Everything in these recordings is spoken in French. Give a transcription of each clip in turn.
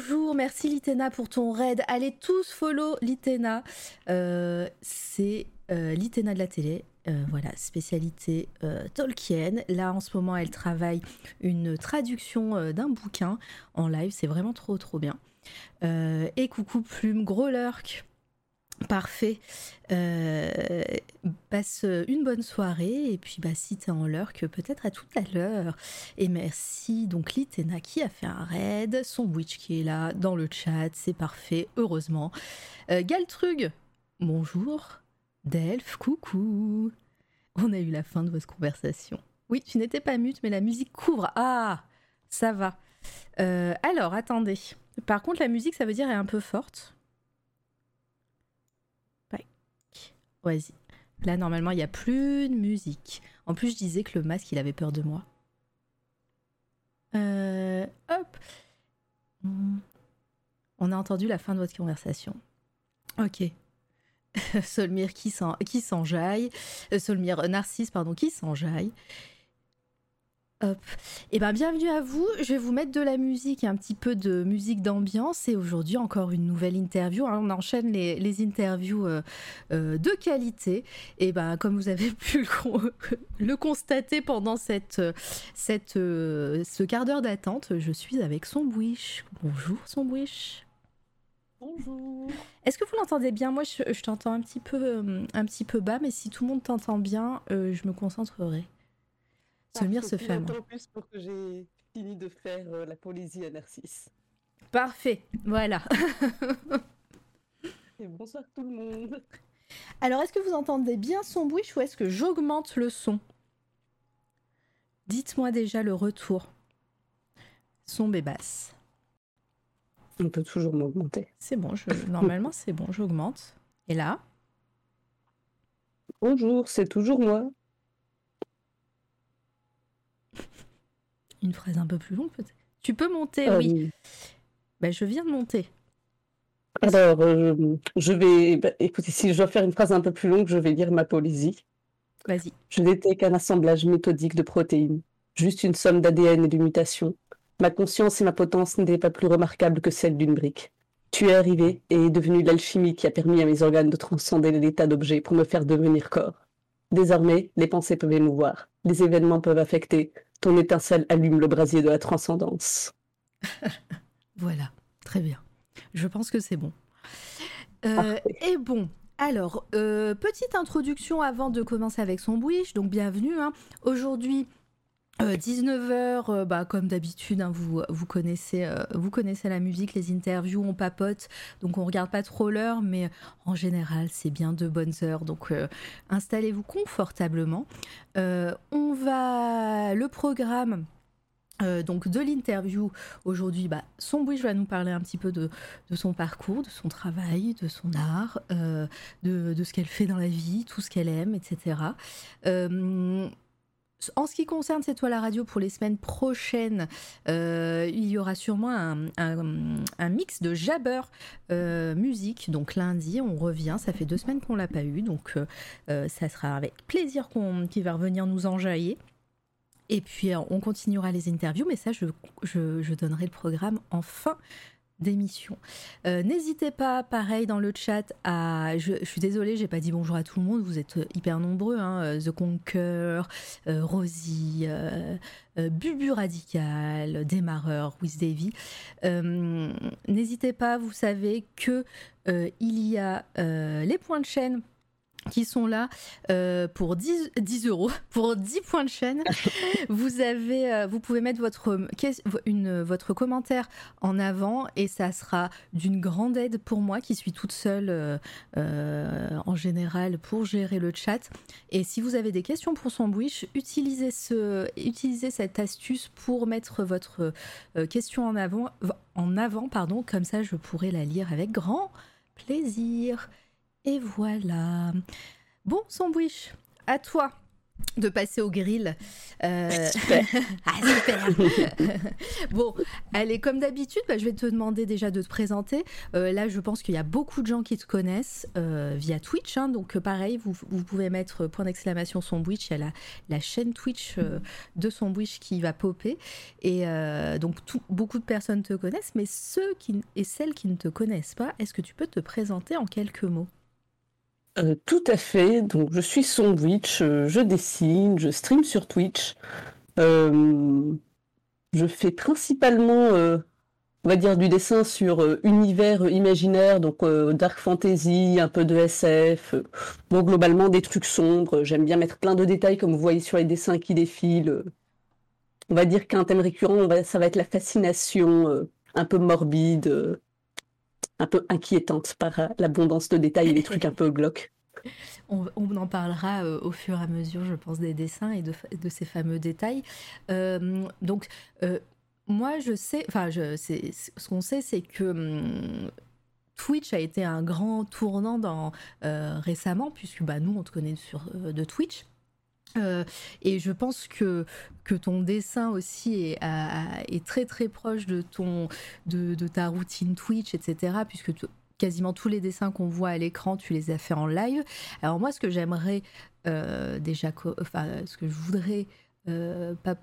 Bonjour, merci Litena pour ton raid. Allez tous follow Litena. Euh, c'est euh, Litena de la télé. Euh, voilà, spécialité Tolkien. Là, en ce moment, elle travaille une traduction d'un bouquin en live. C'est vraiment trop, trop bien. et coucou Plume, gros lurk. Parfait. Euh, passe une bonne soirée et puis bah, si t'es en l'heure que peut-être à tout à l'heure. Et merci donc Litena qui a fait un raid, son witch qui est là dans le chat, c'est parfait, heureusement. Euh, Galtrug, bonjour. Delph, coucou. On a eu la fin de votre conversation. Oui, tu n'étais pas mute, mais la musique couvre. Ah, ça va. Euh, alors, attendez. Par contre, la musique, ça veut dire est un peu forte. Là, normalement, il n'y a plus de musique. En plus, je disais que le masque, il avait peur de moi. Euh, hop. Hmm. On a entendu la fin de votre conversation. Ok. Solmire qui s'enjaille. Euh, Solmire euh, Narcisse, pardon, qui s'enjaille. Hop. Eh bien, bienvenue à vous. Je vais vous mettre de la musique, un petit peu de musique d'ambiance. Et aujourd'hui, encore une nouvelle interview. Hein. On enchaîne les, interviews euh, euh, de qualité. Et ben, comme vous avez pu le, constater pendant cette, cette, euh, ce quart d'heure d'attente, je suis avec Sombwish. Bonjour, Sombwish. Bonjour. Est-ce que vous l'entendez bien? Moi, je, je t'entends un petit peu, un petit peu bas, mais si tout le monde t'entend bien, je me concentrerai. Solmire se fait plus pour que j'ai fini de faire euh, la poésie à Narcisse. Parfait, voilà. Et bonsoir tout le monde. Alors, est-ce que vous entendez bien son bruit ou est-ce que j'augmente le son? Dites-moi déjà le retour. Son basse. On peut toujours m'augmenter. C'est bon, normalement c'est bon, j'augmente. Et là? Bonjour, c'est toujours moi. Une phrase un peu plus longue peut-être. Tu peux monter, oui. Euh, ben, je viens de monter. Alors, euh, je vais. Bah, écoutez, si je dois faire une phrase un peu plus longue, je vais lire ma poésie. Vas-y. Je n'étais qu'un assemblage méthodique de protéines, juste une somme d'ADN et de mutations. Ma conscience et ma potence n'étaient pas plus remarquables que celles d'une brique. Tu es arrivé et est devenu l'alchimie qui a permis à mes organes de transcender l'état d'objet pour me faire devenir corps. Désormais, les pensées peuvent émouvoir, les événements peuvent affecter, ton étincelle allume le brasier de la transcendance. voilà, très bien. Je pense que c'est bon. Euh, et bon, alors, euh, petite introduction avant de commencer avec son bouche. Donc, bienvenue. Hein. Aujourd'hui, 19h, euh, euh, bah, comme d'habitude, hein, vous, vous, connaissez, euh, vous connaissez la musique, les interviews, on papote, donc on regarde pas trop l'heure, mais en général, c'est bien de bonnes heures, donc installez-vous confortablement. on va, le programme, donc de l'interview aujourd'hui, bah, Sombouche va nous parler un petit peu de, son parcours, de son travail, de son art, de, ce qu'elle fait dans la vie, tout ce qu'elle aime, etc. En ce qui concerne C'est toi la radio pour les semaines prochaines, euh, il y aura sûrement un, mix de jabber euh, musique. Donc lundi, on revient. Ça fait deux semaines qu'on l'a pas eu, donc euh, ça sera avec plaisir qu'on, qu'il va revenir nous enjailler. Et puis on continuera les interviews, mais ça, je, je, je donnerai le programme en fin d'émission. Euh, n'hésitez pas, pareil dans le chat, à. Je, suis désolée, j'ai pas dit bonjour à tout le monde, vous êtes euh, hyper nombreux. Hein, euh, The Conquer, Rosie, Bubu Radical, Démarreur, Davy. N'hésitez pas, vous savez que il y a les points de chaîne qui sont là euh, pour 10, 10, euros, pour 10 points de chaîne. vous, avez, euh, vous pouvez mettre votre, une, votre commentaire en avant et ça sera d'une grande aide pour moi qui suis toute seule euh, en général pour gérer le chat. Et si vous avez des questions pour Sandwich, utilisez, ce, utilisez cette astuce pour mettre votre question en avant, en avant pardon, comme ça je pourrai la lire avec grand plaisir. Et voilà. Bon, sandwich, à toi de passer au grill. Euh... ah, super Bon, allez, comme d'habitude, bah, je vais te demander déjà de te présenter. Euh, là, je pense qu'il y a beaucoup de gens qui te connaissent euh, via Twitch. Hein, donc, pareil, vous, vous, pouvez mettre point d'exclamation Sandwich. Il y a la, la chaîne Twitch de Sandwich qui va popper. Et donc, tout, beaucoup de personnes te connaissent. Mais ceux qui, et celles qui ne te connaissent pas, est-ce que tu peux te présenter en quelques mots? Euh, tout à fait. Donc, je suis Sandwich, euh, je dessine, je stream sur Twitch. Euh, je fais principalement, on va dire, du dessin sur univers imaginaire, donc dark fantasy, un peu de SF. bon, globalement, des trucs sombres. J'aime bien mettre plein de détails, comme vous voyez sur les dessins qui défilent. On va dire qu'un thème récurrent, ça va être la fascination, un peu morbide un peu inquiétante par euh, l'abondance de détails et les trucs un peu glauques. On, en parlera euh, au fur et à mesure, je pense, des dessins et de, ces fameux détails. Euh, donc, moi, je sais, enfin, ce qu'on sait, c'est que hum, Twitch a été un grand tournant récemment, puisque bah, nous, on te connaît de Twitch. Euh, et je pense que, que ton dessin aussi est, est très très proche de, ton, de, de, ta routine Twitch, etc. Puisque quasiment tous les dessins qu'on voit à l'écran, tu les as fait en live. Alors moi, ce que j'aimerais euh, déjà, enfin, ce que je voudrais, euh, pas,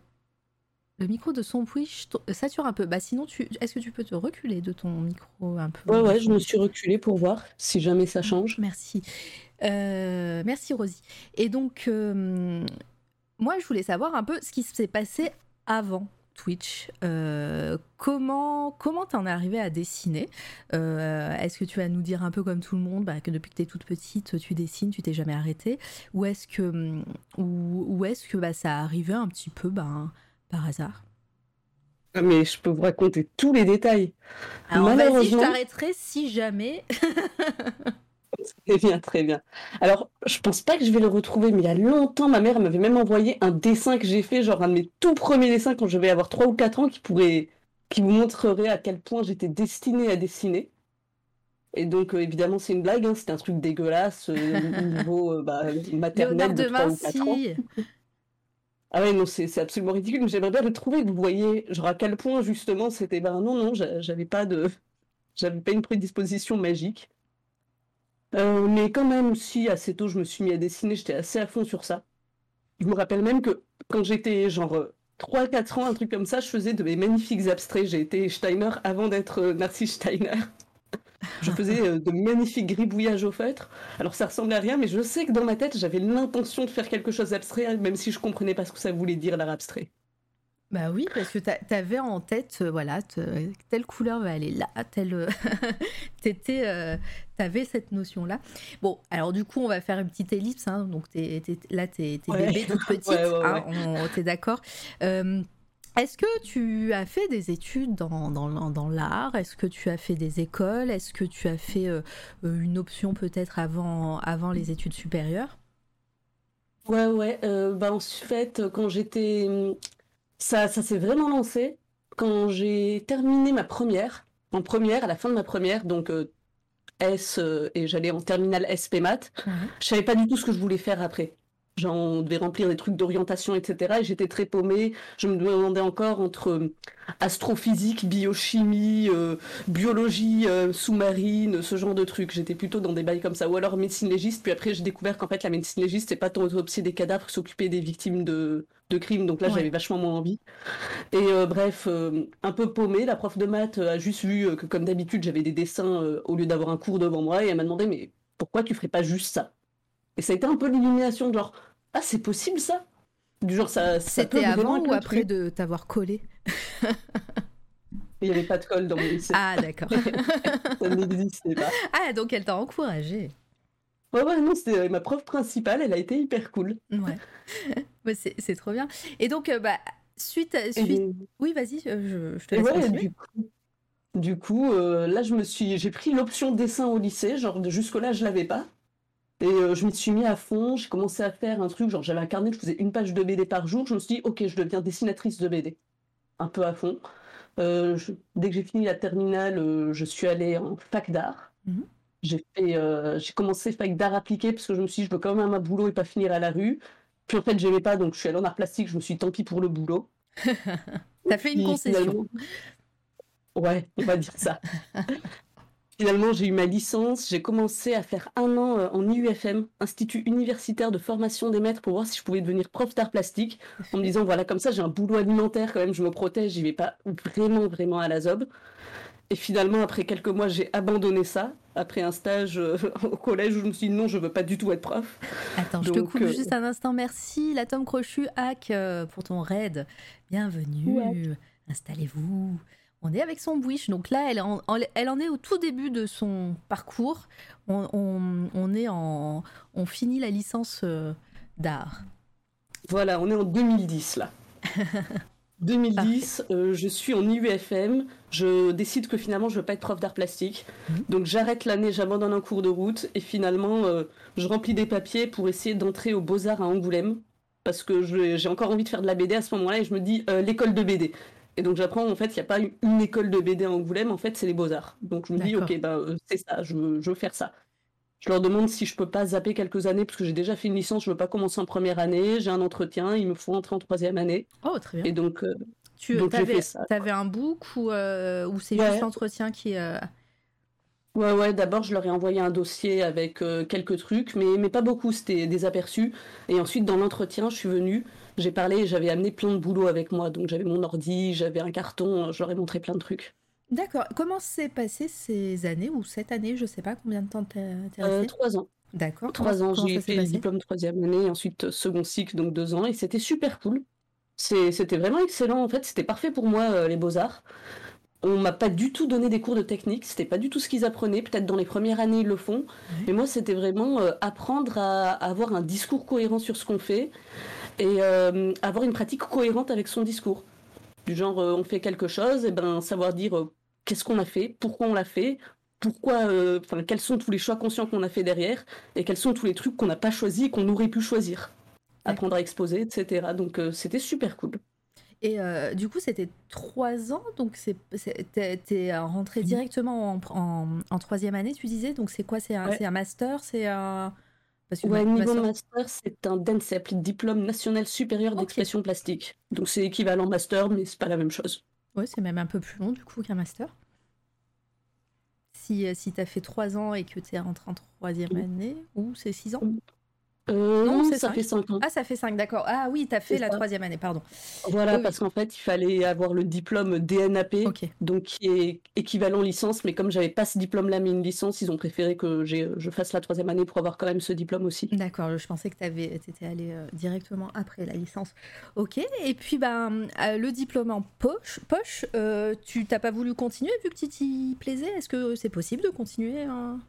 le micro de son Twitch sature un peu. Bah sinon, tu, est-ce que tu peux te reculer de ton micro un peu? Ouais, ouais, je me suis reculée pour voir si jamais ça change. Merci. Euh, merci Rosie. Et donc, euh, moi, je voulais savoir un peu ce qui s'est passé avant Twitch. Euh, comment comment t'en es arrivée à dessiner? Est-ce que tu vas nous dire un peu comme tout le monde bah, que depuis que tu es toute petite, tu dessines, tu t'es jamais arrêtée? Ou est-ce que, ou, est-ce que bah, ça arrivait un petit peu bah, par hasard? Ah, mais je peux vous raconter tous les détails. Alors vas-y, je t'arrêterai si jamais. Très bien, très bien. Alors, je pense pas que je vais le retrouver, mais il y a longtemps, ma mère m'avait même envoyé un dessin que j'ai fait, genre un de mes tout premiers dessins quand je vais avoir 3 ou 4 ans, qui pourrait, qui vous montrerait à quel point j'étais destinée à dessiner. Et donc, euh, évidemment, c'est une blague, hein, c'était un truc dégueulasse, euh, au niveau euh, bah, maternel de, 3 ou 4 ans. Ah ouais, non, c'est absolument ridicule, mais j'aimerais bien le trouver, vous voyez, genre à quel point, justement, c'était, ben non, non, j'avais pas de... J'avais pas une prédisposition magique. Euh, mais quand même, si assez tôt je me suis mis à dessiner, j'étais assez à fond sur ça. Je me rappelle même que quand j'étais genre 3-4 ans, un truc comme ça, je faisais de mes magnifiques abstraits. J'ai été Steiner avant d'être euh, Narcisse Steiner. je faisais euh, de magnifiques gribouillages au feutre. Alors ça ressemblait à rien, mais je sais que dans ma tête, j'avais l'intention de faire quelque chose d'abstrait, même si je comprenais pas ce que ça voulait dire l'art abstrait. Bah oui, parce que tu avais en tête, euh, voilà, telle couleur va aller là, telle. Euh, t'étais, euh, t'avais cette notion-là. Bon, alors du coup, on va faire une petite ellipse. Hein, donc là, t'es es bébé toute petite. Hein, t'es d'accord. est-ce que tu as fait des études dans, dans, dans l'art? Est-ce que tu as fait des écoles? Est-ce que tu as fait une option peut-être avant, avant les études supérieures? Ouais, ouais. bah, en fait, quand j'étais ça, ça s'est vraiment lancé quand j'ai terminé ma première. En première, à la fin de ma première, donc euh, S, euh, et j'allais en terminale SP Math. Je savais pas du tout ce que je voulais faire après. Genre, on devait remplir des trucs d'orientation, etc. Et j'étais très paumée. Je me demandais encore entre euh, astrophysique, biochimie, euh, biologie euh, sous-marine, ce genre de trucs. J'étais plutôt dans des bails comme ça. Ou alors médecine légiste. Puis après, j'ai découvert qu'en fait, la médecine légiste, c'est pas tant autopsier des cadavres, s'occuper des victimes de, de crimes. Donc là, Ouais. j'avais vachement moins envie. Et euh, bref, euh, un peu paumée. La prof de maths a juste vu que, comme d'habitude, j'avais des dessins euh, au lieu d'avoir un cours devant moi. Et elle m'a demandé, mais pourquoi tu ferais pas juste ça? Et ça a été un peu l'illumination, genre, ah, c'est possible ça? Du genre, ça, ça C'était vraiment avant ou après truc. de t'avoir collé? Il n'y avait pas de colle dans mon lycée. Ah, d'accord. Ça n'existait pas. ah, donc elle t'a encouragé. Ouais, ouais, non, c'était euh, ma prof principale, elle a été hyper cool. Ouais. C'est c'est trop bien. Et donc, euh, bah, suite, à- Et, suite... Oui, vas-y, euh, je, je te laisse ouais, du coup, du coup euh, là, je me suis, j'ai pris l'option dessin au lycée, genre jusque-là, je l'avais pas. Et euh, je m'y suis mis à fond, j'ai commencé à faire un truc, genre j'avais un carnet, je faisais une page de BD par jour, je me suis dit, ok, je deviens dessinatrice de BD. Un peu à fond. Euh, je- dès que j'ai fini la terminale, euh, je suis allée en fac d'art. Mhm. J'ai j'ai commencé fac d'art appliqué parce que je me suis dit, je veux quand même un boulot et pas finir à la rue. Puis en fait, j'aimais pas, donc je suis allée en art plastique, je me suis dit, tant pis pour le boulot. T'as fait une concession. Ouais, on va dire ça. Finalement, j'ai eu ma licence, j'ai commencé à faire un an euh, en IUFM, Institut universitaire de formation des maîtres, pour voir si je pouvais devenir prof d'art plastique, en me disant, voilà, comme ça, j'ai un boulot alimentaire quand même, je me protège, j'y vais pas vraiment, vraiment à la zob. Et finalement, après quelques mois, j'ai abandonné ça, après un stage euh, au collège où je me suis dit, non, je veux pas du tout être prof. Attends, je te coupe euh, juste un instant. Merci, la Tom Crochu Hack, euh, pour ton raid. Bienvenue. Installez-vous. On est avec son Bwish. Donc là, elle en, en- elle en est au tout début de son parcours. On, on- on est en, on finit la licence euh, d'art. Voilà, on est en 2010 là. 2010, euh, je suis en IUFM, je décide que finalement je veux pas être prof d'art plastique, Mhm. donc j'arrête l'année, j'abandonne un cours de route et finalement euh, je remplis des papiers pour essayer d'entrer aux Beaux-Arts à Angoulême parce que j'ai encore envie de faire de la BD à ce moment-là et je me dis euh, l'école de BD. Et donc j'apprends en fait il n'y a pas une, école de BD à Angoulême, en fait c'est les Beaux-Arts. Donc je me dis ok euh, c'est ça, je veux, je veux faire ça. Je leur demande si je peux pas zapper quelques années parce que j'ai déjà fait une licence, je veux pas commencer en première année, j'ai un entretien, il me faut entrer en troisième année. Oh, très bien. Et donc, euh, Tu donc avais, ça. un book ou, euh, ou c'est Ouais. juste l'entretien qui. euh, ouais, ouais, d'abord je leur ai envoyé un dossier avec euh, quelques trucs, mais, mais pas beaucoup, c'était des aperçus. Et ensuite, dans l'entretien, je suis venue, j'ai parlé j'avais amené plein de boulot avec moi. Donc j'avais mon ordi, j'avais un carton, je leur ai montré plein de trucs. D'accord. Comment s'est passé ces années ou cette année Je sais pas combien de temps t'es Euh, resté? trois ans. D'accord. Trois ans, j'ai fait le diplôme troisième année, ensuite euh, second cycle, donc deux ans, et c'était super cool. C'était vraiment excellent, en fait, c'était parfait pour moi, euh, les beaux-arts. On m'a pas du tout donné des cours de technique, c'était pas du tout ce qu'ils apprenaient, peut-être dans les premières années ils le font, mais moi c'était vraiment euh, apprendre à, à avoir un discours cohérent sur ce qu'on fait et euh, avoir une pratique cohérente avec son discours. Du genre, euh, on fait quelque chose, et ben savoir dire euh, qu'est-ce qu'on a fait, pourquoi on l'a fait, pourquoi, enfin, quels sont tous les choix conscients qu'on a fait derrière, et quels sont tous les trucs qu'on n'a pas choisis et qu'on aurait pu choisir. Apprendre à exposer, etc. Donc c'était super cool. Et euh, du coup, c'était trois ans, donc t'es, rentré Mhm. directement en, en, en troisième année, tu disais. Donc c'est quoi? C'est un, Ouais. un master? C'est un. Parce Ouais, niveau master- master, c'est un DENSEP, Diplôme National Supérieur d'Expression Plastique. Donc c'est équivalent master, mais c'est pas la même chose. Ouais, c'est même un peu plus long du coup qu'un master. Si, euh, si t'as fait trois ans et que t'es rentré en troisième année, ou c'est six ans Euh, Non, ça cinq. fait 5 ans. Ah, ça fait cinq, d'accord. Ah oui, t'as fait C'est la troisième année, pardon. Voilà, oui. parce qu'en fait, il fallait avoir le diplôme DNAP, donc qui est équivalent licence, mais comme j'avais pas ce diplôme-là, mais une licence, ils ont préféré que je fasse la troisième année pour avoir quand même ce diplôme aussi. D'accord, je pensais que tu étais allé euh, directement après la licence. Ok, et puis ben, euh, le diplôme en poche, poche tu t'as pas voulu continuer vu que tu t'y plaisais? Est-ce que c'est possible de continuer hein,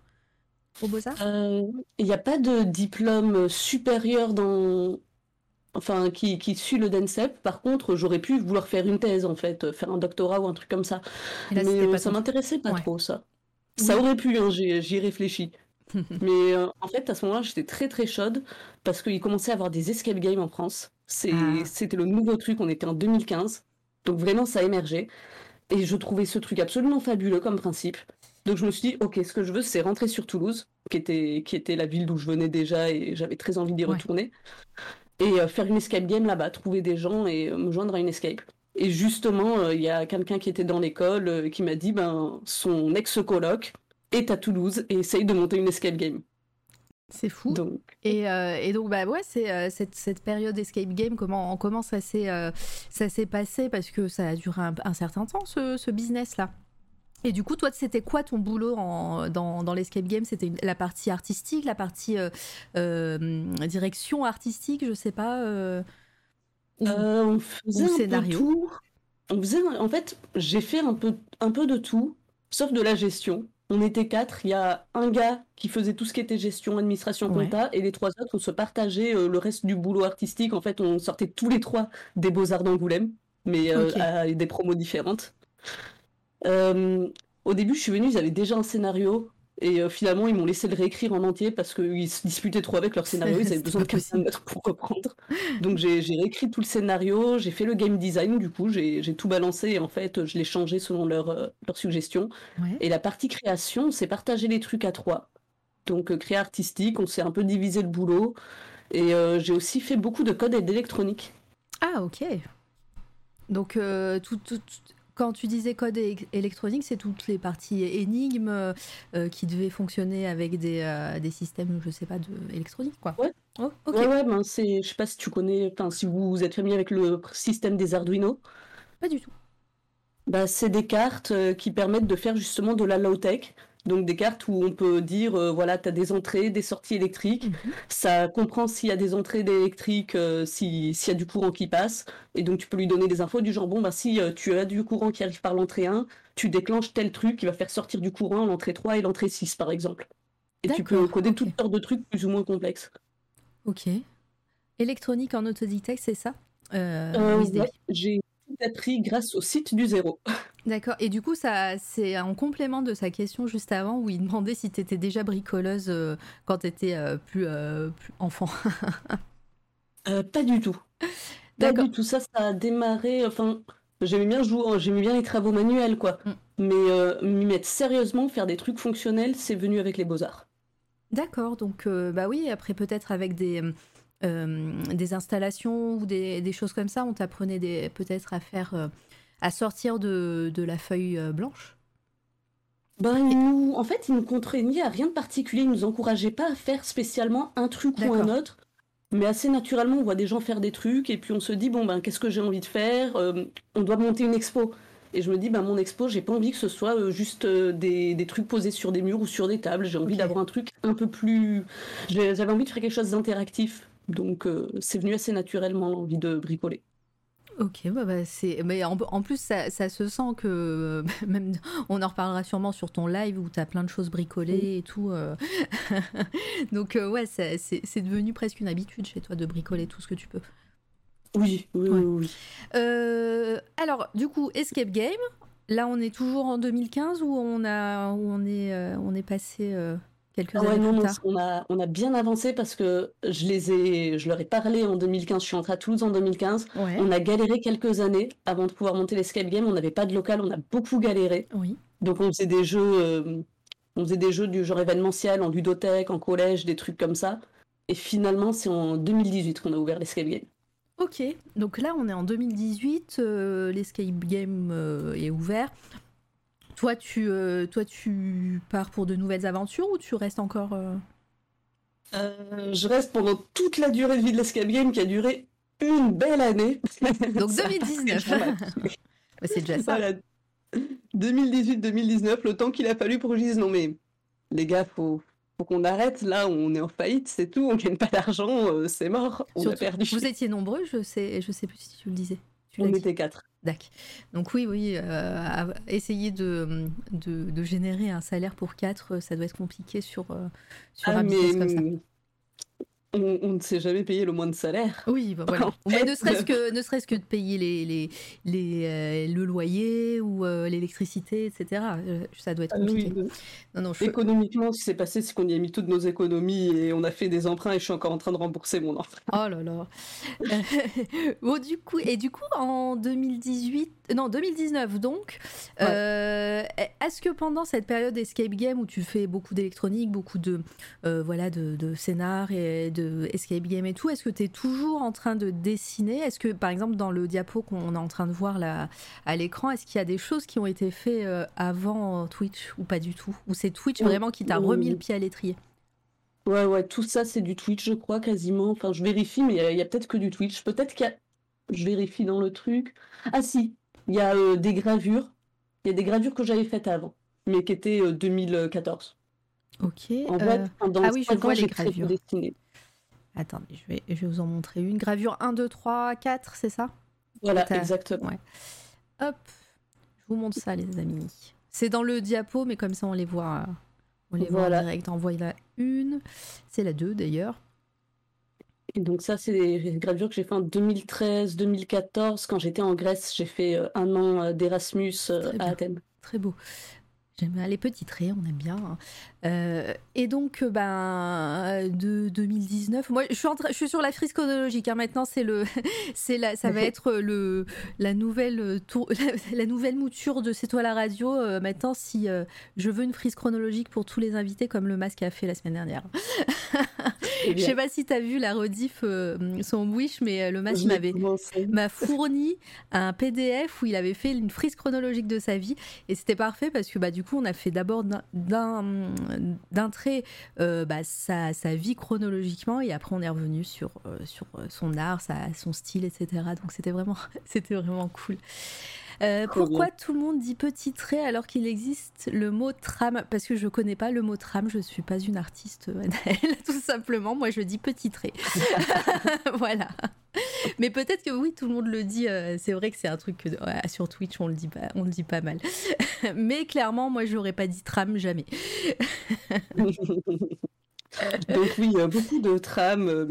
au Beaux-Arts? Euh, Il n'y a pas de diplôme supérieur dans... Enfin, qui, qui suit le DENSEP. Par contre, j'aurais pu vouloir faire une thèse, en fait, faire un doctorat ou un truc comme ça. Là, Mais euh, pas ça m'intéressait pas Ouais. trop, ça. Ça aurait pu, hein, j'y j'y ai réfléchi. Mais euh, en fait, à ce moment-là, j'étais très très chaude parce qu'il commençait à avoir des escape games en France. Ah. C'était le nouveau truc, on était en 2015. Donc vraiment, ça émergeait. Et je trouvais ce truc absolument fabuleux comme principe. Donc je me suis dit, ok, ce que je veux, c'est rentrer sur Toulouse, qui était, qui était la ville d'où je venais déjà et j'avais très envie d'y Ouais. retourner. Et euh, faire une escape game là-bas, trouver des gens et euh, me joindre à une escape. Et justement, euh, il y a quelqu'un qui était dans l'école qui m'a dit, ben, son ex-coloc est à Toulouse et essaye de monter une escape game. C'est fou. Donc, Et, euh, et donc, bah ouais, c'est euh, cette, cette période escape game, comment, comment ça s'est euh, passé? Parce que ça a duré un, un certain temps, ce, ce business-là. Et du coup, toi, c'était quoi ton boulot en- dans, dans l'escape game? C'était la partie artistique, la partie euh, euh, direction artistique, je sais pas. euh, ou- on faisait ou un peu tout. On faisait, en fait, j'ai fait un peu, un peu de tout, sauf de la gestion. On était quatre. Il y a un gars qui faisait tout ce qui était gestion, administration, Ouais. compta, et les trois autres, on se partageait le reste du boulot artistique. En fait, on sortait tous les trois des Beaux-Arts d'Angoulême, mais euh, Ok. à des promos différentes. Euh, au début, je suis venue, ils avaient déjà un scénario. Et euh, finalement, ils m'ont laissé le réécrire en entier parce qu'ils se disputaient trop avec leur scénario. Ils avaient besoin de pas quelqu'un d'autre pour reprendre. Donc j'ai réécrit tout le scénario, j'ai fait le game design du coup, j'ai tout balancé et en fait je l'ai changé selon leurs euh, suggestions. Ouais. Et la partie création, on s'est partagé les trucs à trois. Donc créa artistique, on s'est un peu divisé le boulot. Et euh, j'ai aussi fait beaucoup de code et d'électronique. Ah, ok. Donc, euh, tout, tout- tout- quand tu disais code électronique, c'est toutes les parties énigmes euh, qui devaient fonctionner avec des, euh, des systèmes, je sais pas, de électronique, quoi. Ouais. Oh. Ouais, ouais, ben c'est, je sais pas si tu connais, enfin si vous êtes familier avec le système des Arduino. Pas du tout. Bah, c'est des cartes euh, qui permettent de faire justement de la low-tech. Donc des cartes où on peut dire, euh, voilà, tu as des entrées, des sorties électriques. Mhm. Ça comprend s'il y a des entrées d'électrique, euh, si- s'il y a du courant qui passe. Et donc tu peux lui donner des infos du genre, bon, bah, si euh, tu as du courant qui arrive par l'entrée 1, tu déclenches tel truc qui va faire sortir du courant l'entrée 3 et l'entrée 6, par exemple. Et tu peux coder toutes sortes de trucs plus ou moins complexes. Ok. Électronique en autodidacte, c'est ça? Euh, ouais, j'ai tout appris grâce au site du zéro. D'accord. Et du coup, ça, c'est en complément de sa question juste avant où il demandait si tu étais déjà bricoleuse euh, quand tu étais plus, euh, plus enfant. Euh, pas du tout. Pas D'accord. du tout. Ça, ça a démarré. Enfin, j'aimais bien jouer, j'aimais bien les travaux manuels, quoi. Mm. Mais euh, m'y mettre sérieusement, faire des trucs fonctionnels, c'est venu avec les beaux-arts. D'accord, donc euh, bah oui, après peut-être avec des, euh, des installations ou des, des choses comme ça, on t'apprenait peut-être à faire, euh, à sortir de, de la feuille euh, blanche? Ben, nous... En fait, ils nous contraignaient à rien de particulier. Ils nous encourageaient pas à faire spécialement un truc ou un autre. Mais assez naturellement, on voit des gens faire des trucs et puis on se dit, bon, ben, qu'est-ce que j'ai envie de faire? Euh, On doit monter une expo. Et je me dis, ben, mon expo, j'ai pas envie que ce soit euh, juste euh, des, des trucs posés sur des murs ou sur des tables. J'ai envie d'avoir un truc un peu plus. J'avais envie de faire quelque chose d'interactif. Donc, euh, c'est venu assez naturellement l'envie de bricoler. Ok, bah, bah, c'est, mais en, en plus ça, ça se sent que même on en reparlera sûrement sur ton live où tu as plein de choses bricolées et tout. euh. Donc euh, ouais, c'est, c'est devenu presque une habitude chez toi de bricoler tout ce que tu peux. Oui, oui, Ouais. oui, oui. Euh, alors, du coup, Escape Game. Là, on est toujours en 2015 ou on a, où on est, euh, on est passé euh, quelques Ah ouais, années non, plus non, tard. on a, on a bien avancé parce que je les ai, je leur ai parlé en 2015. Je suis entrée à Toulouse en 2015. Ouais. On a galéré quelques années avant de pouvoir monter l'escape game. On n'avait pas de local, on a beaucoup galéré. Oui. Donc on faisait des jeux, euh, on faisait des jeux du genre événementiel, en ludothèque, en collège, des trucs comme ça. Et finalement, c'est en 2018 qu'on a ouvert l'escape game. Ok. Donc là, on est en 2018. euh, L'escape Game euh, est ouvert. Toi, tu, euh, toi, tu pars pour de nouvelles aventures ou tu restes encore euh, Euh, je reste pendant toute la durée de vie de l'escape game qui a duré une belle année. Donc Ça a 2019. pris dramatique. bah, C'est déjà ça. Voilà. 2018-2019, le temps qu'il a fallu pour que je dise non mais les gars, faut, faut qu'on arrête. Là, on est en faillite, c'est tout. On gagne pas d'argent, c'est mort. On a Surtout, perdu. Vous étiez nombreux, je sais, je sais plus si tu le disais. Tu On était quatre. Dac. Donc oui, oui, euh, essayer de, de, de générer un salaire pour quatre, ça doit être compliqué sur, euh, sur Ah, un mais business comme ça. On, ne s'est jamais payé le moins de salaire. Oui, bah voilà. Mais ne serait-ce que, ne serait que de payer les, les, les euh, le loyer ou euh, l'électricité, etc. Euh, ça doit être compliqué. non, non, Économiquement, ce qui s'est passé, c'est qu'on y a mis toutes nos économies et on a fait des emprunts et je suis encore en train de rembourser mon emprunt. Oh là là. bon, du coup, et du coup, en 2018, non, 2019 donc, est-ce que pendant cette période escape game où tu fais beaucoup d'électronique, beaucoup de, voilà, de, de scénar et de escape game et tout, est-ce que tu es toujours en train de dessiner? Est-ce que, par exemple, dans le diapo qu'on est en train de voir là à l'écran, est-ce qu'il y a des choses qui ont été faites euh, avant Twitch ou pas du tout? Ou c'est Twitch vraiment qui t'a remis le pied à l'étrier? Ouais, ouais, tout ça c'est du Twitch, je crois, quasiment. Enfin, je vérifie, mais il y a, peut-être que du Twitch. Peut-être qu'il y a. Je vérifie dans le truc. Ah, si, il y a euh, des gravures. Il y a des gravures que j'avais faites avant, mais qui étaient 2014. Euh, ok. En fait, ah oui, je vois les gravures. Attendez, je vais, je vais vous en montrer une. Gravure 1, 2, 3, 4, c'est ça? Voilà, exactement. Hop, je vous montre ça, les amis. C'est dans le diapo, mais comme ça, on les voit, on les voit en direct. En la une. C'est la 2, d'ailleurs. Et donc ça, c'est des gravures que j'ai fait en 2013-2014. Quand j'étais en Grèce, j'ai fait euh, un an euh, d'Erasmus euh, à Athènes. Très beau. J'aime bien les petits traits, on aime bien. Hein. Euh, et donc, euh, ben, de 2019, moi, je suis, je suis sur la frise chronologique. Hein. Maintenant, c'est le, c'est la, ça va être le, la nouvelle tour, la, nouvelle mouture de C'est toi la radio. Euh, maintenant, si je veux une frise chronologique pour tous les invités, comme le masque a fait la semaine dernière. je sais pas si tu as vu la rediff son wish, mais le masque m'avait m'a fourni un PDF où il avait fait une frise chronologique de sa vie et c'était parfait parce que bah du on a fait d'abord d'un trait euh, bah, sa, vie chronologiquement et après on est revenu sur, euh, euh, son art, son style, etc. Donc c'était vraiment, c'était vraiment cool. Pourquoi tout le monde dit petit trait alors qu'il existe le mot tram? Parce que je connais pas le mot tram, je suis pas une artiste, tout simplement. Moi, je dis petit trait. voilà. Mais peut-être que oui, tout le monde le dit. Euh, c'est vrai que c'est un truc que sur Twitch on le dit pas, on le dit pas mal. Mais clairement, moi, j'aurais pas dit tram jamais. Donc oui, beaucoup de trams euh,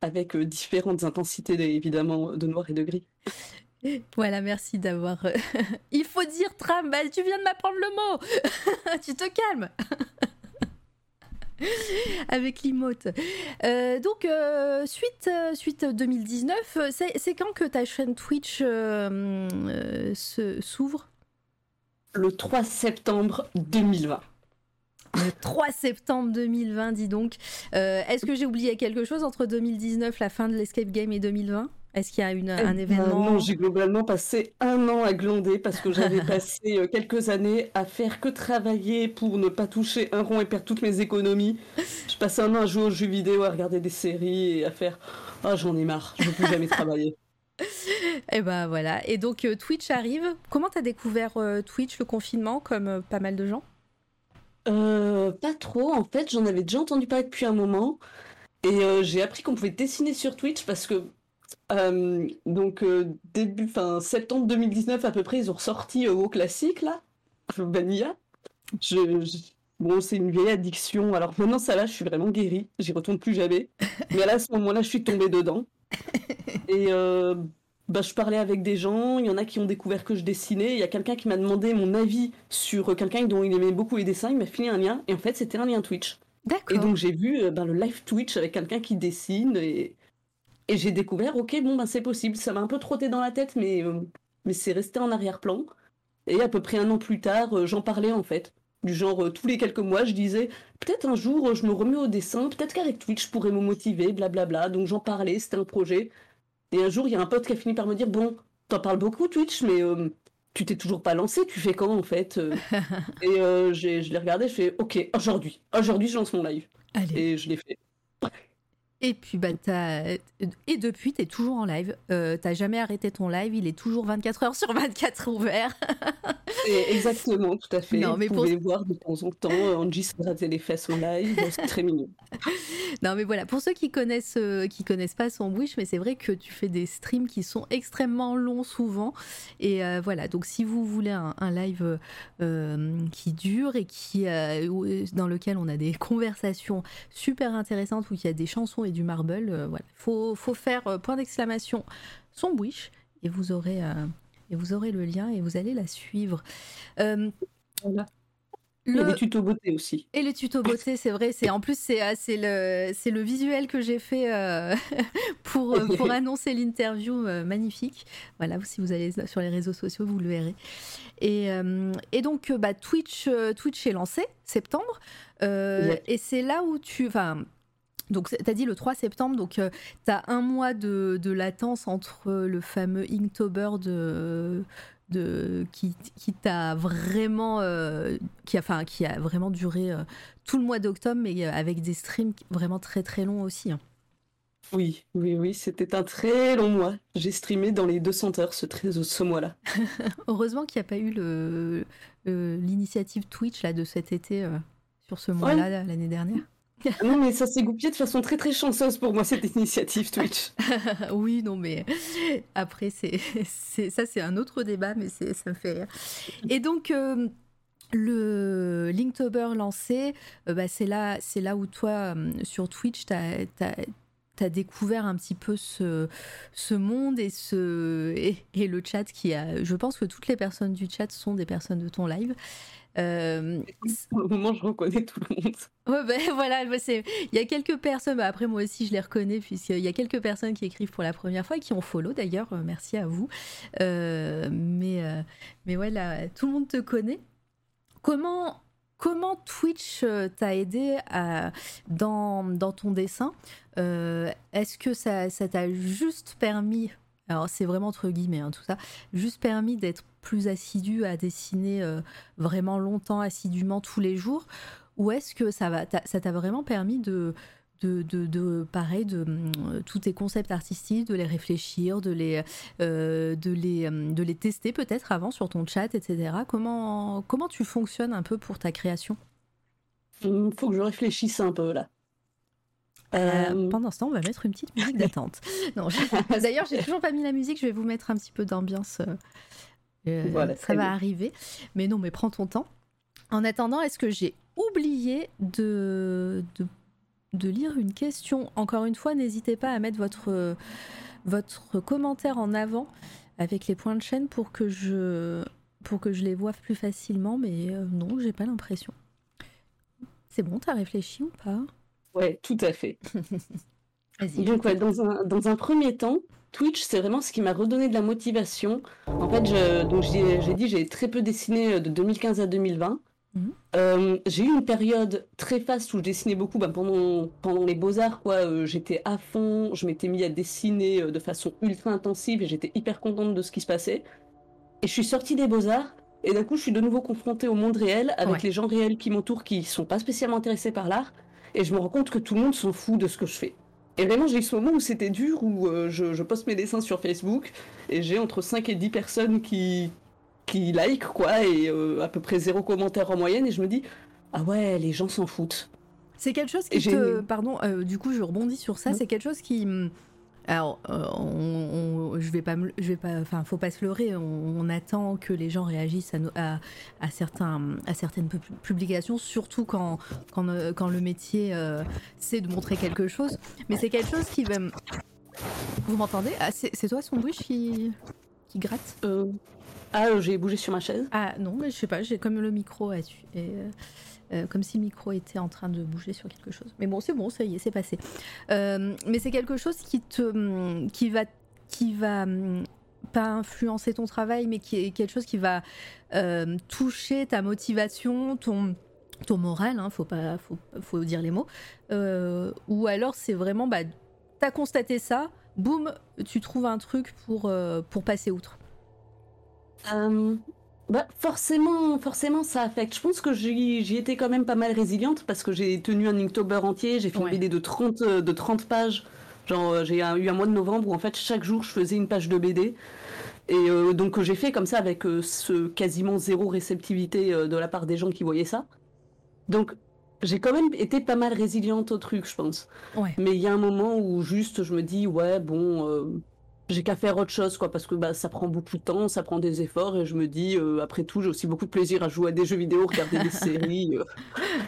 avec euh, différentes intensités, évidemment, de noir et de gris. Voilà, merci d'avoir. Il faut dire tram. Bah, tu viens de m'apprendre le mot. tu te calmes. avec l'imote. Euh, donc, euh, suite, euh, suite 2019, c'est quand que ta chaîne Twitch s'ouvre? Le 3 septembre 2020. Le 3 septembre 2020, dis donc. Est-ce que j'ai oublié quelque chose entre 2019, la fin de l'Escape Game, et 2020 est-ce qu'il y a une, un eh événement Non, j'ai globalement passé un an à glander parce que j'avais passé euh, quelques années à faire que travailler pour ne pas toucher un rond et perdre toutes mes économies. Je passais un an à jouer aux jeux vidéo, à regarder des séries et à faire Ah, j'en ai marre, je ne veux plus jamais travailler. Et ben voilà. Et donc euh, Twitch arrive. Comment tu as découvert euh, Twitch, le confinement, comme pas mal de gens? Pas trop. En fait, j'en avais déjà entendu parler depuis un moment. Et j'ai appris qu'on pouvait dessiner sur Twitch parce que euh, donc euh, début, fin septembre 2019 à peu près, ils ont ressorti euh, au classique là, Vanilla. Je, Bon, c'est une vieille addiction. Alors maintenant, ça là, je suis vraiment guérie. J'y retourne plus jamais. Mais là, à ce moment-là, je suis tombée dedans. Et bah, je parlais avec des gens. Il y en a qui ont découvert que je dessinais. Il y a quelqu'un qui m'a demandé mon avis sur quelqu'un dont il aimait beaucoup les dessins. Il m'a filé un lien. Et en fait, c'était un lien Twitch. D'accord. Et donc, j'ai vu ben, le live Twitch avec quelqu'un qui dessine. Et et j'ai découvert, ok, bon, ben c'est possible. Ça m'a un peu trotté dans la tête, mais, euh, mais c'est resté en arrière-plan. Et à peu près un an plus tard, euh, j'en parlais en fait. Du genre, euh, tous les quelques mois, je disais, peut-être un jour, je me remets au dessin, peut-être qu'avec Twitch, je pourrais me motiver, blablabla. Donc j'en parlais, c'était un projet. Et un jour, il y a un pote qui a fini par me dire, bon, t'en parles beaucoup Twitch, mais tu t'es toujours pas lancé, tu fais quand en fait Et je l'ai regardé, je fais, ok, aujourd'hui, aujourd'hui, je lance mon live. Et je l'ai fait. Et puis, bah, et depuis, tu es toujours en live. Euh, t'as jamais arrêté ton live. Il est toujours 24 heures sur 24 ouvert. Exactement, tout à fait. Non, mais Vous pouvez voir de temps en temps euh, Angie se raser les fesses en live. C'est très mignon. non, mais voilà. Pour ceux qui connaissent, euh, qui connaissent pas son Wish, mais c'est vrai que tu fais des streams qui sont extrêmement longs souvent. Et voilà. Donc, si vous voulez un, live qui dure et qui, dans lequel on a des conversations super intéressantes, où il y a des chansons et du marble. voilà, faut, faut faire point d'exclamation son wish et vous aurez et vous aurez le lien et vous allez la suivre. voilà. Et les tutos beauté aussi. Et les tutos beauté, c'est vrai. C'est en plus c'est euh, c'est le c'est le visuel que j'ai fait euh, pour euh, pour annoncer l'interview magnifique. Voilà, si vous allez sur les réseaux sociaux, vous le verrez. Et, et donc bah, Twitch Twitch est lancé septembre et c'est là où tu enfin donc, tu as dit le 3 septembre, donc tu as un mois de, de, latence entre le fameux Inktober de, de, qui, qui t'a vraiment, euh, qui, a, enfin, qui a vraiment duré euh, tout le mois d'octobre, mais euh, avec des streams vraiment très très longs aussi. Hein. Oui, oui, oui, c'était un très long mois. J'ai streamé dans les 200 heures ce, ce mois-là. Heureusement qu'il n'y a pas eu le, l'initiative Twitch là, de cet été sur ce mois-là l'année dernière. Ah non, mais ça s'est goupillé de façon très très chanceuse pour moi, cette initiative Twitch. oui, non, mais après, c'est, ça, c'est un autre débat, mais ça me fait rire. Et donc. Euh, le Linktober lancé, euh, bah, c'est là, c'est là où toi, euh, sur Twitch, tu as, découvert un petit peu ce, ce monde et, ce, et, le chat qui a. Je pense que toutes les personnes du chat sont des personnes de ton live. Euh, Au moment, je reconnais tout le monde. Ouais, ben voilà, il y a quelques personnes, bah, après moi aussi je les reconnais, puisqu'il y a quelques personnes qui écrivent pour la première fois et qui ont follow d'ailleurs, euh, merci à vous. Euh, mais, mais ouais, tout le monde te connaît. Comment, comment Twitch t'a aidé à, dans, dans ton dessin? Est-ce que ça t'a juste permis alors c'est vraiment entre guillemets hein, tout ça, juste permis d'être plus assidu à dessiner euh, vraiment longtemps, assidûment tous les jours, ou est-ce que ça va, ça t'a vraiment permis de, de, de, pareil, de euh, tous tes concepts artistiques, de les réfléchir, de les, euh, de les, de les tester peut-être avant sur ton chat, etc. Comment, comment tu fonctionnes un peu pour ta création? Il faut que je réfléchisse un peu là. Euh, pendant ce temps, on va mettre une petite musique d'attente. non, d'ailleurs, j'ai toujours pas mis la musique. Je vais vous mettre un petit peu d'ambiance. Euh, euh, ça va arriver. Mais non, mais prends ton temps. En attendant, est-ce que j'ai oublié de, de, de, lire une question? Encore une fois, n'hésitez pas à mettre votre, votre commentaire en avant avec les points de chaîne pour que je, pour que je les vois plus facilement. Mais non, j'ai pas l'impression. C'est bon, t'as réfléchi ou pas? Ouais, tout à fait. Donc, ouais, dans, un, dans un premier temps, Twitch, c'est vraiment ce qui m'a redonné de la motivation. En fait, j'ai dit, j'ai très peu dessiné euh, de 2015 à 2020. Mhm. Euh, j'ai eu une période très faste où je dessinais beaucoup bah, pendant, pendant les beaux-arts. quoi. Euh, j'étais à fond, je m'étais mis à dessiner de façon ultra intensive et j'étais hyper contente de ce qui se passait. Et je suis sortie des beaux-arts et d'un coup, je suis de nouveau confrontée au monde réel avec les gens réels qui m'entourent qui sont pas spécialement intéressés par l'art et je me rends compte que tout le monde s'en fout de ce que je fais. Et vraiment, j'ai eu ce moment où c'était dur, où euh, je, poste mes dessins sur Facebook, et j'ai entre 5 et 10 personnes qui, qui like, quoi, et euh, à peu près zéro commentaire en moyenne, et je me dis, ah ouais, les gens s'en foutent. C'est quelque chose qui te... Pardon, euh, du coup, je rebondis sur ça, c'est quelque chose qui alors, euh, on, je vais pas, je vais pas, enfin, faut pas se leurrer. On, attend que les gens réagissent à, à, certains, à certaines publications, surtout quand, quand, euh, quand le métier euh, c'est de montrer quelque chose. Mais c'est quelque chose qui va. Vous m'entendez? Ah, C'est toi, son qui, qui gratte? Ah, j'ai bougé sur ma chaise. Ah non, mais je sais pas. J'ai comme le micro à et, euh, comme si le micro était en train de bouger sur quelque chose. Mais bon, c'est bon, ça y est, c'est passé. Euh, mais c'est quelque chose qui te, qui va, qui va pas influencer ton travail, mais qui est quelque chose qui va euh, toucher ta motivation, ton ton moral, hein, faut pas, faut, faut, dire les mots. ou alors c'est vraiment, bah, t'as constaté ça, boum, tu trouves un truc pour pour passer outre. Bah forcément, forcément ça affecte. Je pense que j'y étais quand même pas mal résiliente parce que j'ai tenu un Inktober entier, j'ai fait une BD de 30, euh, de 30 pages. Genre euh, j'ai eu un mois de novembre où en fait chaque jour je faisais une page de BD. Et euh, donc j'ai fait comme ça avec ce quasiment zéro réceptivité de la part des gens qui voyaient ça. Donc j'ai quand même été pas mal résiliente au truc, je pense. Mais il y a un moment où juste je me dis ouais bon j'ai qu'à faire autre chose, quoi, parce que bah, ça prend beaucoup de temps, ça prend des efforts, et je me dis, euh, après tout, j'ai aussi beaucoup de plaisir à jouer à des jeux vidéo, regarder des séries, euh,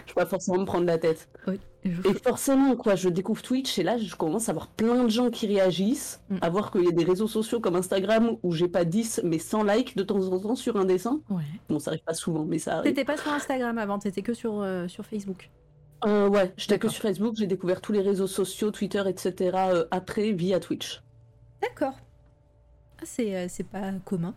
je vais pas forcément me prendre la tête. Oui, Et forcément, quoi, je découvre Twitch, et là, je commence à voir plein de gens qui réagissent, Mm. à voir qu'il y a des réseaux sociaux comme Instagram où j'ai pas 10, mais 100 likes de temps en temps sur un dessin. Ouais. Bon, ça arrive pas souvent, mais ça arrive. T'étais pas sur Instagram avant, t'étais que sur, euh, sur Facebook. Euh, ouais, j'étais que sur Facebook, j'ai découvert tous les réseaux sociaux, Twitter, etc. après via Twitch. D'accord. Ah, c'est euh, c'est pas commun.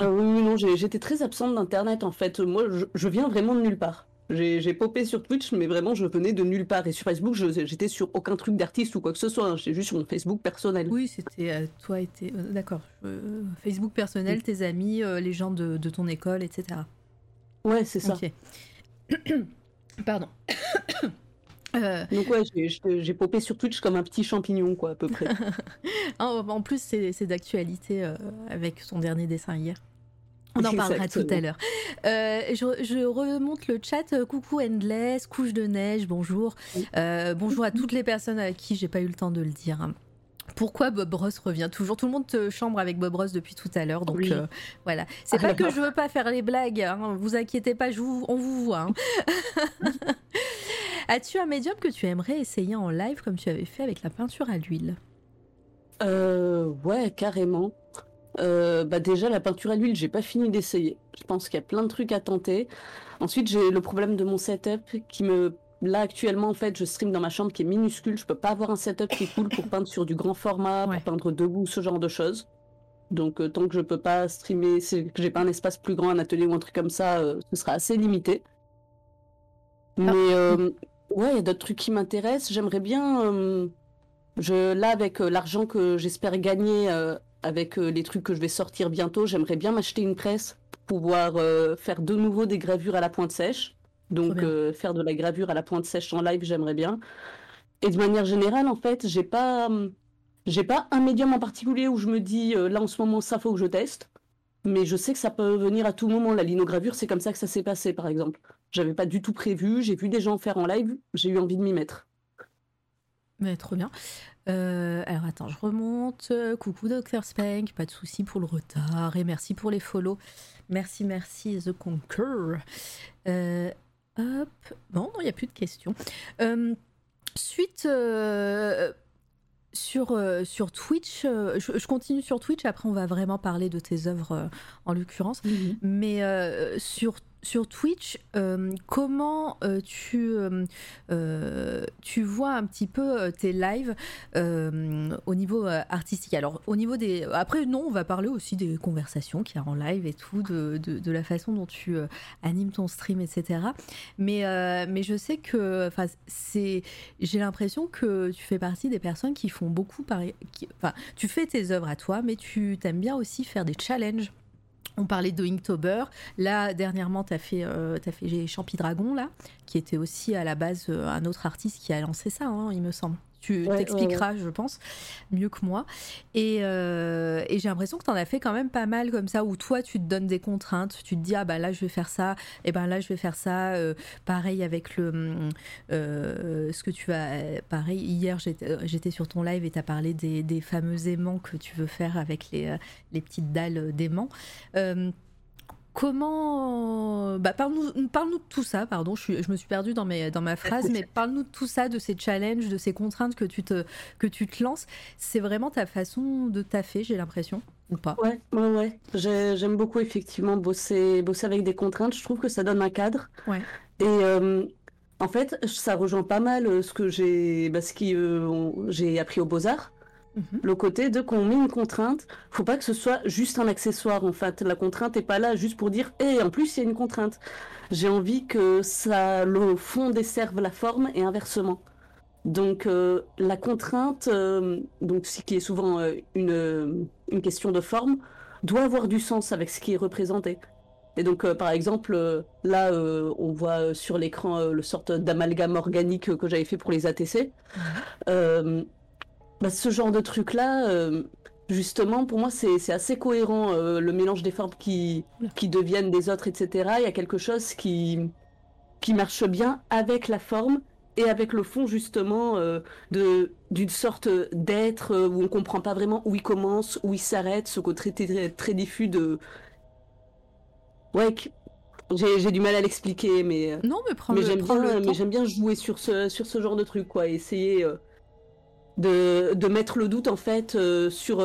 Ah oui, non, j'ai- j'étais très absente d'Internet en fait. Moi, je, je viens vraiment de nulle part. J'ai j'ai popé sur Twitch, mais vraiment, je venais de nulle part. Et sur Facebook, je- j'étais sur aucun truc d'artiste ou quoi que ce soit. hein. J'étais juste sur mon Facebook personnel. Oui, c'était euh, toi et tes. euh, D'accord. Euh, Facebook personnel, tes amis, les gens de, de ton école, etc. Ouais, c'est ça. Pardon. Euh, Donc ouais, j'ai- popé sur Twitch comme un petit champignon, quoi, à peu près. en plus, c'est d'actualité euh, avec son dernier dessin hier. On en parlera tout à l'heure. Euh, je, je remonte le chat. Coucou Endless, couche de neige, bonjour. Bonjour à toutes les personnes à qui j'ai pas eu le temps de le dire. Pourquoi Bob Ross revient toujours? Tout le monde te chambre avec Bob Ross depuis tout à l'heure, donc Oui. euh, voilà. C'est Ah, pas que je veux pas faire les blagues, hein, vous inquiétez pas, je vous- on vous voit. hein. As-tu un médium que tu aimerais essayer en live comme tu avais fait avec la peinture à l'huile? Euh, ouais, carrément. Euh, bah déjà, la peinture à l'huile, j'ai pas fini d'essayer. Je pense qu'il y a plein de trucs à tenter. Ensuite, j'ai le problème de mon setup qui me... Là, actuellement, en fait, je stream dans ma chambre qui est minuscule. Je peux pas avoir un setup qui est cool pour peindre sur du grand format, Ouais. pour peindre debout, ce genre de choses. Donc, euh, tant que je peux pas streamer, que j'ai pas un espace plus grand, un atelier ou un truc comme ça, euh, ce sera assez limité. Mais euh, ouais, il y a d'autres trucs qui m'intéressent. J'aimerais bien... euh, je, là, avec euh, l'argent que j'espère gagner euh, avec les trucs que je vais sortir bientôt, j'aimerais bien m'acheter une presse pour pouvoir faire de nouveau des gravures à la pointe sèche. Donc, faire de la gravure à la pointe sèche en live, j'aimerais bien. Et de manière générale, en fait, j'ai pas, j'ai pas un médium en particulier où je me dis, là, en ce moment, ça faut que je teste. Mais je sais que ça peut venir à tout moment. La linogravure, c'est comme ça que ça s'est passé, par exemple. J'avais pas du tout prévu, j'ai vu des gens faire en live, j'ai eu envie de m'y mettre. Mais trop bien. Euh, alors attends, je remonte. Coucou Dr Spank, pas de souci pour le retard et merci pour les follow. Merci, merci The Conquer. Euh, hop. Bon, non, il n'y a plus de questions. Euh, suite euh, sur, sur Twitch, je, je continue sur Twitch, après on va vraiment parler de tes œuvres en l'occurrence. Mais euh, sur, sur Twitch, euh, comment euh, tu, euh, tu vois un petit peu tes lives au niveau artistique? Alors, au niveau des. Après, non, on va parler aussi des conversations qu'il y a en live et tout, de, de, la façon dont tu animes ton stream, etc. Mais, mais je sais que. C'est. J'ai l'impression que tu fais partie des personnes qui font beaucoup. Par... Enfin, tu fais tes œuvres à toi, mais tu t'aimes bien aussi faire des challenges. On parlait de Inktober. Là, dernièrement, tu as fait, euh, Champi Dragon, là, qui était aussi à la base euh, un autre artiste qui a lancé ça, hein, il me semble. Tu Ouais, t'expliqueras, je pense, mieux que moi. Et, euh, et j'ai l'impression que tu en as fait quand même pas mal comme ça, où toi, tu te donnes des contraintes. Tu te dis, ah bah là, je vais faire ça, et ben là, je vais faire ça. Euh, pareil avec le. hum, euh, ce que tu as. Pareil, hier, j'étais euh, sur ton live et tu as parlé des, des fameux aimants que tu veux faire avec les, les petites dalles d'aimants. Euh, Comment. Bah, parle-nous parle de tout ça, pardon, je, suis- je me suis perdue dans, mes, dans ma phrase, mais parle-nous de tout ça, de ces challenges, de ces contraintes que tu te, que tu te lances. C'est vraiment ta façon de taffer, j'ai l'impression, ou pas? Ouais, ouais, ouais. J'ai- J'aime beaucoup effectivement bosser, bosser avec des contraintes. Je trouve que ça donne un cadre. Ouais. Et euh, en fait, ça rejoint pas mal euh, ce que j'ai, bah, ce qui, euh, on- j'ai appris aux Beaux-Arts. Mhm. Le côté de qu'on met une contrainte, faut pas que ce soit juste un accessoire en fait. La contrainte est pas là juste pour dire et en plus il y a une contrainte. J'ai envie que ça le fond desserve la forme et inversement. Donc euh, la contrainte, euh, donc ce qui est souvent euh, une, une question de forme, doit avoir du sens avec ce qui est représenté. Et donc par exemple là on voit sur l'écran le sorte d'amalgame organique que j'avais fait pour les ATC. Bah, ce genre de truc-là, euh, justement, pour moi, c'est assez cohérent, euh, le mélange des formes qui, qui deviennent des autres, etc. Il y a quelque chose qui, qui marche bien avec la forme et avec le fond justement euh, de d'une sorte d'être où on comprend pas vraiment où il commence, où il s'arrête, ce côté très, très, diffus de ouais j'ai du mal à l'expliquer mais non mais prends mais j'aime bien mais j'aime bien jouer sur ce sur ce genre de truc quoi essayer de, de mettre le doute en fait sur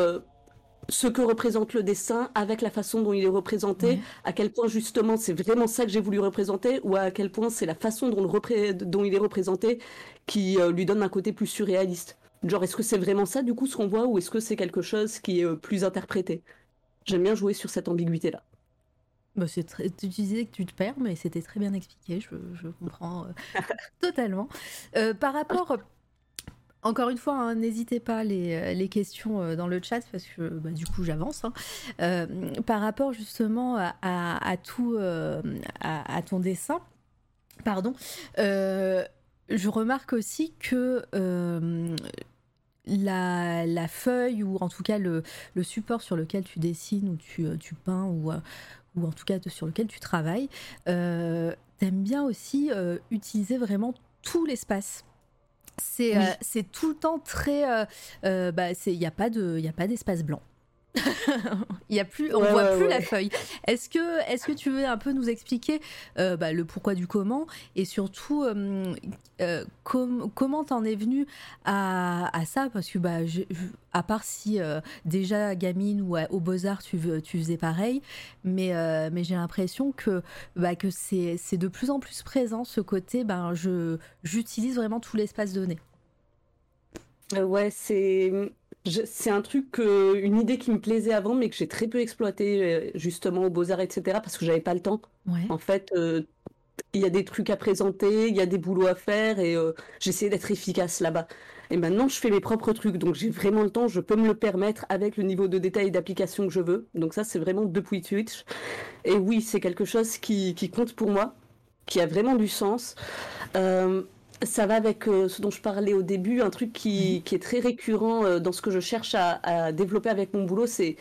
ce que représente le dessin avec la façon dont il est représenté, à quel point justement c'est vraiment ça que j'ai voulu représenter, ou à quel point c'est la façon dont, dont, il est représenté qui euh, lui donne un côté plus surréaliste. Genre, est-ce que c'est vraiment ça du coup ce qu'on voit, ou est-ce que c'est quelque chose qui est euh, plus interprété? J'aime bien jouer sur cette ambiguïté-là. Bah très... Tu disais que tu te perds, mais c'était très bien expliqué, je, comprends euh, totalement. par rapport encore une fois, hein, n'hésitez pas les, euh, les, questions euh, dans le chat parce que bah, du coup j'avance. Hein. Euh, par rapport justement à, tout, à, ton dessin, pardon, je remarque aussi que la, la, feuille ou en tout cas le, le, support sur lequel tu dessines ou tu, tu peins ou, ou en tout cas sur lequel tu travailles, t'aimes bien aussi utiliser vraiment tout l'espace. C'est euh, c'est tout le temps très. Euh, euh, bah, il n'y a pas d'espace blanc. Il y a plus, on voit plus la feuille. Est-ce que, est-ce que tu veux un peu nous expliquer euh, bah, le pourquoi du comment et surtout euh, euh, comment t'en es venu à, ça? Parce que bah, à part si déjà gamine ou au Beaux Arts tu, tu faisais pareil, mais mais j'ai l'impression que bah, que c'est, c'est de plus en plus présent ce côté. Ben je j'utilise vraiment tout l'espace donné. Ouais, c'est c'est un truc, une idée qui me plaisait avant, mais que j'ai très peu exploité euh, justement aux Beaux-Arts, etc., parce que j'avais pas le temps. En fait, euh, il y a des trucs à présenter, il y a des boulots à faire, et euh, j'essayais d'être efficace là-bas. Et maintenant, je fais mes propres trucs, donc j'ai vraiment le temps, je peux me le permettre avec le niveau de détail et d'application que je veux. Donc ça, c'est vraiment depuis Twitch. Et oui, c'est quelque chose qui, qui, compte pour moi, qui a vraiment du sens ça va avec euh, ce dont je parlais au début, un truc qui, mhm. est très récurrent euh, dans ce que je cherche à, développer avec mon boulot, c'est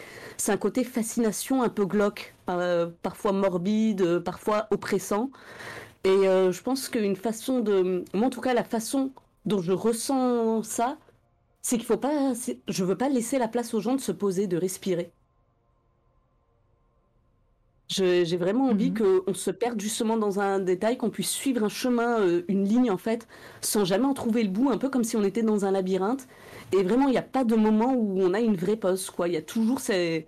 un côté fascination un peu glauque, euh, parfois morbide, parfois oppressant. Et je pense qu'une façon de... Moi en tout cas, la façon dont je ressens ça, c'est qu'il faut pas... Je veux pas laisser la place aux gens de se poser, de respirer. J'ai vraiment envie mhm. qu'on se perde justement dans un détail, qu'on puisse suivre un chemin, euh, une ligne en fait, sans jamais en trouver le bout, un peu comme si on était dans un labyrinthe. Et vraiment, il n'y a pas de moment où on a une vraie pause, quoi. Il y a toujours ces...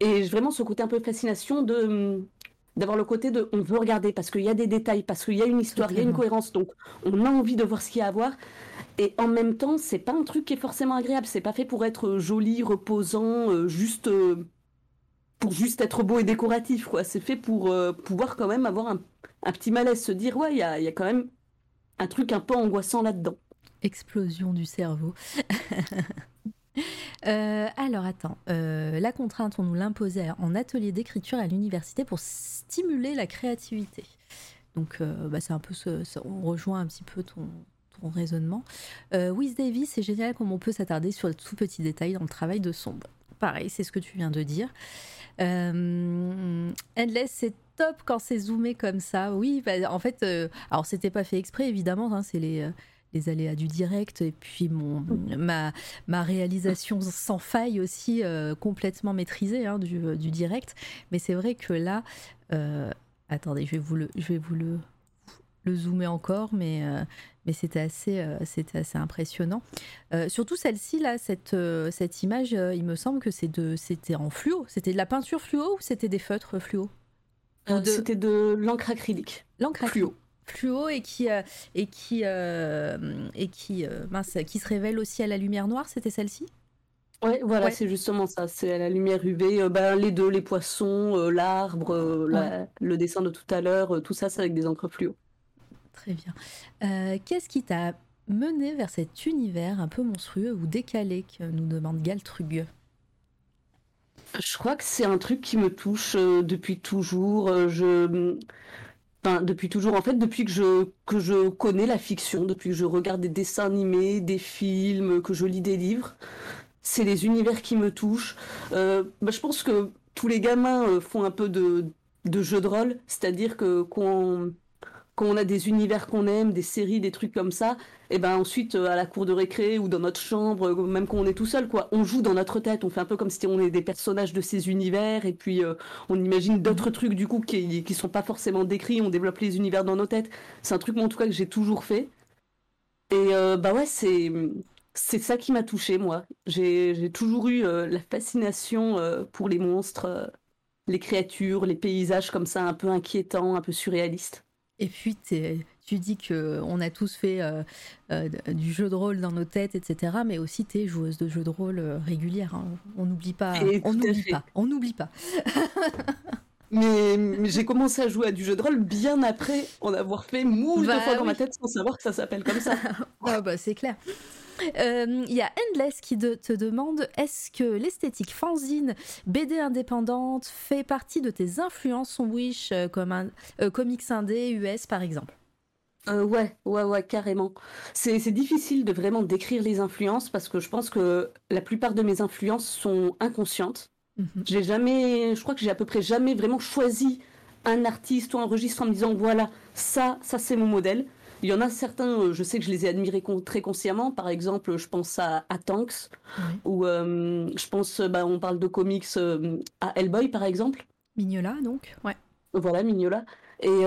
Et vraiment ce côté un peu fascination de d'avoir le côté de on veut regarder parce qu'il y a des détails, parce qu'il y a une histoire, il y a une cohérence, donc on a envie de voir ce qu'il y a à voir. Et en même temps, c'est pas un truc qui est forcément agréable. C'est pas fait pour être joli, reposant, euh, juste. Pour juste être beau et décoratif, quoi. C'est fait pour euh, pouvoir quand même avoir un, petit malaise, se dire, ouais, il y a, quand même un truc un peu angoissant là-dedans. Explosion du cerveau. Euh, alors attends, euh, la contrainte, on nous l'imposait en atelier d'écriture à l'université pour stimuler la créativité. Donc bah, c'est un peu ce, on rejoint un petit peu ton, ton raisonnement. Wiz Davis, c'est génial comme on peut s'attarder sur le tout petit détail dans le travail de sombre. Pareil, c'est ce que tu viens de dire. Euh, Endless, c'est top quand c'est zoomé comme ça. Oui, bah, en fait, euh, alors c'était pas fait exprès évidemment, hein, c'est les euh, les aléas du direct et puis mon ma, ma réalisation sans faille aussi complètement maîtrisée hein, du, du, direct mais c'est vrai que là attendez je vais vous le je vais vous le le zoomer encore mais mais c'était assez, euh, c'était assez impressionnant. Euh, surtout celle-ci, là, cette, euh, cette image, il me semble que c'est de, c'était en fluo. C'était de la peinture fluo ou c'était des feutres fluo? C'était de l'encre acrylique. L'encre fluo. Fluo et qui, et qui, et qui, mince, qui se révèle aussi à la lumière noire, c'était celle-ci? Ouais, voilà, c'est justement ça. C'est à la lumière UV. Ben, les deux, les poissons, l'arbre, le dessin de tout à l'heure, tout ça, c'est avec des encres fluo. Très bien. Euh, qu'est-ce qui t'a mené vers cet univers un peu monstrueux ou décalé que nous demande Galtrug Je crois que c'est un truc qui me touche euh, depuis toujours. Euh, je... Enfin, depuis toujours, en fait, depuis que je, connais la fiction, depuis que je regarde des dessins animés, des films, que je lis des livres, c'est les univers qui me touchent. Bah, je pense que tous les gamins font un peu de, de jeu de rôle, c'est-à-dire que quand quand on a des univers qu'on aime, des séries, des trucs comme ça, et ben ensuite à la cour de récré ou dans notre chambre, même quand on est tout seul, quoi, on joue dans notre tête, on fait un peu comme si on est des personnages de ces univers, et puis on imagine d'autres trucs du coup qui qui sont pas forcément décrits, on développe les univers dans nos têtes. C'est un truc en tout cas que j'ai toujours fait. Et bah ouais, c'est c'est ça qui m'a touchée, moi. J'ai toujours eu la fascination pour les monstres, les créatures, les paysages comme ça, un peu inquiétants, un peu surréalistes. Et puis, tu dis qu'on a tous fait du jeu de rôle dans nos têtes, etc. Mais aussi, tu es joueuse de jeux de rôle régulière. Hein. On n'oublie pas. on n'oublie pas. On n'oublie pas. mais, j'ai commencé à jouer à du jeu de rôle bien après en avoir fait moult de bah fois dans ma tête sans savoir que ça s'appelle comme ça. ah bah c'est clair. Euh, il y a Endless qui te demande est-ce que l'esthétique fanzine, BD indépendante fait partie de tes influences Wish euh, comme un euh, comics indé US par exemple? Ouais, ouais, ouais, carrément. C'est difficile de vraiment décrire les influences parce que je pense que la plupart de mes influences sont inconscientes. Mhm. J'ai jamais, je crois que j'ai à peu près jamais vraiment choisi un artiste ou un registre en me disant voilà, ça, ça c'est mon modèle. Il y en a certains, euh, je sais que je les ai admirés très consciemment. Par exemple, je pense à, Tanks, ou euh, je pense, bah, on parle de comics, euh, à Hellboy par exemple. Mignola, donc, ouais. Voilà, Mignola. Et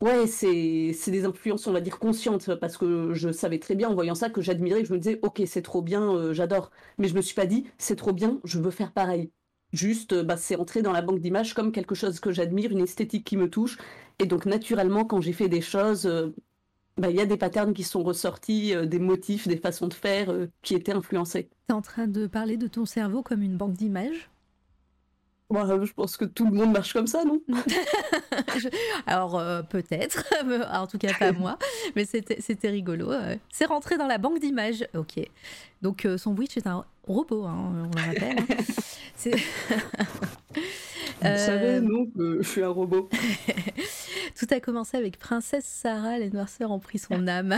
ouais, c'est des influences, on va dire, conscientes, parce que je savais très bien en voyant ça que j'admirais, je me disais, ok, c'est trop bien, j'adore. Mais je me suis pas dit, c'est trop bien, je veux faire pareil. Juste, bah, c'est entré dans la banque d'images comme quelque chose que j'admire, une esthétique qui me touche, et donc, naturellement, quand j'ai fait des choses, euh, bah, il y a des patterns qui sont ressortis, euh, des motifs, des façons de faire euh, qui étaient influencés. Tu es en train de parler de ton cerveau comme une banque d'images? Je pense que tout le monde marche comme ça, non? Alors, peut-être, en tout cas pas moi, mais c'était rigolo. C'est rentré dans la banque d'images, ok. Donc, son witch est un robot, hein, on le rappelle. Vous savez, non, que je suis un robot. Tout a commencé avec Princesse Sarah, les noirceurs ont pris son âme.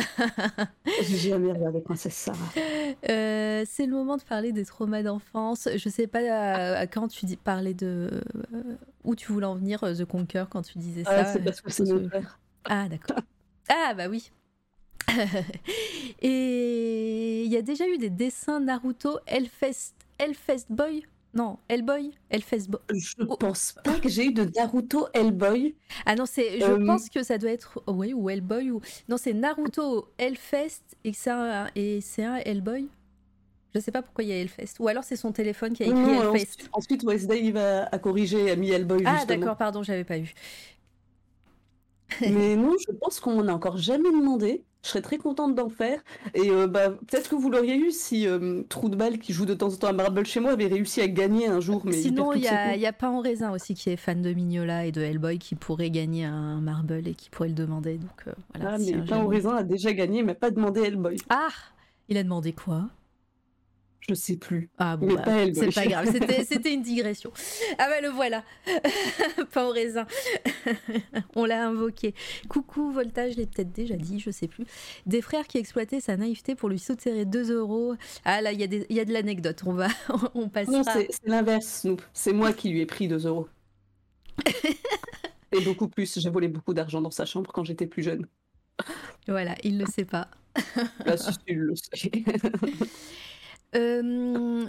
J'ai jamais regardé Princesse Sarah. Euh, c'est le moment de parler des traumas d'enfance. Je sais pas euh, quand tu dis parler de euh, où tu voulais en venir The Conquer quand tu disais ah, ça. C'est parce que c'est. Ah d'accord. Ah bah oui. Et il y a déjà eu des dessins Naruto Hellfest, Hellfest Boy? Non, Hellboy Hellfest Boy. Je pense pas que j'ai eu de Naruto Hellboy. Ah non, c'est. Je euh, pense que ça doit être. Oh, oui, ou Hellboy. Ou... Non, c'est Naruto Hellfest et c'est un, et c'est un Hellboy. Je sais pas pourquoi il y a Hellfest. Ou alors c'est son téléphone qui a écrit Hellfest. Ensuite, Wednesday il va à corriger, a mis Hellboy. Ah d'accord, pardon, j'avais pas eu. Mais non, je pense qu'on n'a encore jamais demandé. Je serais très contente d'en faire. Et euh, bah, peut-être que vous l'auriez eu si euh, Trou de Balle, qui joue de temps en temps à Marble chez moi, avait réussi à gagner un jour. Mais Sinon, il y, a, y a Pain en raisin aussi qui est fan de Mignola et de Hellboy qui pourrait gagner un Marble et qui pourrait le demander. Donc, euh, voilà, ah, mais Pain en raisin a déjà gagné, mais pas demandé Hellboy. Ah Il a demandé quoi? Je sais plus. Ah bon, bah, c'est pas grave, c'était une digression. Ah bah le voilà, pas au raisin. On l'a invoqué. Coucou Voltage, je l'ai peut-être déjà dit, je sais plus. Des frères qui exploitaient sa naïveté pour lui soutirer 2 euros. Ah là, il y, y, a de l'anecdote, on va, on passera. Non, c'est l'inverse, Snoop. C'est moi qui lui ai pris 2 euros. Et beaucoup plus, j'ai volé beaucoup d'argent dans sa chambre quand j'étais plus jeune. Voilà, il le sait pas. Là, si, il le sait. Euh,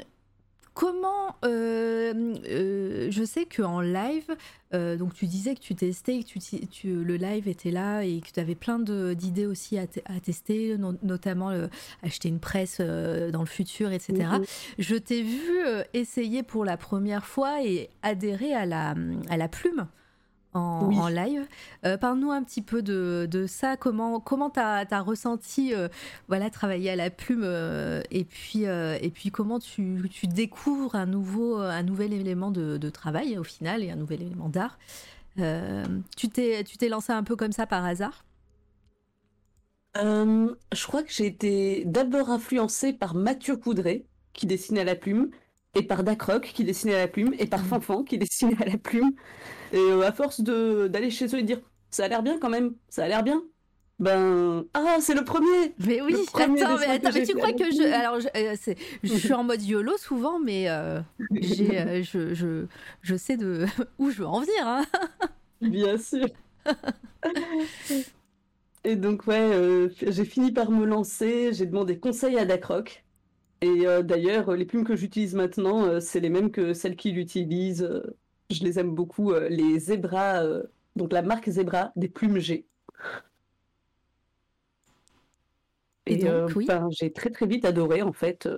comment euh, euh, je sais qu'en live, donc tu disais que tu testais, que tu, le live était là et que tu avais plein d'idées aussi à, tester, notamment acheter une presse dans le futur, etc. Mm-hmm. Je t'ai vu essayer pour la première fois et adhérer à la, à la plume en, live. Euh, parle-nous un petit peu de, ça, comment comment tu as, ressenti euh, voilà, travailler à la plume euh, et, puis, et puis comment tu, tu, découvres un, nouveau, un nouvel élément de, travail au final et un nouvel élément d'art? tu t'es lancé un peu comme ça par hasard? Je crois que j'ai été d'abord influencée par Mathieu Coudray qui dessinait à la plume et par Dacroc qui dessinait à la plume et par. Fanfan qui dessinait à la plume. Et euh, à force d'aller chez eux et de dire ça a l'air bien quand même, ça a l'air bien. Ben ah c'est le premier. Mais oui, attends, mais, attends, mais tu crois que je alors je, euh, je, suis en mode YOLO souvent, mais euh, j'ai je, je, je sais de où je veux en venir. Hein. Bien sûr. Et donc, ouais, j'ai fini par me lancer. J'ai demandé conseil à Dacroc. Et euh, d'ailleurs, les plumes que j'utilise maintenant, euh, c'est les mêmes que celles qu'il utilise. Euh, je les aime beaucoup. les Zebra, donc la marque Zebra des plumes G. Et donc, oui. ben, j'ai très très vite adoré en fait.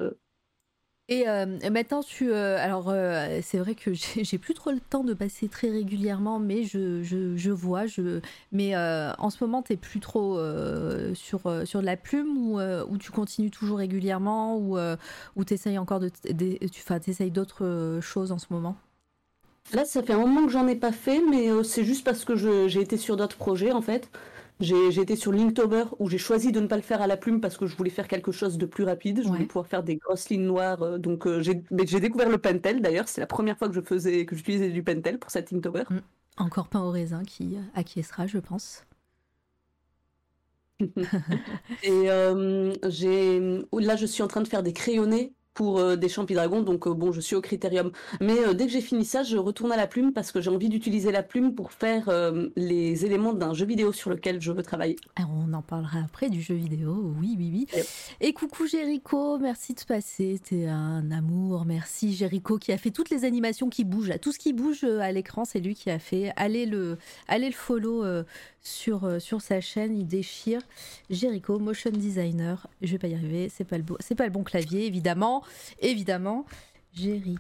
Euh, Et maintenant, tu. euh, alors, euh, c'est vrai que j'ai plus trop le temps de passer très régulièrement, mais je, je, vois. Je, mais en ce moment, tu plus trop sur, sur de la plume ou, tu continues toujours régulièrement ou, ou tu essayes encore de. de t'essayes d'autres choses en ce moment? Là, ça fait un moment que j'en ai pas fait, mais c'est juste parce que j'ai été sur d'autres projets en fait. J'ai été sur Linktober où j'ai choisi de ne pas le faire à la plume parce que je voulais faire quelque chose de plus rapide. Je voulais Ouais. pouvoir faire des grosses lignes noires. euh, donc euh, j'ai découvert le pentel d'ailleurs. C'est la première fois que je faisais que j'utilisais du pentel pour cette Linktober. Encore pain au raisin qui acquiescera, je pense. Et euh, j'ai là, je suis en train de faire des crayonnés pour euh, des champis dragons. Donc euh, bon, je suis au critérium. Mais euh, dès que j'ai fini ça, je retourne à la plume parce que j'ai envie d'utiliser la plume pour faire euh, les éléments d'un jeu vidéo sur lequel je veux travailler. Alors, on en parlera après du jeu vidéo, oui, oui, oui. Yep. Et coucou Jericho, merci de passer, t'es un amour, merci Jericho qui a fait toutes les animations qui bougent, tout ce qui bouge à l'écran, c'est lui qui a fait. Allez le, allez le follow sur, sur sa chaîne, il déchire. Jericho, motion designer, je vais pas y arriver, c'est pas le, beau- c'est pas le bon clavier, évidemment, évidemment. Jericho,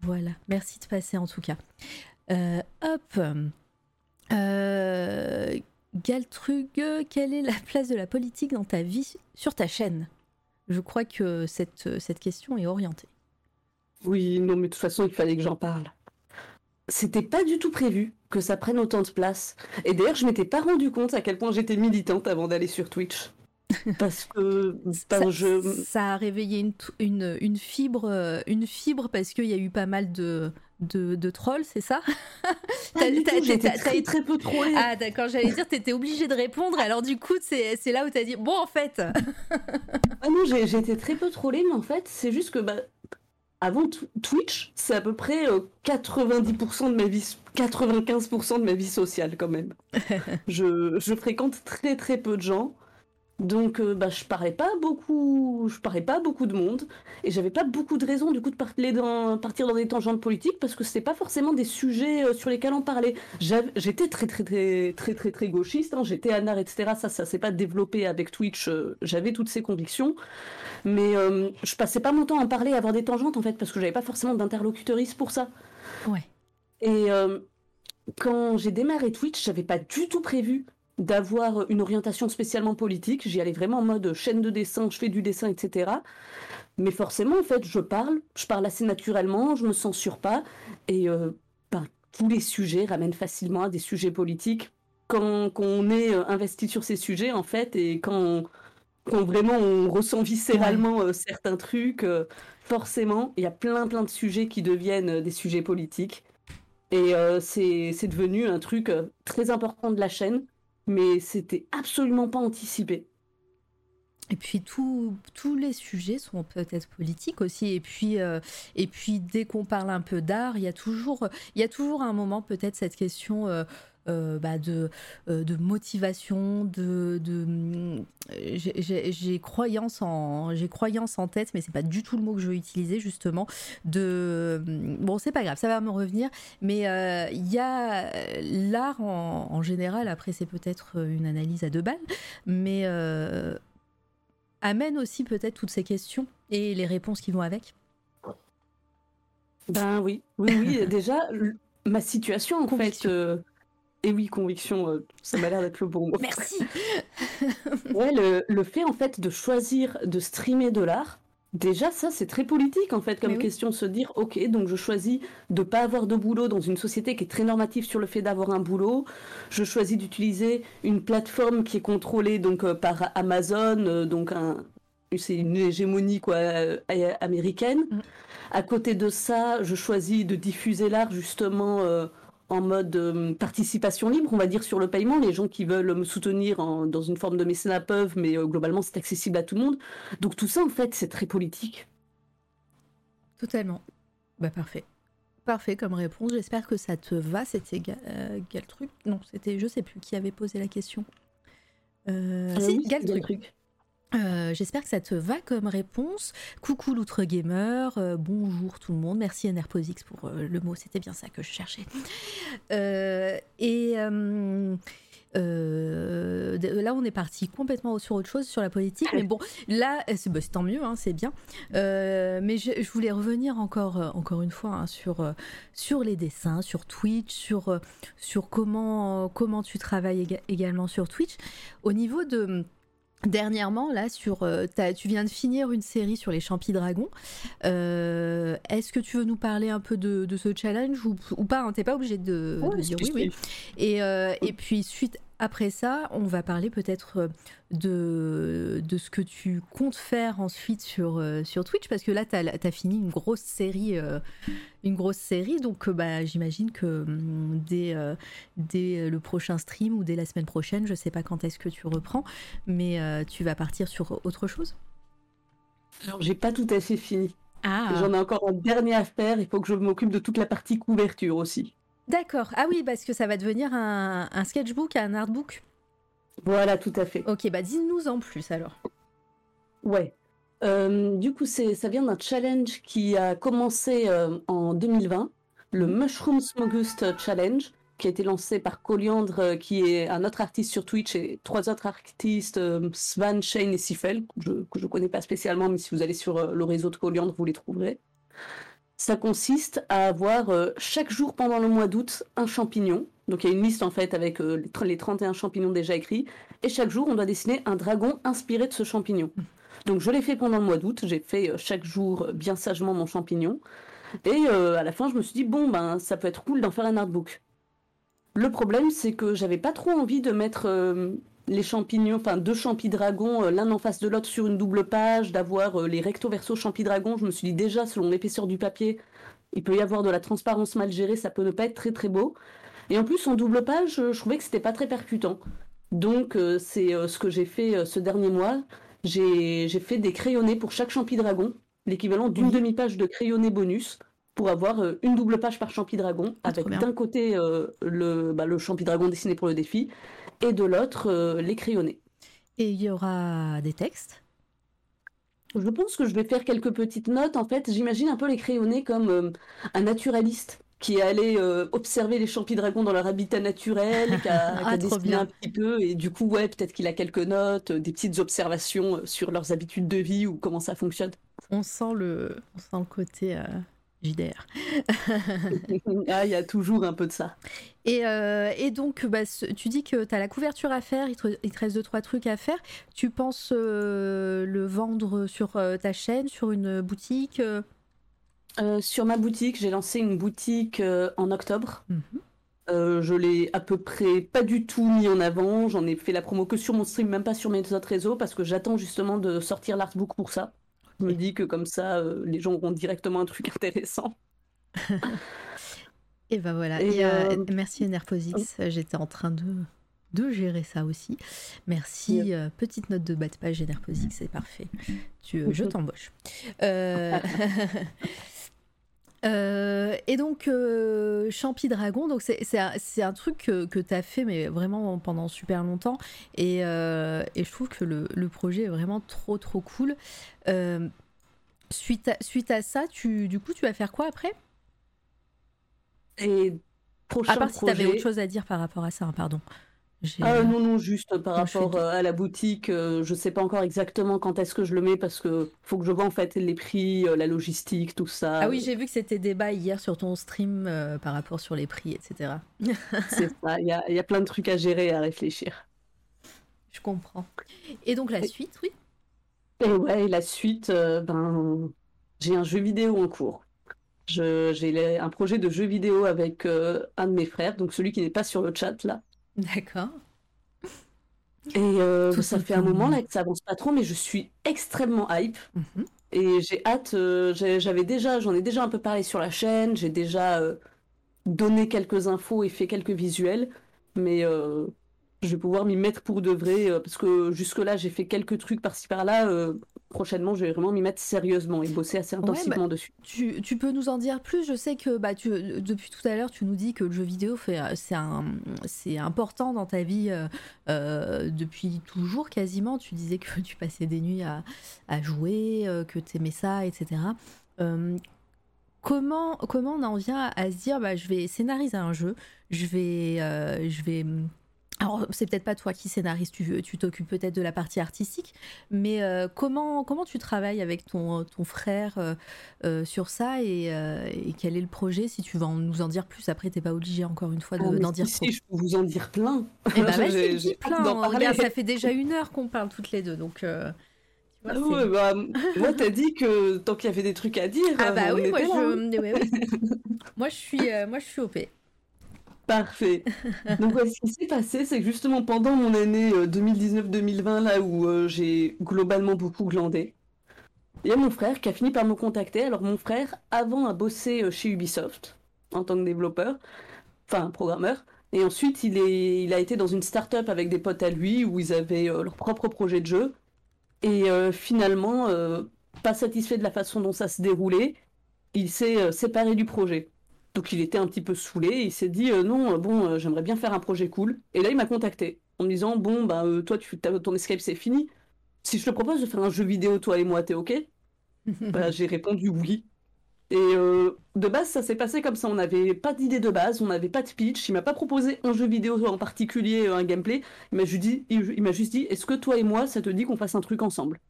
voilà, merci de passer en tout cas. Euh, hop. Euh, Galtrug, quelle est la place de la politique dans ta vie sur ta chaîne? Je crois que cette, cette question est orientée. Oui, non, mais de toute façon, il fallait que j'en parle. C'était pas du tout prévu que ça prenne autant de place. Et d'ailleurs, je m'étais pas rendu compte à quel point j'étais militante avant d'aller sur Twitch. Parce que ça, je... ça a réveillé une, t- une, une fibre, euh, une fibre parce qu'il y a eu pas mal de, de, de trolls, c'est ça? T'as- très, peu trollée. Ah d'accord, j'allais dire t'étais obligé de répondre. Alors du coup, c'est c'est là où t'as dit bon en fait. Ah non, j'ai été très peu trollée, mais en fait, c'est juste que bah, avant Tw- Twitch, c'est à peu près euh, 90% de ma vie, 95% de ma vie sociale quand même. je, je fréquente très très peu de gens, donc euh, bah, je parlais pas beaucoup, je parlais pas beaucoup de monde, et j'avais pas beaucoup de raisons du coup de parler dans- partir dans des tangentes politiques parce que c'était pas forcément des sujets euh, sur lesquels on parlait. J'étais très très très très très très gauchiste, hein, j'étais anard, etc. Ça, ça s'est pas développé avec Twitch. euh, J'avais toutes ces convictions, mais je passais pas mon temps à en parler, à avoir des tangentes en fait, parce que j'avais pas forcément d'interlocutrice pour ça. Ouais. Et quand j'ai démarré Twitch, j'avais pas du tout prévu d'avoir une orientation spécialement politique. J'y allais vraiment en mode chaîne de dessin, je fais du dessin, etc. Mais forcément, en fait, je parle, je parle assez naturellement, je me censure pas, et euh, ben, tous les sujets ramènent facilement à des sujets politiques quand, quand on est euh, investi sur ces sujets, en fait, et quand, quand vraiment on ressent viscéralement euh, certains trucs, forcément, il y a plein plein de sujets qui deviennent des sujets politiques. Et euh, c'est devenu un truc très important de la chaîne, mais c'était absolument pas anticipé. Et puis tout- tous les sujets sont peut-être politiques aussi. Et puis, euh, et puis dès qu'on parle un peu d'art, il y a toujours, il y a toujours un moment peut-être cette question euh, euh, bah, de, euh, de motivation, de, de hum, j'ai- croyance en, j'ai croyance en tête, mais c'est pas du tout le mot que je veux utiliser justement. De bon, c'est pas grave, ça va me revenir. Mais euh, il y a euh, l'art en, en général. Après, c'est peut-être une analyse à deux balles, mais euh, amène aussi peut-être toutes ces questions et les réponses qui vont avec. Ben oui, oui, oui. déjà, ma situation en Conviction. fait. euh, Et oui, conviction, euh, ça m'a l'air d'être le bon mot. Merci. Ouais, le, le fait en fait de choisir de streamer de l'art, déjà ça c'est très politique en fait comme Mais oui. question de se dire ok donc je choisis de pas avoir de boulot dans une société qui est très normative sur le fait d'avoir un boulot, je choisis d'utiliser une plateforme qui est contrôlée donc euh, par Amazon euh, donc un c'est une hégémonie quoi américaine. Mm. À côté de ça, je choisis de diffuser l'art justement euh, en mode euh, participation libre, on va dire sur le paiement. Les gens qui veulent me soutenir en- dans une forme de mécénat peuvent, mais euh, globalement c'est accessible à tout le monde. Donc tout ça en fait c'est très politique. Totalement. Bah parfait. parfait comme réponse. J'espère que ça te va. C'était Ga- euh, Galtruc Non, c'était je sais plus qui avait posé la question. Euh, Ah si, oui, c'est Galtruc. Galtruc. Euh, J'espère que ça te va comme réponse. Coucou l'outre gamer, euh, bonjour tout le monde. Merci NRPOSX pour euh, le mot, c'était bien ça que je cherchais. Et là, on est parti complètement sur autre chose, sur la politique. Mais bon, là, c'est bah, c'est tant mieux, hein, c'est bien. Mais je, voulais revenir encore, encore une fois hein, sur, sur les dessins, sur Twitch, sur, sur comment, comment tu travailles éga- également sur Twitch. Au niveau de Dernièrement, là, sur, euh, tu viens de finir une série sur les champis dragons. Euh, Est-ce que tu veux nous parler un peu de, de ce challenge ou, ou pas hein, T'es pas obligé de, dire oui. Et, euh, et puis suite après ça, on va parler peut-être euh, de, de ce que tu comptes faire ensuite sur, euh, sur Twitch, parce que là, tu as, fini une grosse série, euh, une grosse série, donc bah, j'imagine que hum, dès, euh, dès le prochain stream ou dès la semaine prochaine, je sais pas quand est-ce que tu reprends, mais euh, tu vas partir sur autre chose? Alors, j'ai pas tout à fait fini. Ah, J'en ai encore un dernier à faire. Il faut que je m'occupe de toute la partie couverture aussi. D'accord. Ah oui, parce que ça va devenir un, un sketchbook, un artbook. Voilà, tout à fait. Ok, bah dis-nous en plus alors. Ouais. Euh, du coup, c'est, ça vient d'un challenge qui a commencé euh, en 2020, le Mushroom Smogust Challenge, qui a été lancé par Coliandre, euh, qui est un autre artiste sur Twitch, et trois autres artistes, Svan, Shane et Sifel, que je, je connais pas spécialement, mais si vous allez sur le réseau de Coliandre, vous les trouverez. Ça consiste à avoir euh, chaque jour pendant le mois d'août un champignon. Donc il y a une liste en fait avec euh, les tr- les 31 champignons déjà écrits. Et chaque jour, on doit dessiner un dragon inspiré de ce champignon. Donc je l'ai fait pendant le mois d'août, j'ai fait euh, chaque jour bien sagement mon champignon. Et à la fin, je me suis dit, bon, ben ça peut être cool d'en faire un artbook. Le problème, c'est que j'avais pas trop envie de mettre les champignons, enfin deux champis dragons euh, l'un en face de l'autre sur une double page, d'avoir euh, les recto verso champis dragons. Je me suis dit déjà, selon l'épaisseur du papier, il peut y avoir de la transparence mal gérée, ça peut ne pas être très très beau. Et en plus, en double page, euh, je trouvais que c'était pas très percutant. Donc, euh, c'est ce que j'ai fait ce dernier mois. J'ai fait des crayonnés pour chaque champi dragon, l'équivalent d'une Oui. demi-page de crayonné bonus, pour avoir une double page par champi dragon, Ah, avec d'un côté le, bah, le champi dragon dessiné pour le défi, et de l'autre euh, les crayonnés. Et il y aura des textes. Je pense que je vais faire quelques petites notes. En fait, j'imagine un peu les crayonnés comme euh, un naturaliste qui est allé euh, observer les champis dragons dans leur habitat naturel, et qui a, qui a Ah, bien. un petit peu, et du coup, ouais, peut-être qu'il a quelques notes, des petites observations sur leurs habitudes de vie ou comment ça fonctionne. On sent le, on sent le côté JDR. ah, il y a toujours un peu de ça. Et, euh, et donc, bah, tu dis que tu as la couverture à faire, il te, il te reste deux, trois trucs à faire. Tu penses euh, le vendre sur euh, ta chaîne, sur une boutique sur ma boutique, j'ai lancé une boutique en octobre. Mhm. Euh, je l'ai à peu près pas du tout mis en avant. J'en ai fait la promo que sur mon stream, même pas sur mes autres réseaux, parce que j'attends justement de sortir l'artbook pour ça. Je me dis que comme ça, euh, les gens auront directement un truc intéressant. Et ben voilà. Et, Et, euh, euh, merci NRPOSX, j'étais en train de, de gérer ça aussi. Merci. Yep. euh, petite note de bas de page NRPOSX, c'est parfait. Tu, je t'embauche. Euh, euh, et donc, euh, Champi Dragon, donc c'est un, truc que, que tu as fait, mais vraiment pendant super longtemps. Et, euh, et je trouve que le, le projet est vraiment trop, trop cool. Suite, à, suite à ça, tu, du coup, tu vas faire quoi après? Et prochain À part si tu avais autre chose à dire par rapport à ça, hein, pardon. Ah non, non, juste par Non, rapport euh, à la boutique, euh, je sais pas encore exactement quand est-ce que je le mets parce que faut que je vois en fait les prix, euh, la logistique, tout ça. Ah oui, j'ai vu que c'était débat hier sur ton stream euh, par rapport sur les prix, etc. C'est ça, il y y a plein de trucs à gérer et à réfléchir. Je comprends. Et donc la Et- suite, oui? Et ouais, la suite, euh, ben, j'ai un jeu vidéo en cours. J'ai un projet de jeu vidéo avec euh, un de mes frères, donc celui qui n'est pas sur le chat là. D'accord. Et euh, Tout ça fait un moment là que ça avance pas trop, mais je suis extrêmement hype. Mhm. Et j'ai hâte, euh, j'avais déjà, j'en ai déjà un peu parlé sur la chaîne, j'ai déjà euh, donné quelques infos et fait quelques visuels, mais euh, je vais pouvoir m'y mettre pour de vrai, euh, parce que jusque-là, j'ai fait quelques trucs par-ci par-là. euh, prochainement, je vais vraiment m'y mettre sérieusement et bosser assez intensivement bah, dessus. Tu, tu peux nous en dire plus Je sais que bah, tu, depuis tout à l'heure, tu nous dis que le jeu vidéo, fait, c'est, important dans ta vie euh, euh, depuis toujours quasiment. Tu disais que tu passais des nuits à, à jouer, euh, que tu aimais ça, etc. Euh, comment, comment on en vient à se dire bah, je vais scénariser un jeu, je vais. euh, je vais alors, c'est peut-être pas toi qui scénarise, tu tu t'occupes peut-être de la partie artistique, mais euh, comment, comment tu travailles avec ton, ton frère euh, euh, sur ça et, et quel est le projet Si tu vas en- nous en dire plus, après, t'es pas obligé encore une fois de- Ah, d'en dire si, trop. si, je peux vous en dire plein. Eh bah, vas-y, dis plein. Regarde, ça fait déjà une heure qu'on parle toutes les deux, donc. tu Ah vois, c'est- ouais, bah, moi, t'as dit que tant qu'il y avait des trucs à dire, Ah bah oui, moi hein. je, ouais, ouais. moi je suis, moi je suis OP. Parfait. Donc, ouais, ce qui s'est passé, c'est que justement pendant mon année euh, 2019-2020, là où euh, j'ai globalement beaucoup glandé, il y a mon frère qui a fini par me contacter. Alors, mon frère, avant, a bossé euh, chez Ubisoft en tant que développeur, enfin programmeur. Et ensuite, il est, il a été dans une start-up avec des potes à lui où ils avaient euh, leur propre projet de jeu. Et euh, finalement, euh, pas satisfait de la façon dont ça se déroulait, il s'est euh, séparé du projet. Donc il était un petit peu saoulé, il s'est dit euh, non, euh, bon, euh, j'aimerais bien faire un projet cool. Et là, il m'a contacté en me disant bon, bah euh, toi, tu, ton escape c'est fini. Si je te propose de faire un jeu vidéo, toi et moi, t'es ok? Bah, j'ai répondu oui. Et de base, ça s'est passé comme ça. On n'avait pas d'idée de base, on n'avait pas de pitch. Il m'a pas proposé un jeu vidéo en particulier, un gameplay. Il m'a juste dit, il, il m'a juste dit, est-ce que toi et moi, ça te dit qu'on fasse un truc ensemble?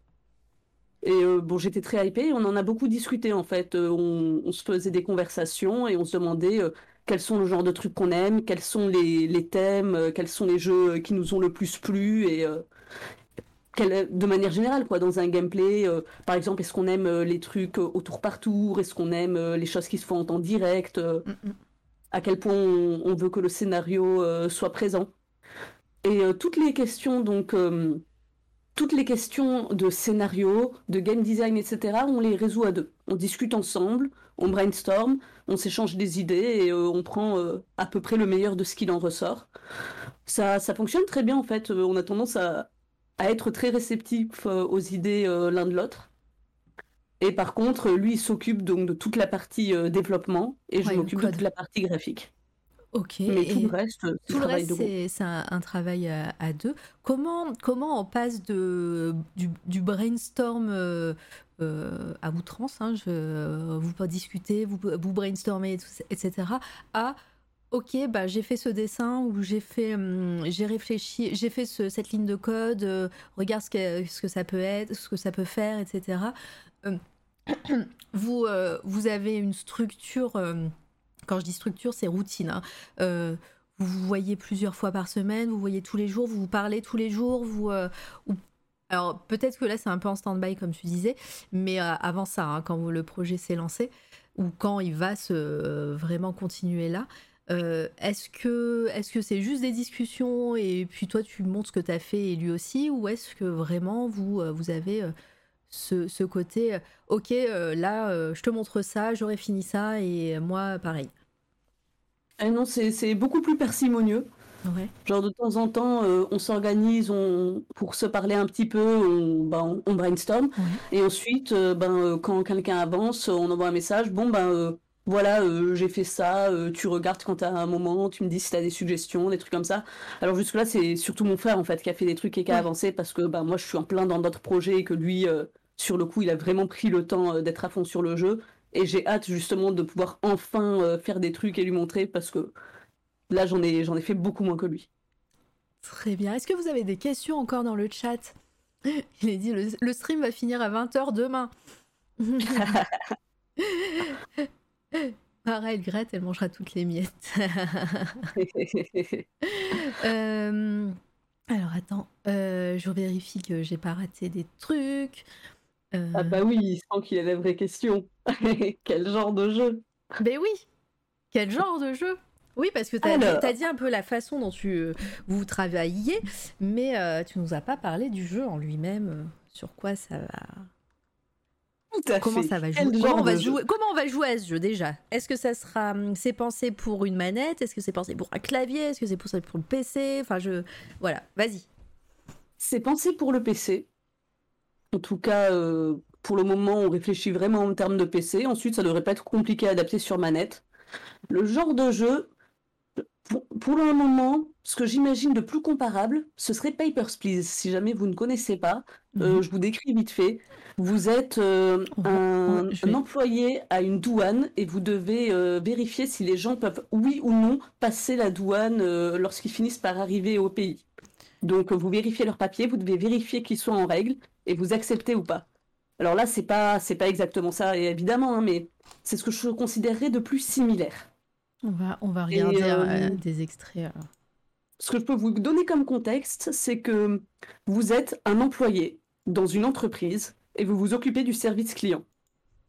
Et euh, bon, j'étais très hypée. On en a beaucoup discuté en fait. Euh, on, on se faisait des conversations et on se demandait euh, quels sont le genre de trucs qu'on aime, quels sont les, les thèmes, quels sont les jeux qui nous ont le plus plu et de manière générale, quoi, dans un gameplay. par exemple, est-ce qu'on aime les trucs au tour par tour? Est-ce qu'on aime les choses qui se font en temps direct Mm, mm. À quel point on, on veut que le scénario soit présent? Et toutes les questions, donc, toutes les questions de scénario, de game design, etc., on les résout à deux. On discute ensemble, on brainstorm, on s'échange des idées et euh, on prend euh, à peu près le meilleur de ce qu'il en ressort. Ça, ça fonctionne très bien en fait. Euh, on a tendance à, à être très réceptif aux idées l'un de l'autre. Et par contre, lui, il s'occupe donc de toute la partie développement et je Ouais, m'occupe de toute la partie graphique. Ok. Mais et- tout le reste, c'est Tout le reste, c'est un, un travail à, à deux. Comment, comment on passe de, du, du brainstorm euh, euh, à outrance, hein, je, vous pas discuter, vous, vous brainstormez, etc., à ok, bah, j'ai fait ce dessin ou j'ai fait, hum, j'ai réfléchi, j'ai fait ce- cette ligne de code, euh, regarde ce que, ce que ça peut être, ce que ça peut faire, etc. Euh, vous, vous avez une structure, euh, quand je dis structure, c'est routine. hein. Euh, vous vous voyez plusieurs fois par semaine, vous voyez tous les jours, vous vous parlez tous les jours, vous... euh, Alors peut-être que là c'est un peu en stand-by comme tu disais, mais euh, avant ça, hein, quand le projet s'est lancé, ou quand il va se vraiment continuer là, est-ce que c'est juste des discussions et puis toi tu montres ce que tu as fait et lui aussi, ou est-ce que vraiment vous, vous avez ce, ce côté, euh, ok, euh, là euh, je te montre ça, j'aurais fini ça et moi pareil. Ah non, c'est beaucoup plus parcimonieux. Ouais. Genre de temps en temps, euh, on s'organise on, pour se parler un petit peu, on, ben, on, on brainstorm. Ouais. Et ensuite, euh, ben, euh, quand quelqu'un avance, on envoie un message. Bon, ben voilà, euh, j'ai fait ça, euh, tu regardes quand t'as un moment, tu me dis si t'as des suggestions, des trucs comme ça. Alors jusque-là, c'est surtout mon frère en fait qui a fait des trucs et qui a Ouais. avancé parce que ben, moi je suis en plein dans d'autres projets et que lui, euh, sur le coup, il a vraiment pris le temps d'être à fond sur le jeu. Et j'ai hâte justement de pouvoir enfin faire des trucs et lui montrer parce que là, j'en ai, j'en ai fait beaucoup moins que lui. Très bien. Est-ce que vous avez des questions encore dans le chat? Il est dit le, le stream va finir à 20h demain. Pareil, Grete, elle mangera toutes les miettes. Euh, alors attends, euh, je vérifie que j'ai pas raté des trucs. Euh, Ah bah oui, il sent qu'il a la vraie question. Quel genre de jeu? Ben oui Quel genre de jeu? Oui, parce que tu as, Alors. dit un peu la façon dont tu, vous travailliez, mais euh, tu nous as pas parlé du jeu en lui-même, euh, sur quoi ça va? Comment fait. ça va jouer comment on, va jouer comment on va jouer à ce jeu déjà? Est-ce que ça sera hum, c'est pensé pour une manette? Est-ce que c'est pensé pour un clavier? Est-ce que c'est pensé pour le PC Enfin je voilà, vas-y. C'est pensé pour le PC. En tout cas, euh, pour le moment, on réfléchit vraiment en termes de PC. Ensuite, ça devrait pas être compliqué à adapter sur manette. Le genre de jeu, pour, pour le moment, ce que j'imagine de plus comparable, ce serait Papers, Please. Si jamais vous ne connaissez pas, euh, Mhm. je vous décris vite fait. Vous êtes euh, un, employé à une douane et vous devez euh, vérifier si les gens peuvent, oui ou non, passer la douane lorsqu'ils finissent par arriver au pays. Donc, vous vérifiez leurs papiers, vous devez vérifier qu'ils soient en règle et vous acceptez ou pas. Alors là, c'est pas, c'est pas exactement ça, évidemment, hein, mais c'est ce que je considérerais de plus similaire. On va on va Et, regarder euh, euh, des extraits. alors. Ce que je peux vous donner comme contexte, c'est que vous êtes un employé dans une entreprise et vous vous occupez du service client.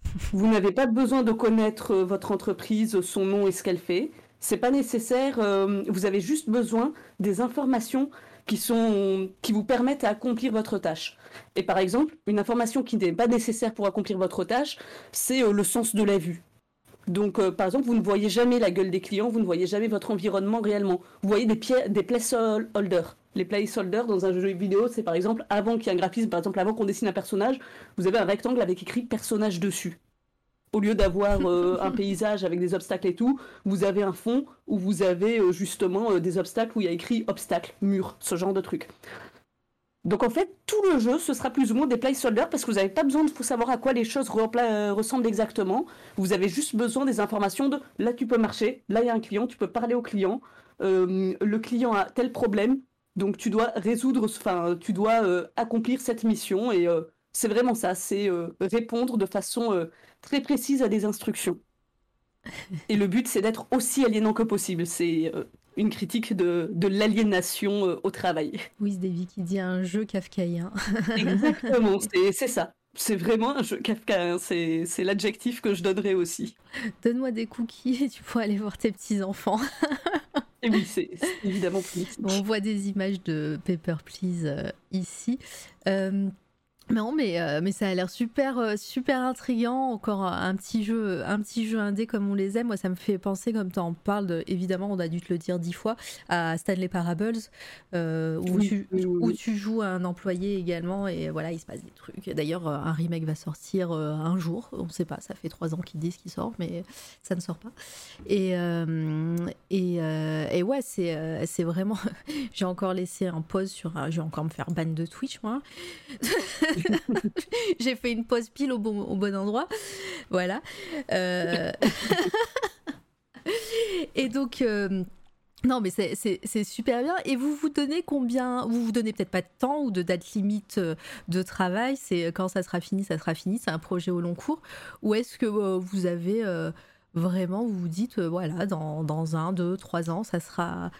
Vous n'avez pas besoin de connaître euh, votre entreprise, son nom et ce qu'elle fait. C'est pas nécessaire. euh, vous avez juste besoin des informations qui sont qui vous permettent d'accomplir votre tâche. Et par exemple, une information qui n'est pas nécessaire pour accomplir votre tâche, c'est le sens de la vue. Donc, euh, par exemple, vous ne voyez jamais la gueule des clients, vous ne voyez jamais votre environnement réellement. Vous voyez des, des placeholders. Les placeholders dans un jeu vidéo, c'est par exemple avant qu'il y ait un graphisme, par exemple avant qu'on dessine un personnage, vous avez un rectangle avec écrit personnage dessus. Au lieu d'avoir euh, un paysage avec des obstacles et tout, vous avez un fond où vous avez euh, justement des obstacles où il y a écrit obstacle, mur, ce genre de truc. Donc en fait, tout le jeu, ce sera plus ou moins des placeholders parce que vous n'avez pas besoin de savoir à quoi les choses euh, ressemblent exactement. Vous avez juste besoin des informations de là tu peux marcher, là il y a un client, tu peux parler au client, euh, le client a tel problème, donc tu dois résoudre, enfin tu dois euh, accomplir cette mission et c'est vraiment ça, c'est répondre de façon très précise à des instructions. Et le but c'est d'être aussi aliénant que possible. C'est une critique de, de l'aliénation euh, au travail. Wiz Davy qui dit un jeu kafkaïen. Exactement, c'est c'est ça. C'est vraiment un jeu kafkaïen, c'est c'est l'adjectif que je donnerais aussi. Donne-moi des cookies et tu pourras aller voir tes petits enfants. Et oui, c'est évidemment politique. On voit des images de Paper Please euh, ici. Euh, non, mais, euh, mais ça a l'air super, euh, super intriguant. Encore un petit jeu, un petit jeu indé comme on les aime. Moi, ça me fait penser, comme tu en parles, de- évidemment, on a dû te le dire dix fois, à Stanley Parables, euh, où, Oui, tu, oui, oui, où tu joues un employé également. Et voilà, il se passe des trucs. D'ailleurs, un remake va sortir euh, un jour. On ne sait pas, ça fait trois ans qu'ils disent qu'il sort, mais ça ne sort pas. Et, euh, et, et ouais, c'est c'est vraiment. J'ai encore laissé un pause sur. un- Je vais encore me faire ban de Twitch, moi. J'ai fait une pause pile au bon, endroit. Voilà. Euh, et donc. euh, Non, mais c'est- super bien. Et vous vous donnez combien Vous vous donnez peut-être pas de temps ou de date limite euh, de travail. C'est quand ça sera fini, ça sera fini. C'est un projet au long cours. Ou est-ce que vous avez vraiment, vous vous dites, voilà, dans, un, deux, trois ans, ça sera,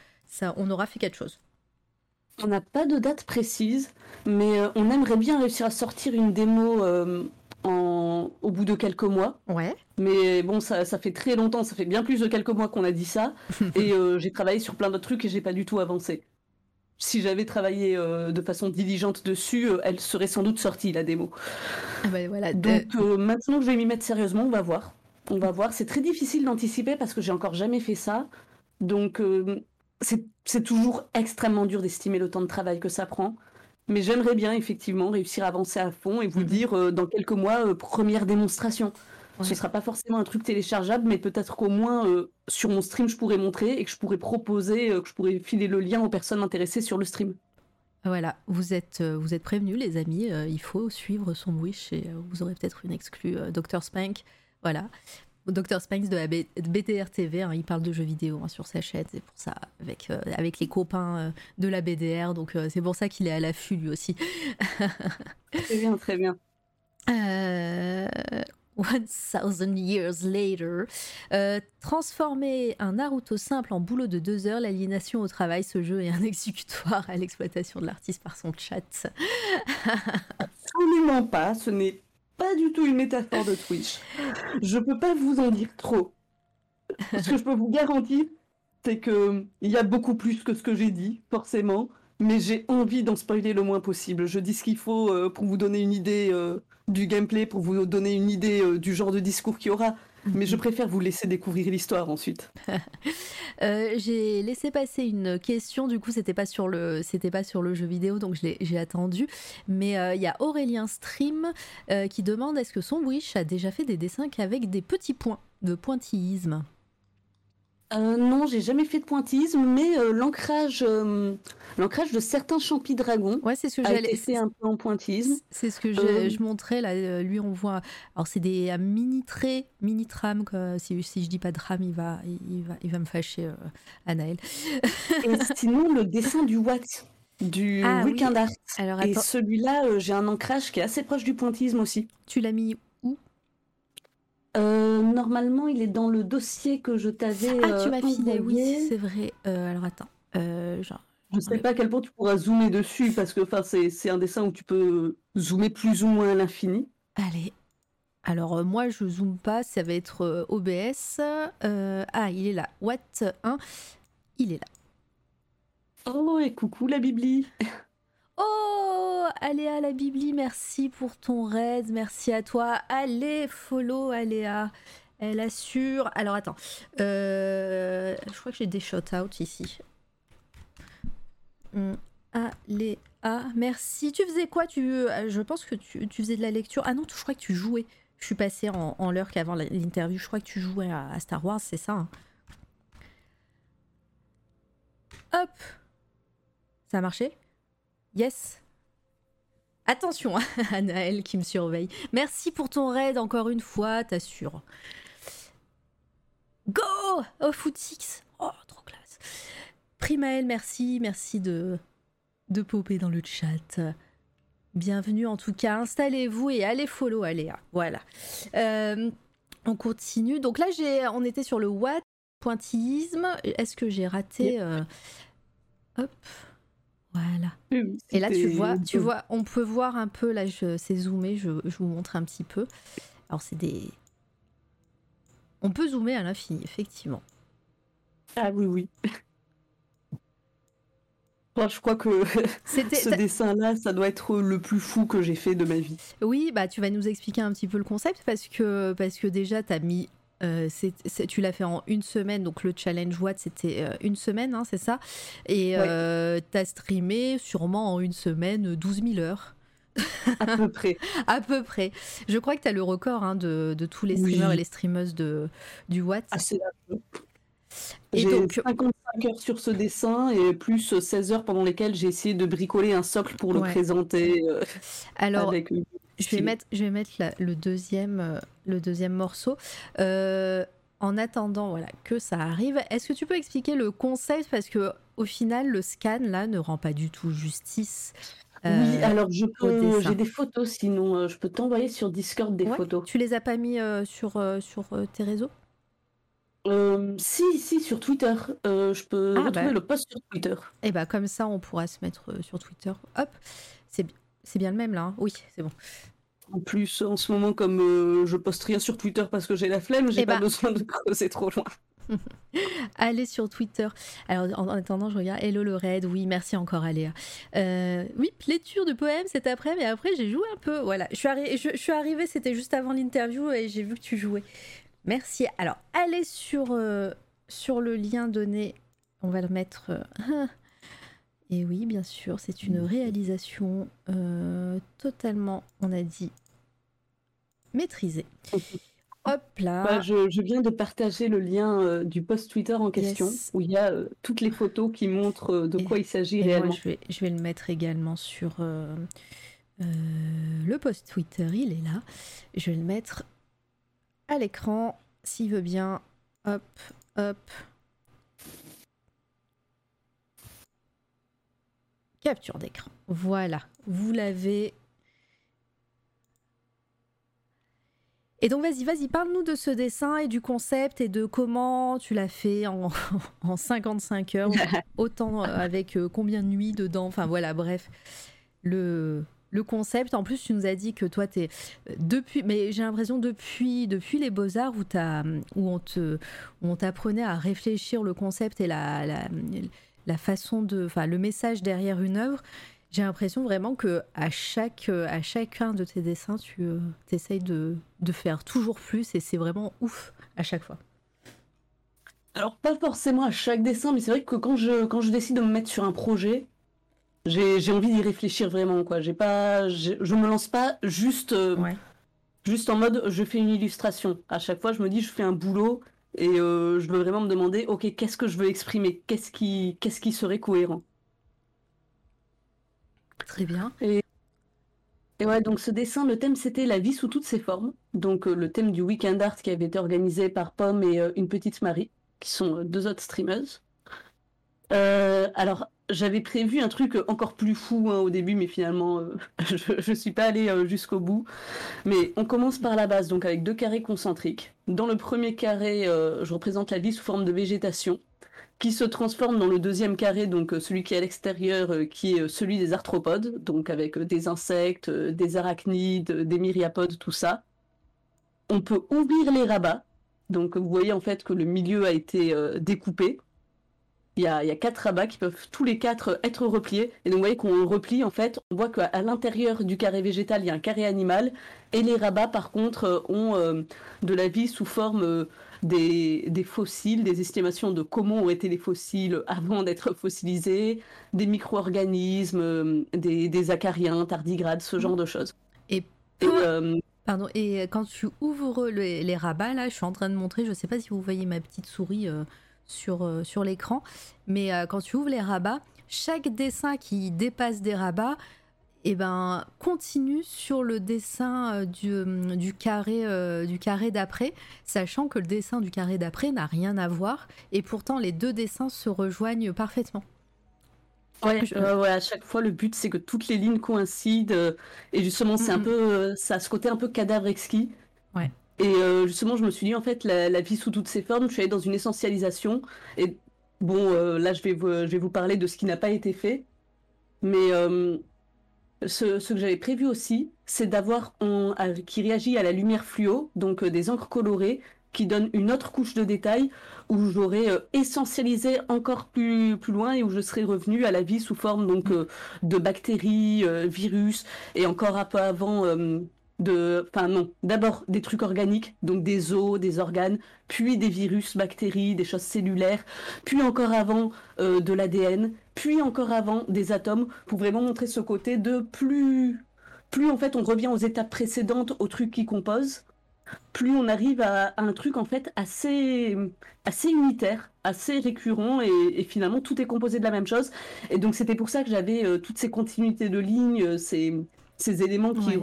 on aura fait quelque chose? On n'a pas de date précise, mais euh, on aimerait bien réussir à sortir une démo euh, en... au bout de quelques mois. Ouais. Mais bon, ça, ça fait très longtemps, ça fait bien plus de quelques mois qu'on a dit ça. et euh, j'ai travaillé sur plein d'autres trucs et j'ai pas du tout avancé. Si j'avais travaillé euh, de façon diligente dessus, euh, elle serait sans doute sortie, la démo. Ah bah voilà. Donc maintenant que je vais m'y mettre sérieusement, on va voir. On va voir. C'est très difficile d'anticiper parce que j'ai encore jamais fait ça. Donc c'est c'est toujours extrêmement dur d'estimer le temps de travail que ça prend. Mais j'aimerais bien effectivement réussir à avancer à fond et vous Mhm. dire euh, dans quelques mois, euh, première démonstration. Ce Ouais. sera pas forcément un truc téléchargeable, mais peut-être qu'au moins euh, sur mon stream, je pourrais montrer et que je pourrais proposer, que je pourrais filer le lien aux personnes intéressées sur le stream. Voilà, vous êtes, vous êtes prévenus, les amis. il faut suivre son wish et vous aurez peut-être une exclue Dr. Spank. Voilà. Dr. Spanks de la B- BDR TV, hein, il parle de jeux vidéo hein, sur sa chaîne, c'est pour ça, avec, euh, avec les copains euh, de la BDR, donc euh, c'est pour ça qu'il est à l'affût lui aussi. Très bien, très bien. Euh, 1000 years later. Euh, transformer un Naruto simple en boulot de deux heures, l'aliénation au travail, ce jeu est un exécutoire à l'exploitation de l'artiste par son chat. Absolument pas, ce n'est pas du tout une métaphore de Twitch. Je peux pas vous en dire trop. Ce que je peux vous garantir, c'est que il y a beaucoup plus que ce que j'ai dit, forcément, mais j'ai envie d'en spoiler le moins possible. Je dis ce qu'il faut euh, pour vous donner une idée euh, du gameplay pour vous donner une idée euh, du genre de discours qu'il y aura. Mais je préfère vous laisser découvrir l'histoire ensuite. Euh, j'ai laissé passer une question, du coup c'était pas sur le c'était pas sur le jeu vidéo donc j'ai attendu. Mais euh, il y a Aurélien Stream qui demande est-ce que son Wish a déjà fait des dessins avec des petits points de pointillisme? Euh, non, j'ai jamais fait de pointillisme, mais euh, l'ancrage, euh, l'ancrage de certains champis dragons ouais, c'est ce que a été fait un peu en pointillisme. C'est ce que je montrais là. Lui, on voit. Alors, c'est des mini traits, mini trames. Si, si je dis pas de rame, il va, il va, il va me fâcher, Anaël. Et sinon, le dessin du Watt du ah, Weekend Art. Alors, Et celui-là, j'ai un ancrage qui est assez proche du pointillisme aussi. Tu l'as mis euh, normalement, il est dans le dossier que je t'avais. Ah, tu m'as euh, filé, oui, c'est vrai. Euh, alors attends, genre. Je sais pas à quel point tu pourras zoomer dessus parce que c'est un dessin où tu peux zoomer plus ou moins à l'infini. Allez. Alors moi je zoome pas, ça va être OBS. ah il est là. What? 1 Il est là. Oh et coucou la Bibli. Oh, Aléa la Bibli, merci pour ton raid, merci à toi. Allez, follow Aléa, elle assure. Alors attends, euh, je crois que j'ai des shout-out ici. Hum, Aléa, merci. Tu faisais quoi? Euh, Je pense que tu, faisais de la lecture. Ah non, je crois que tu jouais. Je suis passée en, l'heure qu'avant l'interview. Je crois que tu jouais à, Star Wars, c'est ça hein? Hop Ça a marché? Yes. Attention à Naël qui me surveille. Merci pour ton raid encore une fois, t'assures. Go Oh Footix Oh, trop classe. Primaël, merci. Merci de, de popper dans le chat. Bienvenue en tout cas. Installez-vous et allez follow Aléa. Voilà. Euh, on continue. Donc là, j'ai, on était sur le what pointillisme. Est-ce que j'ai raté euh, Hop. Voilà. Et là, tu vois, tu vois, on peut voir un peu, là, c'est zoomé, je, je, vous montre un petit peu. Alors, c'est des. On peut zoomer à l'infini, effectivement. Ah oui, oui. je crois que ce dessin-là, ça doit être le plus fou que j'ai fait de ma vie. Oui, bah tu vas nous expliquer un petit peu le concept parce que, parce que déjà, tu as mis euh, tu l'as fait en une semaine, donc le challenge Watt c'était euh, une semaine, hein, c'est ça? Et euh, tu as streamé sûrement en une semaine 12 000 heures. à peu près. à peu près. Je crois que tu as le record hein, de, de, tous les streamers et les streameuses de, du Watt. Ah, j'ai donc 55 heures sur ce dessin et plus 16 heures pendant lesquelles j'ai essayé de bricoler un socle pour le présenter. Alors, avec je vais mettre, je vais mettre le, deuxième, euh, le deuxième morceau. Euh, en attendant voilà, que ça arrive, est-ce que tu peux expliquer le concept? Parce que au final, le scan là ne rend pas du tout justice. oui, euh, alors j'ai des photos, sinon je peux t'envoyer sur Discord des photos. Tu les as pas mis sur, sur tes réseaux? Si, si, sur Twitter. je peux ah, retrouver bah. le post sur Twitter. Et eh bah comme ça, on pourra se mettre sur Twitter. Hop, c'est bien. C'est bien le même là, hein oui, c'est bon. En plus, en ce moment, comme euh, je poste rien sur Twitter parce que j'ai la flemme, j'ai eh pas bah. besoin de creuser trop loin. Allez sur Twitter. Alors en, attendant, je regarde Hello le raid. Oui, merci encore Aléa. Euh, oui, lecture de poèmes cet après, mais après j'ai joué un peu. Voilà, je suis, je, suis arrivée, c'était juste avant l'interview et j'ai vu que tu jouais. Merci. Alors allez sur, euh, sur le lien donné. On va le mettre. Et oui, bien sûr, c'est une réalisation euh, totalement, on a dit, maîtrisée. Hop là. Bah, je, viens de partager le lien euh, du post Twitter en question, où il y a euh, toutes les photos qui montrent de quoi il s'agit réellement. je, vais, je vais le mettre également sur le post Twitter, il est là. Je vais le mettre à l'écran, s'il veut bien. Hop, hop. Capture d'écran. Voilà, vous l'avez. Et donc vas-y, vas-y, parle-nous de ce dessin et du concept et de comment tu l'as fait en, en 55 heures, autant euh, avec euh, combien de nuits dedans, enfin voilà, bref. Le, le concept, en plus tu nous as dit que toi tu es euh, depuis, mais j'ai l'impression depuis, depuis les beaux-arts où, où on te, où on t'apprenait à réfléchir le concept et la, la la façon de, enfin, le message derrière une œuvre. J'ai l'impression vraiment que à chaque à chacun de tes dessins, tu essayes de, de, faire toujours plus et c'est vraiment ouf à chaque fois. Alors pas forcément à chaque dessin, mais c'est vrai que quand je, quand je décide de me mettre sur un projet, j'ai envie d'y réfléchir vraiment. Quoi. J'ai pas, je me lance pas juste, euh, juste en mode je fais une illustration. À chaque fois, je me dis je fais un boulot et euh, je veux vraiment me demander ok qu'est-ce que je veux exprimer, qu'est-ce qui, qu'est-ce qui serait cohérent? Très bien. Et, et ouais, donc ce dessin, le thème c'était la vie sous toutes ses formes. Donc euh, le thème du weekend art qui avait été organisé par Pomme et une petite Marie qui sont euh, deux autres streamers. Euh, alors, j'avais prévu un truc encore plus fou hein, au début, mais finalement, euh, je ne suis pas allée jusqu'au bout. Mais on commence par la base, donc avec deux carrés concentriques. Dans le premier carré, je représente la vie sous forme de végétation, qui se transforme dans le deuxième carré, donc celui qui est à l'extérieur, qui est celui des arthropodes, donc avec des insectes, des arachnides, des myriapodes, tout ça. On peut ouvrir les rabats, donc vous voyez en fait que le milieu a été euh, découpé. Il y, a, quatre rabats qui peuvent tous les quatre être repliés. Et donc vous voyez qu'on replie en fait, on voit qu'à l'intérieur du carré végétal, il y a un carré animal. Et les rabats par contre euh, ont euh, de la vie sous forme des, fossiles, des estimations de comment ont été les fossiles avant d'être fossilisés, des micro-organismes, des, acariens, tardigrades, ce genre de choses. Et, Pardon, et quand tu ouvres les, rabats, là, je suis en train de montrer, je ne sais pas si vous voyez ma petite souris euh, sur, euh, sur l'écran, mais euh, quand tu ouvres les rabats, chaque dessin qui dépasse des rabats, eh ben, continue sur le dessin du, du carré, du carré d'après, sachant que le dessin du carré d'après n'a rien à voir, et pourtant les deux dessins se rejoignent parfaitement. Ouais, euh, à chaque fois, le but, c'est que toutes les lignes coïncident. Euh, et justement, c'est un peu, euh, ça a ce côté un peu cadavre exquis. Ouais. Et justement, je me suis dit, en fait, la, vie sous toutes ses formes, je suis allée dans une essentialisation. Et bon, là, je vais, vous, je vais vous parler de ce qui n'a pas été fait. Mais ce, ce, que j'avais prévu aussi, c'est d'avoir, qui réagit à la lumière fluo, donc des encres colorées, qui donnent une autre couche de détails où j'aurais euh, essentialisé encore plus, plus loin et où je serais revenu à la vie sous forme donc euh, de bactéries, euh, virus et encore un peu avant de, enfin non, d'abord des trucs organiques, donc des os, des organes, puis des virus, bactéries, des choses cellulaires, puis encore avant de l'ADN, puis encore avant des atomes, pour vraiment montrer ce côté de plus, plus en fait on revient aux étapes précédentes, aux trucs qui composent, plus on arrive à, un truc en fait assez, assez unitaire, assez récurrent et, finalement tout est composé de la même chose. Et donc c'était pour ça que j'avais euh, toutes ces continuités de lignes, euh, ces, ces éléments qui,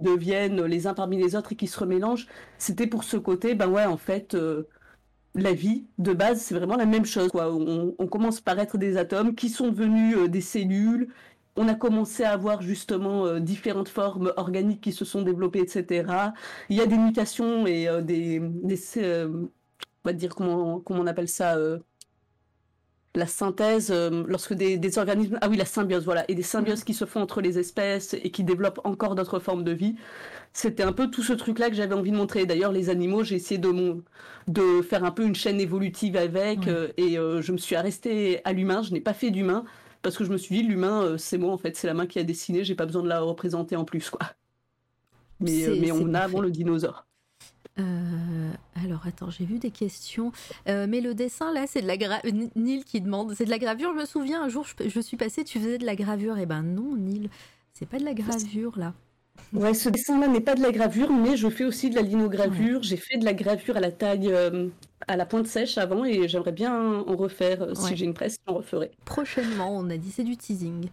deviennent les uns parmi les autres et qui se remélangent. C'était pour ce côté, ben ouais, en fait, euh, la vie de base, c'est vraiment la même chose. Quoi. On, on, commence par être des atomes qui sont devenus des cellules on a commencé à avoir justement euh, différentes formes organiques qui se sont développées, etc. Il y a des mutations et euh, des, euh, on va dire comment, comment on appelle ça, la synthèse, lorsque des, organismes, ah oui, la symbiose, voilà, et des symbioses qui se font entre les espèces et qui développent encore d'autres formes de vie. C'était un peu tout ce truc-là que j'avais envie de montrer. D'ailleurs, les animaux, j'ai essayé de, de faire un peu une chaîne évolutive avec, et je me suis arrêtée à l'humain. Je n'ai pas fait d'humain parce que je me suis dit l'humain euh, c'est moi en fait. C'est la main qui a dessiné. J'ai pas besoin de la représenter en plus quoi. Mais, euh, mais on a avant le dinosaure euh, alors attends, j'ai vu des questions. mais le dessin là, c'est de la gravure. Neil qui demande, c'est de la gravure. Je me souviens un jour, je, suis passée, tu faisais de la gravure. Eh ben non, Neil, c'est pas de la gravure là. Ouais, ce dessin-là n'est pas de la gravure, mais je fais aussi de la linogravure. J'ai fait de la gravure à la taille, euh, à la pointe sèche avant, et j'aimerais bien en refaire. Si j'ai une presse, j'en referai. Prochainement, on a dit c'est du teasing.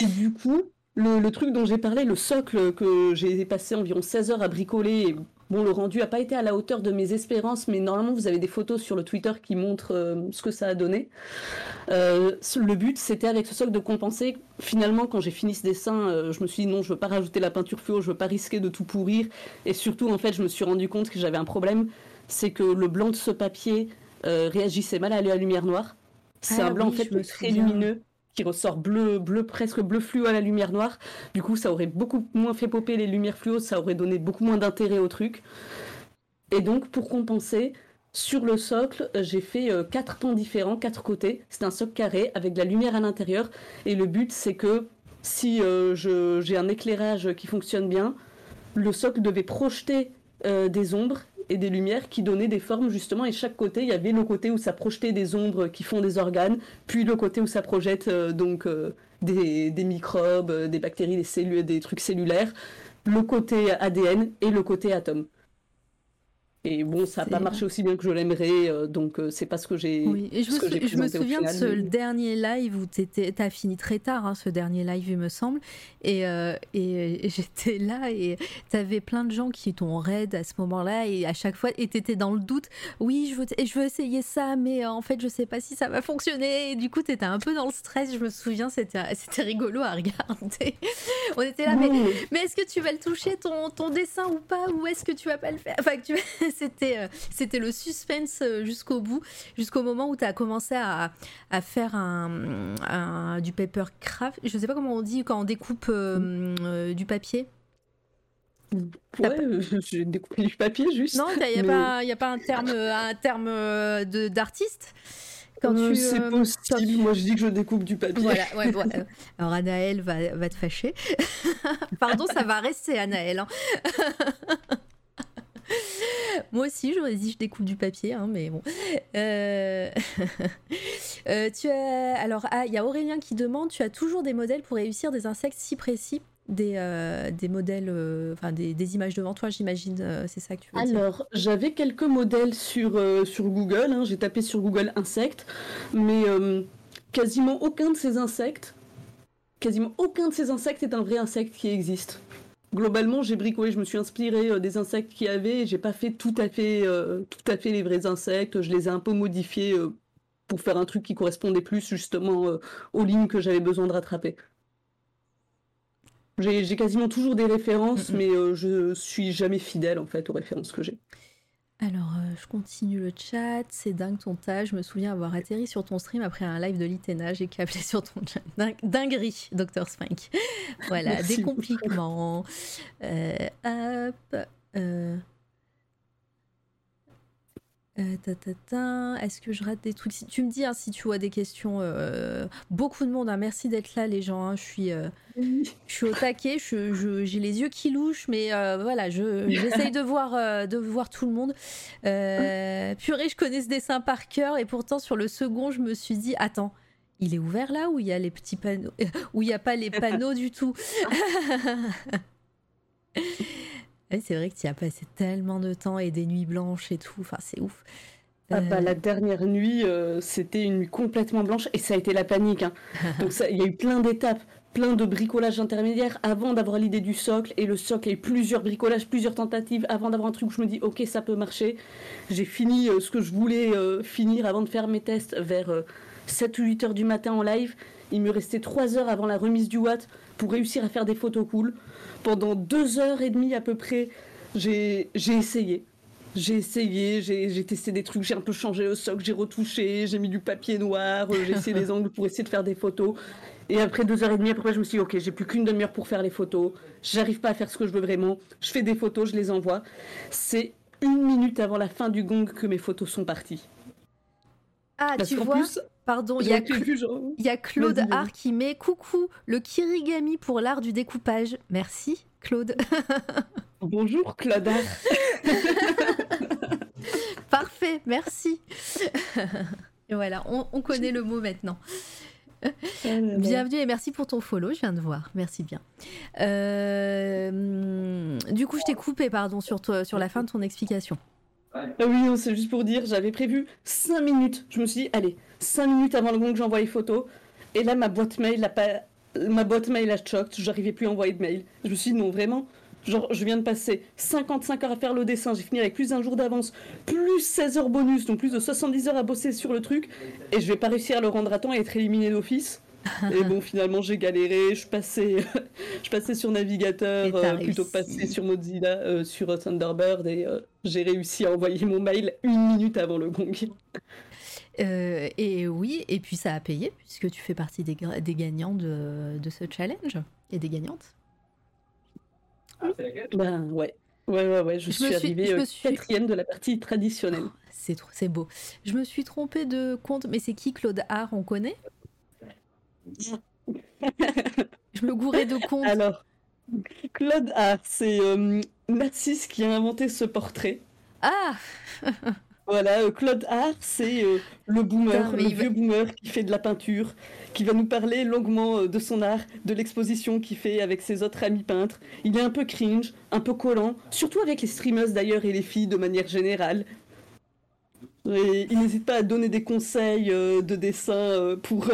et du coup, le, le truc dont j'ai parlé, le socle que j'ai passé environ 16 heures à bricoler, Bon, le rendu n'a pas été à la hauteur de mes espérances, mais normalement, vous avez des photos sur le Twitter qui montrent euh, ce que ça a donné. Euh, le but, c'était avec ce socle de compenser. Finalement, quand j'ai fini ce dessin, euh, je me suis dit non, je veux pas rajouter la peinture fluo, je veux pas risquer de tout pourrir. Et surtout, en fait, je me suis rendu compte que j'avais un problème, c'est que le blanc de ce papier réagissait mal à la lumière noire. C'est ah un blanc en fait très lumineux ressort bleu, bleu presque bleu fluo à la lumière noire. Du coup, ça aurait beaucoup moins fait popper les lumières fluo, ça aurait donné beaucoup moins d'intérêt au truc. Et donc, pour compenser, sur le socle, j'ai fait quatre pans différents, quatre côtés. C'est un socle carré avec de la lumière à l'intérieur. Et le but, c'est que si j'ai un éclairage qui fonctionne bien, le socle devait projeter des ombres et des lumières qui donnaient des formes justement et chaque côté il y avait le côté où ça projetait des ombres qui font des organes puis le côté où ça projette euh, donc euh, des, microbes euh, des bactéries des cellules des trucs cellulaires le côté ADN et le côté atome et bon, ça n'a pas marché aussi bien que je l'aimerais, euh, donc euh, c'est pas ce que j'ai. Oui, et je, me, je me, souviens de ce dernier live où tu as fini très tard, hein, ce dernier live, il me semble. Et, euh, et, j'étais là et tu avais plein de gens qui t'ont raid à ce moment-là et à chaque fois, et tu étais dans le doute. Oui, je veux, je veux essayer ça, mais en fait, je sais pas si ça va fonctionner. Et du coup, tu étais un peu dans le stress, je me souviens, c'était rigolo à regarder. On était là, mais, mais est-ce que tu vas le toucher, ton, ton dessin ou pas? Ou est-ce que tu vas pas le faire? Enfin, tu c'était, euh, c'était le suspense euh, jusqu'au bout, jusqu'au moment où tu as commencé à, à faire un, du paper craft. Je sais pas comment on dit quand on découpe euh, du papier. Ouais, j'ai découpé du papier juste. Non, il n'y a, pas, a pas un terme, un terme de, d'artiste? Quand tu, c'est possible. Moi, je dis que je découpe du papier. Voilà, ouais, Alors, Anaël va, va te fâcher. Pardon, ça va rester, Anaël. Hein. Moi aussi, j'aurais dit je découpe du papier, hein, mais bon. Euh, euh, tu as... Alors, ah, il y a Aurélien qui demande tu as toujours des modèles pour réussir des insectes si précis? Des, euh, modèles, enfin des, images devant toi, j'imagine, c'est ça que tu veux dire? Alors, j'avais quelques modèles sur, sur Google, hein, j'ai tapé sur Google insectes, mais quasiment aucun de ces insectes, quasiment aucun de ces insectes est un vrai insecte qui existe globalement, j'ai bricolé, je me suis inspiré euh, des insectes qu'il y avait, j'ai pas fait tout à fait, euh, tout à fait les vrais insectes, je les ai un peu modifiés euh, pour faire un truc qui correspondait plus justement aux lignes que j'avais besoin de rattraper. J'ai quasiment toujours des références, mais je suis jamais fidèle en fait aux références que j'ai. Alors, euh, je continue le chat. C'est dingue ton tas. Je me souviens avoir atterri sur ton stream après un live de l'ITENA. J'ai câblé sur ton chat. dinguerie, Dr. Spike. Voilà, des compliquements. Euh, hop. Euh, euh, est-ce que je rate des trucs? Tu me dis hein, si tu vois des questions. Euh, beaucoup de monde. Hein. Merci d'être là, les gens. Hein. Je suis, euh, je suis au taquet. j'ai les yeux qui louchent, mais voilà, j'essaye de voir, de voir tout le monde. purée, je connais ce dessin par cœur, et pourtant sur le second, je me suis dit, attends. Il est ouvert là où il y a les petits panneaux, où il n'y a pas les panneaux du tout? c'est vrai que tu as passé tellement de temps et des nuits blanches et tout. Enfin, c'est ouf. Ah bah, la euh, dernière nuit, euh, c'était une nuit complètement blanche et ça a été la panique. Hein. Donc il y a eu plein d'étapes, plein de bricolages intermédiaires avant d'avoir l'idée du socle. Et le socle, il y a eu plusieurs bricolages, plusieurs tentatives avant d'avoir un truc où je me dis ok ça peut marcher. J'ai fini euh, ce que je voulais finir avant de faire mes tests vers 7 ou 8 heures du matin en live. Il me restait 3 heures avant la remise du Watt pour réussir à faire des photos cool. Pendant deux heures et demie à peu près, j'ai essayé. J'ai essayé, j'ai testé des trucs, j'ai un peu changé le socle, j'ai retouché, j'ai mis du papier noir, euh, j'ai essayé des angles pour essayer de faire des photos. Et après deux heures et demie, après je me suis dit, ok, j'ai plus qu'une demi-heure pour faire les photos, j'arrive pas à faire ce que je veux vraiment, je fais des photos, je les envoie. C'est une minute avant la fin du gong que mes photos sont parties. Ah, tu vois Pardon, il y, a Claude Art qui met coucou le kirigami pour l'art du découpage. Merci Claude. Bonjour Claude Parfait, merci. et voilà, on, connaît le mot maintenant. Ah Bienvenue et merci pour ton follow, je viens de voir. Merci bien. Euh, du coup, je t'ai coupé, pardon, sur, toi, sur la fin de ton explication. Ah oui, c'est juste pour dire, j'avais prévu 5 minutes. Je me suis dit, allez, 5 minutes avant le que j'envoie les photos. Et là, ma boîte mail a pas... Ma boîte mail a choc, j'arrivais plus à envoyer de mail. Je me suis dit, non, vraiment, genre, je viens de passer 55 heures à faire le dessin, j'ai fini avec plus d'un jour d'avance, plus 16 heures bonus, donc plus de 70 heures à bosser sur le truc, et je vais pas réussir à le rendre à temps et être éliminé d'office. et bon, finalement, j'ai galéré. Je passais, je passais sur navigateur euh, plutôt que passer sur Mozilla, euh, sur Thunderbird, et euh, j'ai réussi à envoyer mon mail une minute avant le gong. Et oui, et puis ça a payé, puisque tu fais partie des, des gagnants de, de, ce challenge et des gagnantes. Ben ouais. Ouais, ouais, ouais, je, suis suis- arrivée euh, suis- quatrième de la partie traditionnelle. C'est trop, c'est beau. Je me suis trompée de compte, mais c'est qui Claude Art On connaît? Je me gourais de compte. Alors, Claude A, c'est euh, Narcisse qui a inventé ce portrait. Ah Voilà, euh, Claude Art, c'est euh, le boomer, le vieux boomer qui fait de la peinture, qui va nous parler longuement euh, de son art, de l'exposition qu'il fait avec ses autres amis peintres. Il est un peu cringe, un peu collant, surtout avec les streamers d'ailleurs et les filles de manière générale. Et il n'hésite pas à donner des conseils de dessin pour,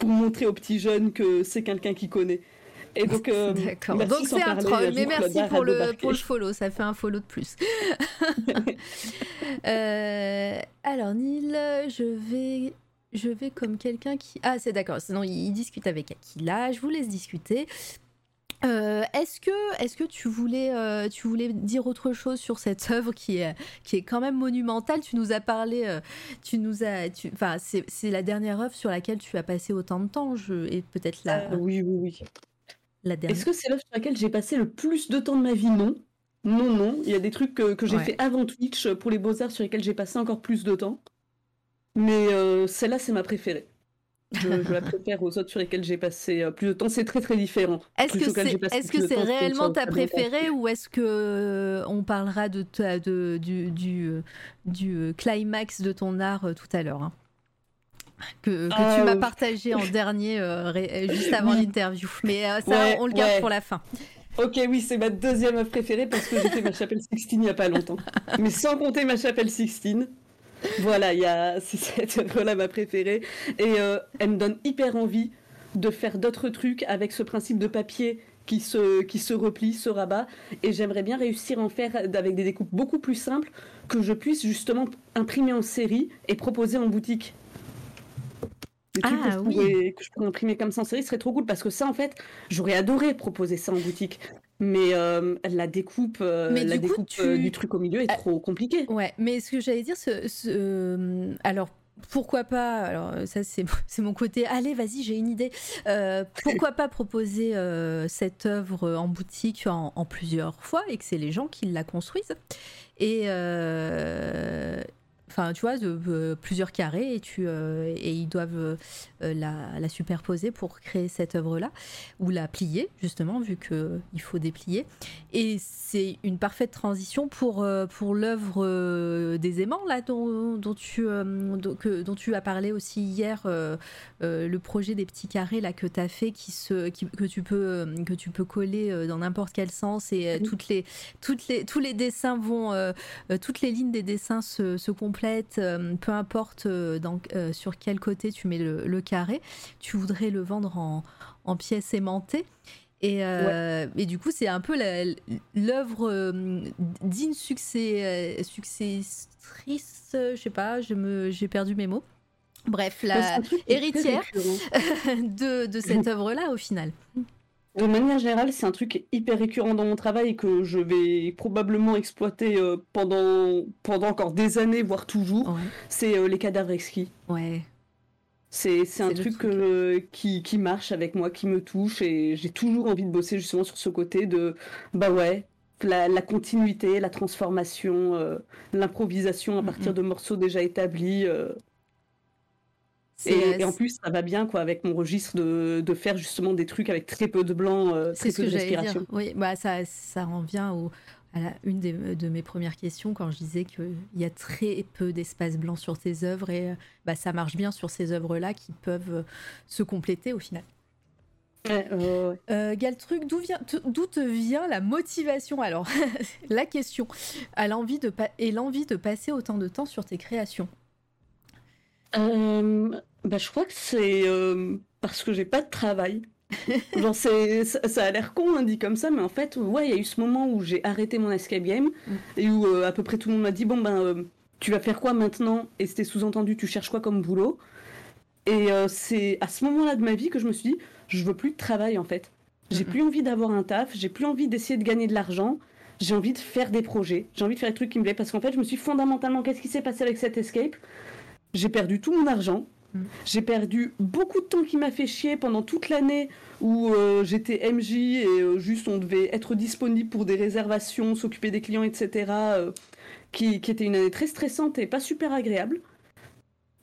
pour montrer aux petits jeunes que c'est quelqu'un qui connaît. Et donc, euh, D'accord. Donc c'est un troll, euh, mais merci pour le, pour le follow, ça fait un follow de plus. Euh, alors Neil, je vais, je vais comme quelqu'un qui... Ah c'est d'accord, sinon il, discute avec Aquila, je vous laisse discuter. Euh, est-ce que, est-ce que tu voulais, euh, tu voulais dire autre chose sur cette œuvre qui est, qui est quand même monumentale? Tu nous as parlé, euh, tu nous as, tu- c'est, c'est la dernière œuvre sur laquelle tu as passé autant de temps, je, et peut-être la, oui, oui, oui. La dernière. Est-ce que c'est l'œuvre sur laquelle j'ai passé le plus de temps de ma vie? Non. Non, non. Il y a des trucs que, que j'ai Ouais. fait avant Twitch euh, pour les beaux-arts sur lesquels j'ai passé encore plus de temps. Mais euh, celle-là, c'est ma préférée. Je, je la préfère aux autres sur lesquelles j'ai passé euh, plus de temps. C'est très très différent. Est-ce que c'est réellement ta préférée ou est-ce que on parlera de, ta- de- du, du, du, climax de ton art tout à l'heure hein? Que, que Ah, tu m'as euh, partagé en dernier euh, euh, juste avant Oui. l'interview. Mais euh, ça, Ouais, on le garde ouais. pour la fin. Ok, oui, c'est ma deuxième œuvre préférée parce que j'ai fait ma chapelle Sixtine il n'y a pas longtemps. Mais sans compter ma chapelle Sixtine. Voilà, il y a... c'est cette œuvre-là ma préférée. Et elle me donne hyper envie de faire d'autres trucs avec ce principe de papier qui se, qui se replie, se rabat. Et j'aimerais bien réussir à en faire avec des découpes beaucoup plus simples que je puisse justement imprimer en série et proposer en boutique. Des trucs Ah, que, je oui. pourrais, que je pourrais imprimer comme ça en série ce serait trop cool parce que ça en fait j'aurais adoré proposer ça en boutique mais euh, la découpe, euh, Mais la du coup, découpe tu- euh, du truc au milieu est Ah. trop compliquée. Ouais, mais ce que j'allais dire, ce, ce- alors pourquoi pas, alors ça c'est c'est mon côté, allez vas-y j'ai une idée, Euh, pourquoi pas proposer euh, cette œuvre en boutique en, en plusieurs fois et que c'est les gens qui la construisent et euh, Enfin, tu vois, de, euh, plusieurs carrés et, tu, euh, et ils doivent euh, la, la superposer pour créer cette œuvre-là, ou la plier, justement, vu qu'il faut déplier. Et c'est une parfaite transition pour, pour l'œuvre des aimants, là, dont, dont, tu, dont, que- dont tu as parlé aussi hier, le projet des petits carrés là, que tu as fait, qui se, qui- que, tu peux, que tu peux coller dans n'importe quel sens, et toutes les, toutes les, tous les dessins vont, toutes les lignes des dessins se, se euh, peu importe euh, dans- euh, sur quel côté tu mets le, le carré, tu voudrais le vendre en, en pièces aimantées. Et, euh, et du coup, c'est un peu l'œuvre euh, digne succès, euh, successrice, je sais pas, je me- j'ai perdu mes mots. Bref, la, héritière. de, de cette œuvre-là au final. De manière générale, c'est un truc hyper récurrent dans mon travail et que je vais probablement exploiter euh, pendant, pendant encore des années, voire toujours. Ouais. C'est euh, les cadavres exquis. ouais. C'est un truc truc. euh, qui, qui marche avec moi, qui me touche et j'ai toujours envie de bosser justement sur ce côté de bah ouais, la, la continuité, la transformation, l'improvisation à Mhm. partir de morceaux déjà établis. Euh, et, et en plus, ça va bien quoi avec mon registre de, de faire justement des trucs avec très peu de blanc, euh, très c'est ce peu que de respiration. Oui, bah ça, ça en vient au, à la, une des- de mes premières questions quand je disais qu'il y a très peu d'espace blanc sur tes œuvres et euh, bah, ça marche bien sur ces œuvres-là qui peuvent euh, se compléter au final. Ouais, ouais, ouais. Euh, Galtruc, d'où vient, t- d'où te vient la motivation? Alors, la question, à l'envie de pa- et l'envie de passer autant de temps sur tes créations. Bah, je crois que c'est euh, parce que j'ai pas de travail. Genre, c'est, ça, ça a l'air con, hein, dit comme ça, mais en fait, ouais, il y a eu ce moment où j'ai arrêté mon escape game Mm. et où euh, à peu près tout le monde m'a dit Bon, ben, euh, tu vas faire quoi maintenant? Et c'était sous-entendu, tu cherches quoi comme boulot? Et euh, c'est à ce moment-là de ma vie que je me suis dit Je veux plus de travail en fait. J'ai plus envie d'avoir un taf, j'ai plus envie d'essayer de gagner de l'argent. J'ai envie de faire des projets, j'ai envie de faire des trucs qui me plaisent parce qu'en fait, je me suis fondamentalement, qu'est-ce qui s'est passé avec cet escape? J'ai perdu tout mon argent, Mm. J'ai perdu beaucoup de temps qui m'a fait chier pendant toute l'année où euh, j'étais MJ et euh, juste on devait être disponible pour des réservations, s'occuper des clients, etc. Euh, qui, qui, était une année très stressante et pas super agréable.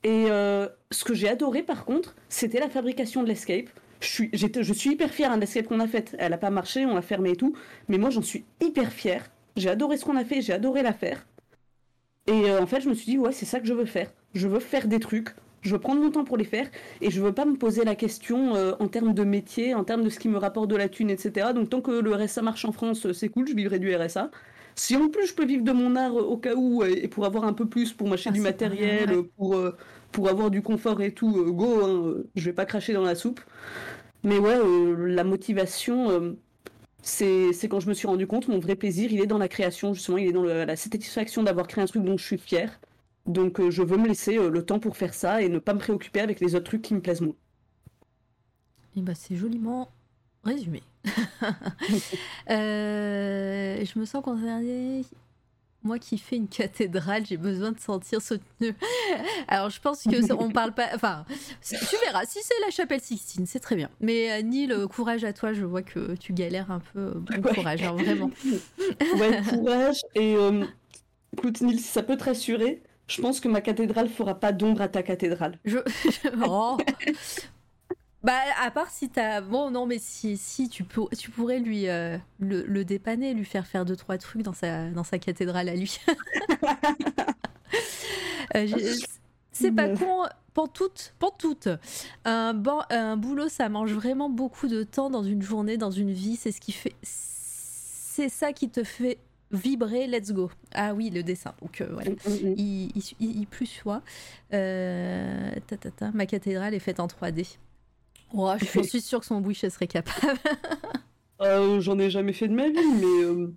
Et ce que j'ai adoré par contre, c'était la fabrication de l'escape. Je suis, je suis hyper fière de l'escape qu'on a faite. Elle n'a pas marché, on l'a fermée et tout. Mais moi j'en suis hyper fière. J'ai adoré ce qu'on a fait, j'ai adoré la faire. Et en fait, je me suis dit, ouais, c'est ça que je veux faire. Je veux faire des trucs je veux prendre mon temps pour les faire et je veux pas me poser la question euh, en termes de métier, en termes de ce qui me rapporte de la thune, etc. Donc tant que le RSA marche en France, euh, c'est cool, je vivrai du RSA. Si en plus je peux vivre de mon art euh, au cas où et pour avoir un peu plus, pour m'acheter ah, du matériel, pour, pour avoir du confort et tout, go, hein, je vais pas cracher dans la soupe. Mais ouais, la motivation, c'est quand je me suis rendu compte, mon vrai plaisir, il est dans la création, justement, il est dans la satisfaction d'avoir créé un truc dont je suis fier donc euh, je veux me laisser euh, le temps pour faire ça et ne pas me préoccuper avec les autres trucs qui me plaisent moins. Et eh bah ben, c'est joliment résumé. Euh, je me sens concernée. Moi qui fais une cathédrale, j'ai besoin de sentir soutenu. Alors je pense que on parle pas. Enfin, tu verras. Si c'est la chapelle Sixtine, c'est très bien. Mais Neil, courage à toi. Je vois que tu galères un peu. Bon courage, hein, vraiment. ouais, courage. Et écoute, Neil, si ça peut te rassurer, je pense que ma cathédrale fera pas d'ombre à ta cathédrale. Je... oh. Bah, à part si t'as. Bon, non, mais si, si tu, peux, tu pourrais lui euh, le, dépanner, lui faire faire deux, trois trucs dans sa, dans sa cathédrale à lui. euh, c'est pas con. Pantoute, pantoute. Un, bon, un boulot, ça mange vraiment beaucoup de temps dans une journée, dans une vie. C'est ce qui fait. C'est ça qui te fait vibrer, let's go. Ah oui, le dessin. Donc euh, voilà, mm, mm, mm. il, il, plus soit. Euh, ma cathédrale est faite en 3D. Je suis sûre que son bouche serait capable. Euh, j'en ai jamais fait de ma vie, mais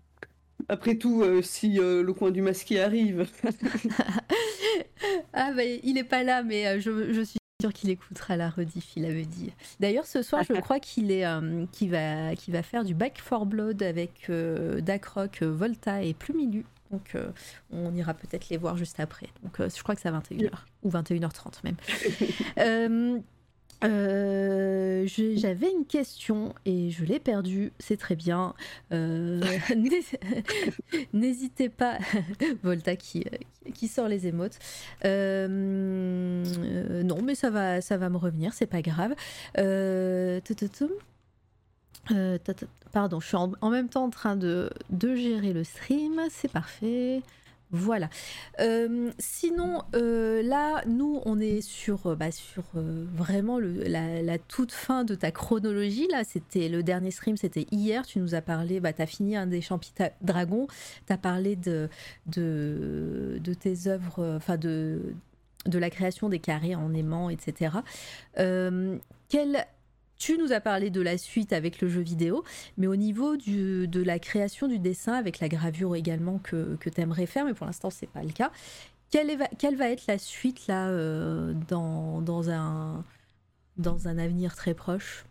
après tout, si le coin du masqué arrive. ah bah, il est pas là, mais je, je suis sûr qu'il écoutera la rediff, il avait dit. D'ailleurs, ce soir, je crois qu'il est, euh, va, va faire du Back for Blood avec euh, euh, Volta et Plumilu. Donc, on ira peut-être les voir juste après. Donc, je crois que c'est à 21h ou 21h30 même. Euh, j'avais une question et je l'ai perdue, c'est très bien. Euh, n'hésitez pas, Volta qui, qui sort les émotes. Euh, non, mais ça va, ça va me revenir, c'est pas grave. pardon, je suis en, en, même temps en train de, de gérer le stream, c'est parfait. Voilà. Euh, sinon, euh, là, nous, on est sur, euh, bah, sur vraiment la, toute fin de ta chronologie. Là, c'était le dernier stream, c'était hier. Tu nous as parlé, bah, tu as fini un des champita dragons. Tu as parlé de, de, de tes œuvres, enfin, de, de la création des carrés en aimant, etc. quel tu nous as parlé de la suite avec le jeu vidéo, mais au niveau de la création du dessin avec la gravure également que, que tu aimerais faire, mais pour l'instant c'est pas le cas. Quelle, va être la suite là euh, dans, dans, un, dans un avenir très proche?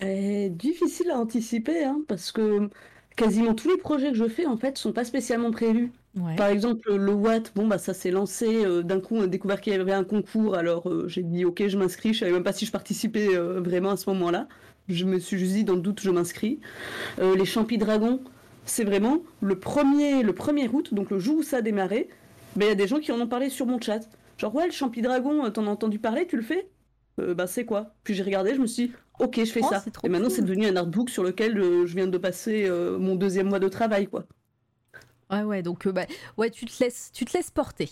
Difficile à anticiper, hein, parce que quasiment tous les projets que je fais en fait sont pas spécialement prévus. Par exemple, le Watt, bon bah ça s'est lancé. Euh, d'un coup, on a découvert qu'il y avait un concours, alors euh, j'ai dit ok, je m'inscris. Je savais même pas si je participais euh, vraiment à ce moment-là. Je me suis juste dit dans le doute, je m'inscris. les Champis Dragons, c'est vraiment le premier, le premier août, donc le jour où ça a démarré. Ben, il y a des gens qui en ont parlé sur mon chat. Genre ouais, le Champi Dragon, t'en as entendu parler, tu le fais? Bah c'est quoi? Puis j'ai regardé, je me suis dit, ok, je fais oh, ça. Et maintenant, c'est devenu un artbook sur lequel je viens de passer mon deuxième mois de travail, quoi. Ouais, ouais, donc euh, bah, ouais, tu te laisses, tu te laisses porter.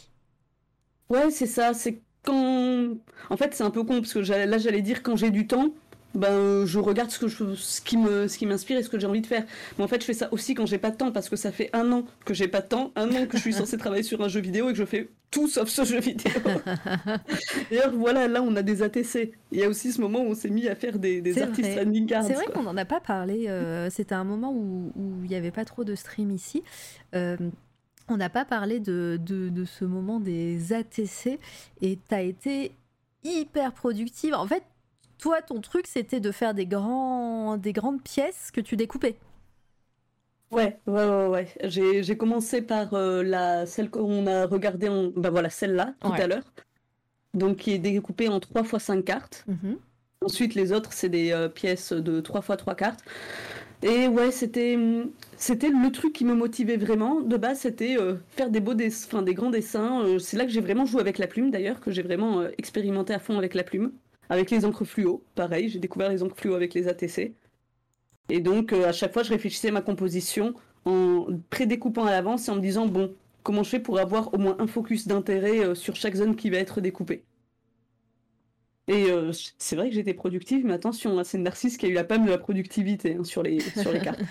Ouais, c'est ça. C'est quand. En fait, c'est un peu con parce que là, j'allais dire quand j'ai du temps, ben, je regarde ce, que je, ce qui me, ce qui m'inspire et ce que j'ai envie de faire. Mais en fait, je fais ça aussi quand j'ai pas de temps parce que ça fait un an que j'ai pas de temps, un an que je suis censée travailler sur un jeu vidéo et que je fais tout sauf ce jeu vidéo. D'ailleurs, voilà, là, on a des ATC. Il y a aussi ce moment où on s'est mis à faire des, des artistes landing cards. C'est vrai qu'on n'en a pas parlé. Euh, c'était un moment où il n'y avait pas trop de stream ici. Euh, on n'a pas parlé de, de, de, ce moment des ATC et tu as été hyper productive. En fait, toi, ton truc, c'était de faire des, grands, des grandes pièces que tu découpais. Ouais, ouais, ouais, ouais. J'ai commencé par euh, la, celle qu'on a regardée, en... ben voilà, celle-là, tout à l'heure. donc qui est découpé en 3 x 5 cartes. Mhm. Ensuite, les autres, c'est des euh, pièces de 3 x 3 cartes. Et ouais, c'était c'était le truc qui me motivait vraiment. De base, c'était euh, faire des beaux dessins, des grands dessins. C'est là que j'ai vraiment joué avec la plume d'ailleurs, que j'ai vraiment expérimenté à fond avec la plume. Avec les encres fluo, pareil, j'ai découvert les encres fluo avec les ATC. Et donc, euh, à chaque fois, je réfléchissais à ma composition en prédécoupant à l'avance et en me disant, bon, comment je fais pour avoir au moins un focus d'intérêt euh, sur chaque zone qui va être découpée? Et euh, c'est vrai que j'étais productive, mais attention, c'est Narcisse qui a eu la palme de la productivité hein, sur, les, sur les cartes.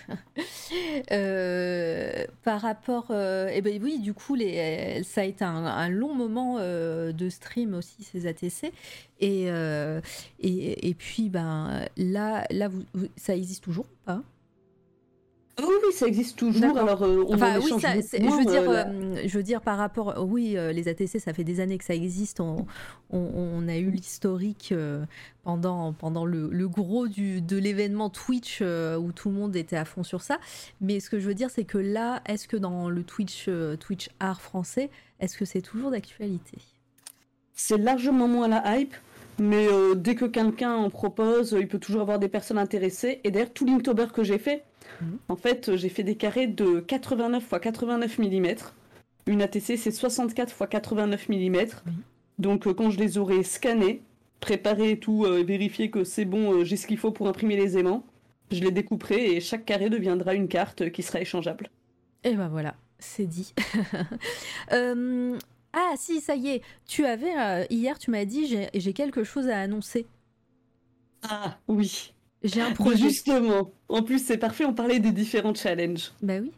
Euh, par rapport, euh, eh ben oui, du coup, les, ça a été un, long moment euh, de stream aussi ces ATC, et euh, et, puis ben là, là, vous- ça existe toujours ou pas? Oui, oui, ça existe toujours. Alors, euh, on Enfin en oui, ça, je veux dire, euh, euh, je veux dire par rapport, oui, euh, les ATC, ça fait des années que ça existe. On, on, on a eu l'historique pendant pendant le, le gros du, de l'événement Twitch où tout le monde était à fond sur ça. Mais ce que je veux dire, c'est que là, est-ce que dans le Twitch Twitch art français, est-ce que c'est toujours d'actualité? C'est largement moins la hype, mais dès que quelqu'un en propose, il peut toujours avoir des personnes intéressées. Et d'ailleurs, tout l'Inktober que j'ai fait, Mhm. en fait, j'ai fait des carrés de 89 x 89 mm. Une ATC, c'est 64 x 89 mm. Donc, euh, quand je les aurai scannés, préparés et tout, euh, vérifier que c'est bon, euh, j'ai ce qu'il faut pour imprimer les aimants, je les découperai et chaque carré deviendra une carte euh, qui sera échangeable. Et ben voilà, c'est dit. Euh, ah si, ça y est, tu avais hier, tu m'as dit j'ai quelque chose à annoncer. Ah oui, J'ai un projet. justement. En plus, c'est parfait, on parlait des différents challenges. Bah oui.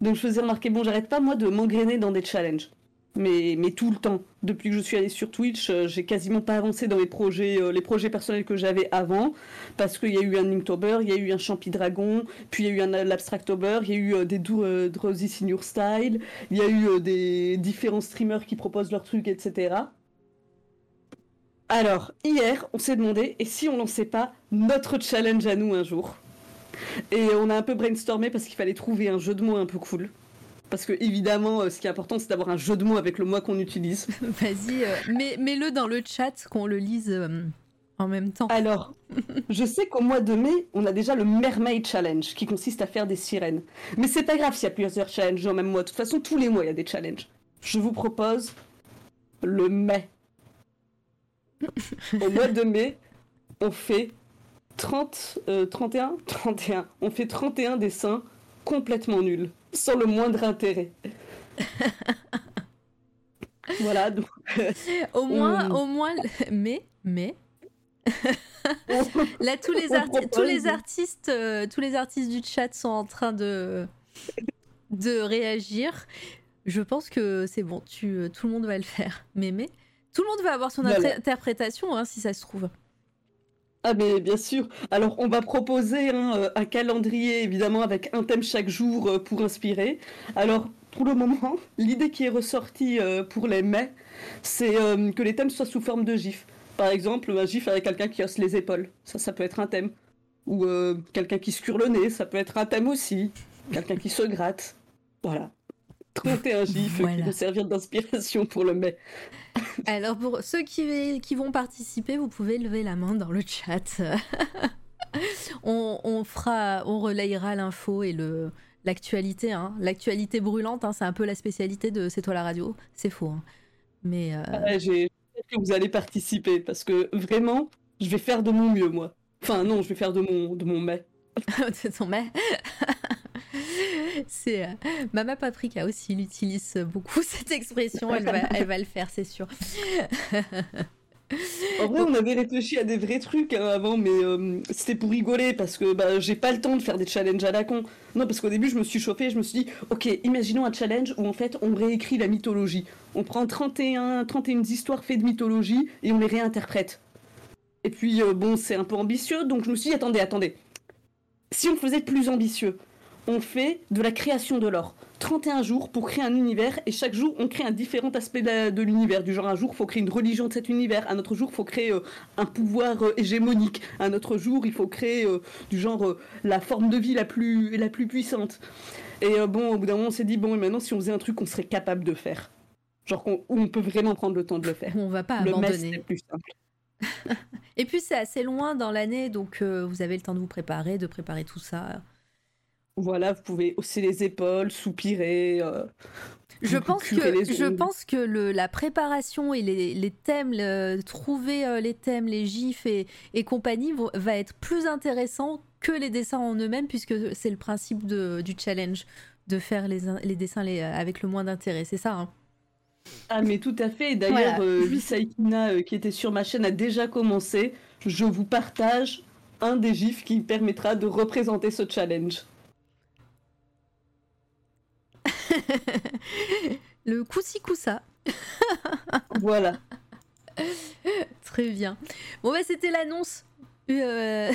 Donc je faisais remarquer, bon, j'arrête pas moi de m'engrainer dans des challenges. Mais, mais tout le temps. Depuis que je suis allée sur Twitch, euh, j'ai quasiment pas avancé dans les projets, euh, les projets personnels que j'avais avant. Parce qu'il y a eu un Inktober, il y a eu un Champi Dragon, puis il y a eu un l'Abstractober, il y a eu euh, des Drowsy Senior Style, il y a eu euh, des différents streamers qui proposent leurs trucs, etc. Alors, hier, on s'est demandé, et si on lançait pas notre challenge à nous un jour? Et on a un peu brainstormé parce qu'il fallait trouver un jeu de mots un peu cool. Parce que, évidemment, euh, ce qui est important, c'est d'avoir un jeu de mots avec le mot qu'on utilise. Vas-y, euh, mets- mets-le dans le chat qu'on le lise euh, en même temps. Alors, je sais qu'au mois de mai, on a déjà le Mermaid Challenge, qui consiste à faire des sirènes. Mais c'est pas grave s'il y a plusieurs challenges au même mois. De toute façon, tous les mois, il y a des challenges. Je vous propose le mai. Au mois de mai, on fait 30, euh, 31 31. On fait 31 dessins complètement nuls, sans le moindre intérêt. voilà, donc... Au moins, on- au moins, mais, mais, là tous les, arti- tous les artistes, euh, tous les artistes du chat sont en train de de réagir. Je pense que c'est bon, tu, euh, tout le monde va le faire. Mais, mais, tout le monde va avoir son Voilà. interprétation, hein, si ça se trouve. Ah mais bien sûr. Alors on va proposer hein, euh, un calendrier évidemment avec un thème chaque jour euh, pour inspirer. Alors pour le moment, l'idée qui est ressortie euh, pour les mai, c'est que les thèmes soient sous forme de gif. Par exemple, un gif avec quelqu'un qui hausse les épaules. Ça, ça peut être un thème. Ou euh, quelqu'un qui se cure le nez, ça peut être un thème aussi. Quelqu'un qui se gratte. Voilà. 31 gifs Voilà. qui vont servir d'inspiration pour le mai. Alors pour ceux qui, qui vont participer, vous pouvez lever la main dans le chat. on, on fera, on relayera l'info et le l'actualité. Hein. L'actualité brûlante, hein, c'est un peu la spécialité de C'est toi la radio. C'est faux. hein. Mais euh, j'ai- j'espère que vous allez participer parce que vraiment, je vais faire de mon mieux, moi. Enfin, non, je vais faire de mon, de mon mai. c'est ton mec. C'est euh, Mama Paprika aussi, il utilise beaucoup cette expression. Elle va, elle va le faire, c'est sûr. En vrai, on avait réfléchi à des vrais trucs hein, avant, mais euh, c'était pour rigoler parce que bah, j'ai pas le temps de faire des challenges à la con. Non, parce qu'au début, je me suis chauffée, je me suis dit, ok, imaginons un challenge où en fait on réécrit la mythologie. On prend 31, 31 histoires faites de mythologie et on les réinterprète. Et puis, euh, bon, c'est un peu ambitieux, donc je me suis dit, attendez, attendez. Si on faisait plus ambitieux, on fait de la création de l'or. 31 jours pour créer un univers et chaque jour on crée un différent aspect de, l'univers. Du genre un jour il faut créer une religion de cet univers, un autre jour il faut créer euh, un pouvoir euh, hégémonique, un autre jour il faut créer euh, du genre la forme de vie la plus, la plus puissante. Et bon, au bout d'un moment on s'est dit bon, et maintenant si on faisait un truc qu'on serait capable de faire. Genre qu'on, où on peut vraiment prendre le temps de le faire. On va pas Le abandonner. c'est plus simple. Et puis c'est assez loin dans l'année, donc vous avez le temps de vous préparer, de préparer tout ça. Voilà, vous pouvez hausser les épaules, soupirer. euh, Je pense que, je pense que le, la préparation et les, les thèmes, le- trouver euh, les thèmes, les gifs et, et compagnie vont- va être plus intéressant que les dessins en eux-mêmes, puisque c'est le principe de- du challenge, de faire les, in- les dessins les- avec le moins d'intérêt. C'est ça, hein Ah mais tout à fait. D'ailleurs, Voilà. euh, euh, qui était sur ma chaîne, a déjà commencé. Je vous partage un des gifs qui permettra de représenter ce challenge. Le coussi coussa. Voilà. Très bien. Bon, bah, c'était l'annonce. Euh,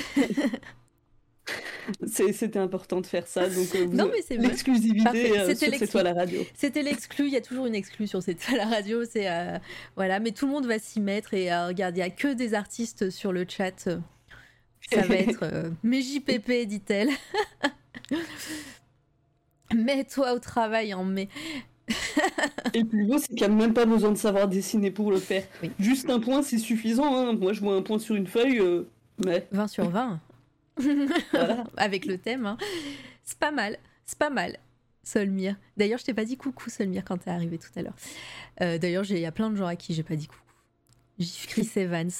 C'est- C'était important de faire ça. Donc, euh, Non, mais c'est. L'exclusivité euh, C'était sur C'est toi la radio. C'était l'exclu, il y a toujours une exclue sur cette à la radio, c'est euh, voilà, mais tout le monde va s'y mettre et regarde, il y a que des artistes sur le chat. Ça va être mes JPP, dit-elle. Mets-toi au travail en mai. Et le plus beau, c'est qu'il n'y a même pas besoin de savoir dessiner pour le faire. Oui. Juste un point, c'est suffisant. hein. Moi, je vois un point sur une feuille, euh, mais 20 sur 20. voilà. Avec le thème. hein. C'est pas mal, c'est pas mal. Solmire. D'ailleurs, je t'ai pas dit coucou Solmire quand t'es arrivé tout à l'heure. Euh, D'ailleurs, il y a plein de gens à qui j'ai pas dit coucou. Gif Chris Evans.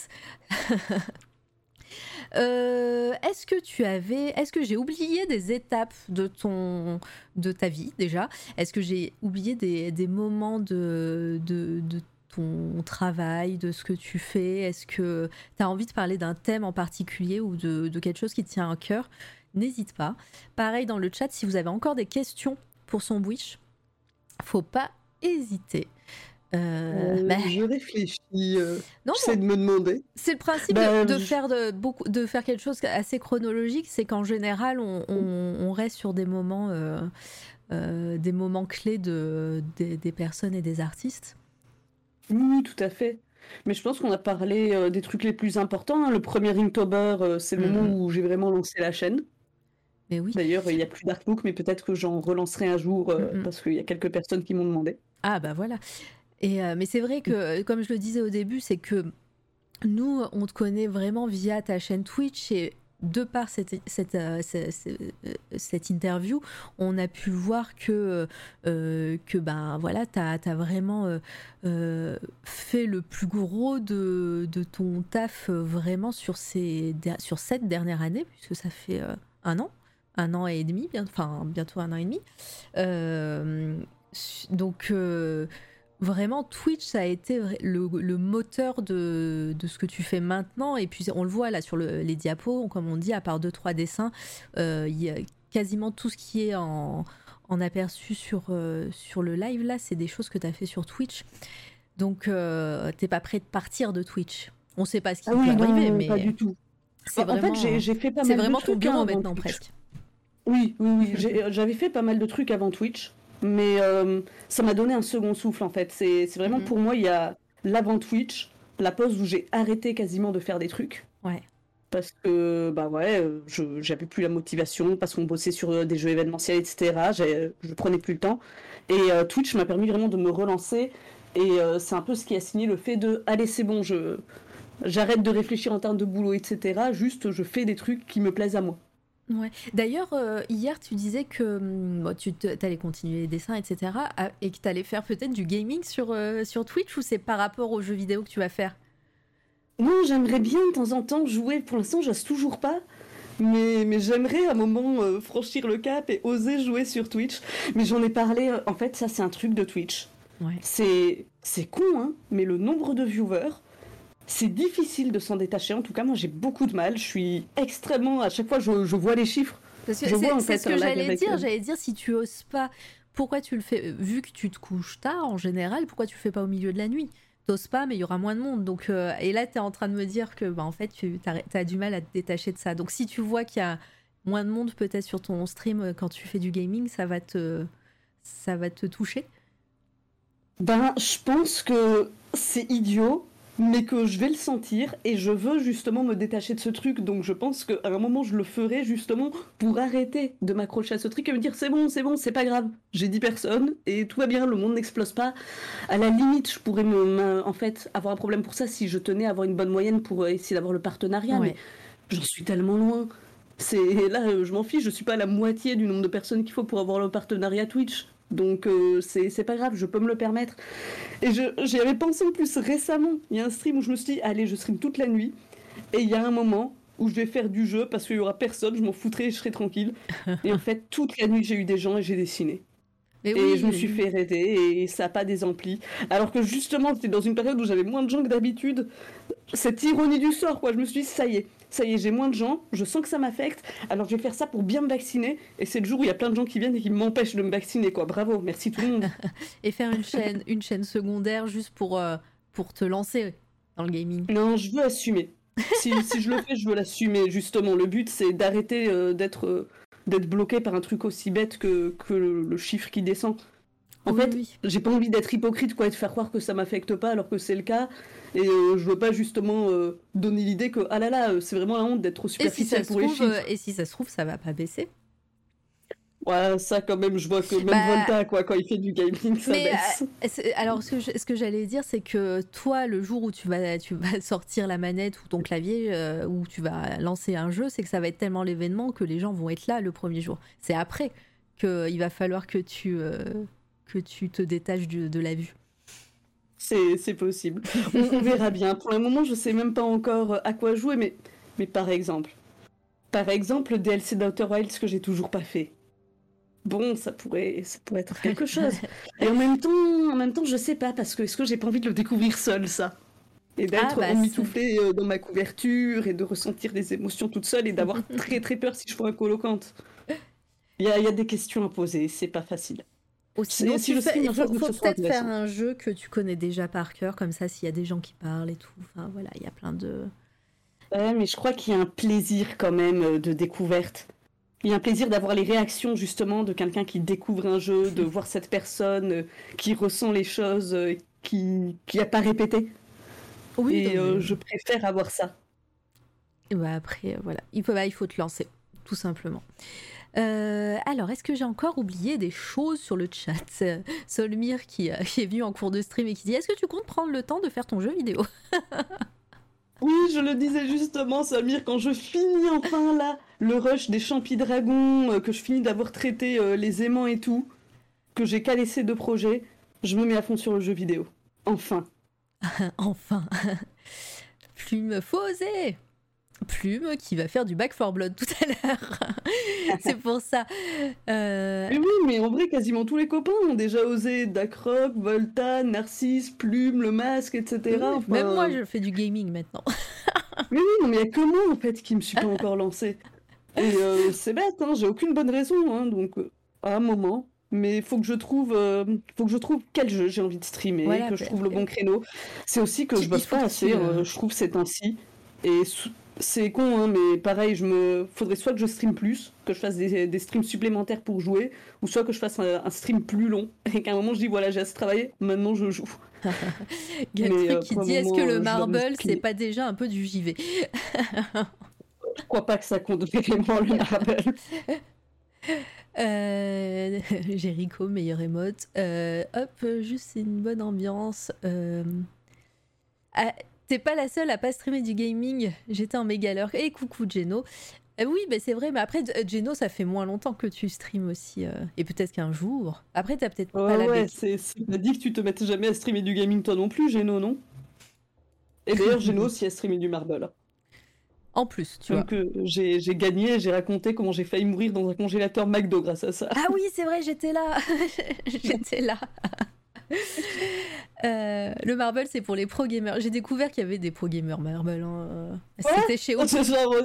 Euh, est-ce que tu avais, est-ce que j'ai oublié des étapes de ton, de ta vie déjà? Est-ce que j'ai oublié des, moments de, de, ton travail, de ce que tu fais? Est-ce que tu as envie de parler d'un thème en particulier ou de, quelque chose qui te tient à cœur? N'hésite pas. Pareil dans le chat, si vous avez encore des questions pour son Wish, faut pas hésiter. Euh, Euh, bah, Je réfléchis. euh, non, J'essaie de me demander. c'est le principe Bah, de, de je- faire de, beaucoup, de faire quelque chose assez chronologique, c'est qu'en général, on, on- on reste sur des moments, euh, des moments clés de, des, des personnes et des artistes. Oui, tout à fait. Mais je pense qu'on a parlé des trucs les plus importants. hein. Le premier Inktober, c'est le Mhm. moment où j'ai vraiment lancé la chaîne. Mais oui. D'ailleurs, il n'y a plus d'artbook, mais peut-être que j'en relancerai un jour Mhm. parce qu'il y a quelques personnes qui m'ont demandé. Ah bah voilà. Euh, mais c'est vrai que, comme je le disais au début, c'est que nous, on te connaît vraiment via ta chaîne Twitch et de par cette, cette, euh, ce- ce- euh, cette interview, on a pu voir que, euh, que ben, voilà, tu as, vraiment euh, euh, fait le plus gros de, de ton taf euh, vraiment sur, ces, sur cette dernière année, puisque ça fait euh, un an, un an et demi, enfin bientôt un an et demi. Euh, donc euh, vraiment Twitch ça a été le, le moteur de, de ce que tu fais maintenant et puis on le voit là sur le- les diapos comme on dit à part deux trois dessins euh, il y a quasiment tout ce qui est en, en aperçu sur, euh, sur le live là c'est des choses que tu as fait sur Twitch donc euh, t'es pas prêt de partir de Twitch on sait pas ce qui Ah oui, peut non, arriver pas mais du tout. c'est En vraiment fait, j'ai- fait pas mal de vraiment hein, bureau avant maintenant Twitch. presque Oui, oui, oui. J'avais fait pas mal de trucs avant Twitch, mais euh, ça m'a donné un second souffle en fait. C'est vraiment Mhm. pour moi, il y a l'avant Twitch, la pause où j'ai arrêté quasiment de faire des trucs. Ouais. Parce que, bah ouais, euh, j'avais plus la motivation, parce qu'on bossait sur euh, des jeux événementiels, etc. j'ai- Je prenais plus le temps. Et euh, Twitch m'a permis vraiment de me relancer. Et euh, c'est un peu ce qui a signé le fait de allez, c'est bon, je. J'arrête de réfléchir en termes de boulot, etc. Juste, je fais des trucs qui me plaisent à moi. Ouais. D'ailleurs, euh, hier, tu disais que hum, bon, tu allais continuer les dessins, etc. et que tu allais faire peut-être du gaming sur, euh, sur Twitch ou c'est par rapport aux jeux vidéo que tu vas faire? Non, j'aimerais bien de temps en temps jouer. Pour l'instant, j'ose toujours pas. Mais, mais j'aimerais à un moment euh, franchir le cap et oser jouer sur Twitch. Mais j'en ai parlé. en fait, ça, c'est un truc de Twitch. Ouais. C'est c'est con, hein, mais le nombre de viewers, c'est difficile de s'en détacher. En tout cas, moi, j'ai beaucoup de mal. Je suis extrêmement. À chaque fois, je, je vois les chiffres. Parce que Je vois, en c'est fait, ce que j'allais dire. euh, J'allais dire si tu oses pas, pourquoi tu le fais Vu que tu te couches tard en général, pourquoi tu le fais pas au milieu de la nuit? T'oses pas, mais il y aura moins de monde. Donc, euh, et là, tu es en train de me dire que, bah, en fait, tu as, du mal à te détacher de ça. Donc, si tu vois qu'il y a moins de monde peut-être sur ton stream euh, quand tu fais du gaming, ça va te, ça va te toucher? Ben, je pense que c'est idiot, mais que je vais le sentir et je veux justement me détacher de ce truc. Donc je pense qu'à un moment, je le ferai justement pour arrêter de m'accrocher à ce truc et me dire c'est bon, c'est bon, c'est pas grave. J'ai dit personne et tout va bien, le monde n'explose pas. À la limite, je pourrais me, en fait avoir un problème pour ça si je tenais à avoir une bonne moyenne pour euh, essayer d'avoir le partenariat. Mais j'en suis tellement loin. C'est là, je m'en fiche. Je suis pas à la moitié du nombre de personnes qu'il faut pour avoir le partenariat Twitch. Donc euh, c'est pas grave, je peux me le permettre. Et j'y avais pensé en plus récemment. Il y a un stream où je me suis dit, allez, je stream toute la nuit. Et il y a un moment où je vais faire du jeu parce qu'il y aura personne, je m'en foutrai je serai tranquille. et en fait, toute la nuit, j'ai eu des gens et j'ai dessiné. Et je me suis fait aider et ça n'a pas des amplis. Alors que justement, c'était dans une période où j'avais moins de gens que d'habitude. Cette ironie du sort, quoi. Je me suis dit, ça y est, ça y est, j'ai moins de gens, je sens que ça m'affecte, alors je vais faire ça pour bien me vacciner. Et c'est le jour où il y a plein de gens qui viennent et qui m'empêchent de me vacciner, quoi. Bravo, merci tout le monde. et faire une chaîne, une chaîne secondaire juste pour, euh, pour te lancer dans le gaming. Non, je veux assumer. si, si, je le fais, je veux l'assumer, justement. Le but, c'est d'arrêter euh, d'être euh, d'être bloqué par un truc aussi bête que, que le, chiffre qui descend. En fait, j'ai pas envie d'être hypocrite, quoi, et de faire croire que ça m'affecte pas alors que c'est le cas. Et euh, je veux pas justement euh, donner l'idée que ah là là, euh, c'est vraiment la honte d'être trop superficiel pour les chiffres. et si ça se trouve, ça va pas baisser. Ouais, ça quand même, je vois que même bah, Volta, quoi, quand il fait du gaming, ça baisse. alors, ce que, j'allais dire, c'est que toi, le jour où tu vas, tu vas sortir la manette ou ton clavier, où tu vas lancer un jeu, c'est que ça va être tellement l'événement que les gens vont être là le premier jour. C'est après qu'il va falloir que tu, que tu te détaches de la vue. C'est possible. On, verra bien. Pour le moment, je sais même pas encore euh, à quoi jouer, mais, mais par exemple. Par exemple, le DLC d'Outer Wilds que j'ai toujours pas fait. Bon, ça pourrait, ça pourrait être quelque chose. Et en même temps, en même temps, je sais pas parce que est-ce que j'ai pas envie de le découvrir seul, ça? Et d'être ah, bah, euh, dans ma couverture et de ressentir des émotions toute seule et d'avoir très très peur si je vois un colocante. Il y a, y a des questions à poser, c'est pas facile si je il faut, peut-être faire un jeu que tu connais déjà par cœur, comme ça, s'il y a des gens qui parlent et tout. Enfin, voilà, il y a plein de. Ouais, mais je crois qu'il y a un plaisir quand même euh, de découverte. Il y a un plaisir d'avoir les réactions justement de quelqu'un qui découvre un jeu, de voir cette personne euh, qui ressent les choses, euh, qui qui a pas répété. Oui. Et je préfère avoir ça. Bah après, voilà, il faut, bah, il faut te lancer, tout simplement. Euh, alors, est-ce que j'ai encore oublié des choses sur le chat? Solmir qui, euh, qui, est venu en cours de stream et qui dit Est-ce que tu comptes prendre le temps de faire ton jeu vidéo? Oui, je le disais justement, Solmir, quand je finis enfin là le rush des champis dragons, euh, que je finis d'avoir traité les aimants et tout, que j'ai qu'à laisser deux projets, je me mets à fond sur le jeu vidéo. Enfin. enfin. Plume, faut oser Plume qui va faire du Back for Blood tout à l'heure. c'est pour ça. Euh, mais oui, mais en vrai, quasiment tous les copains ont déjà osé Dakrock, Volta, Narcisse, Plume, le masque, etc. Même moi, je fais du gaming maintenant. mais oui, mais il n'y a que moi en fait qui me suis pas encore lancé. Et euh, c'est bête, hein, j'ai aucune bonne raison, hein, donc euh, à un moment. Mais faut que je trouve, faut que je trouve quel jeu j'ai envie de streamer, que je trouve le bon créneau. C'est aussi que je bosse pas assez, je trouve c'est ainsi. Et c'est con, hein, mais pareil, je me faudrait soit que je stream plus, que je fasse des, streams supplémentaires pour jouer, ou soit que je fasse un, stream plus long, et qu'à un moment je dis voilà, j'ai assez travaillé, maintenant je joue. Il y a euh, qui dit est-ce que le marble, c'est pas déjà un peu du JV Je crois pas que ça compte vraiment le marble. Euh, Jericho, meilleur emote. Euh, hop, juste une bonne ambiance. Euh... Ah, T'es pas la seule à pas streamer du gaming. J'étais en méga Et coucou Geno. Euh, oui, bah c'est vrai, mais après, Geno, ça fait moins longtemps que tu streams aussi. Euh, et peut-être qu'un jour. Après, t'as peut-être pas la Ouais, c'est dit que tu te mettes jamais à streamer du gaming toi non plus, Geno, non? Et d'ailleurs, Geno aussi a streamé du Marble. En plus, tu Donc, vois. Euh, j'ai gagné, j'ai raconté comment j'ai failli mourir dans un congélateur McDo grâce à ça. Ah oui, c'est vrai, j'étais là. j'étais là. Euh, le Marble, c'est pour les pro gamers. J'ai découvert qu'il y avait des pro gamers Marble. Hein. C'était chez Opus.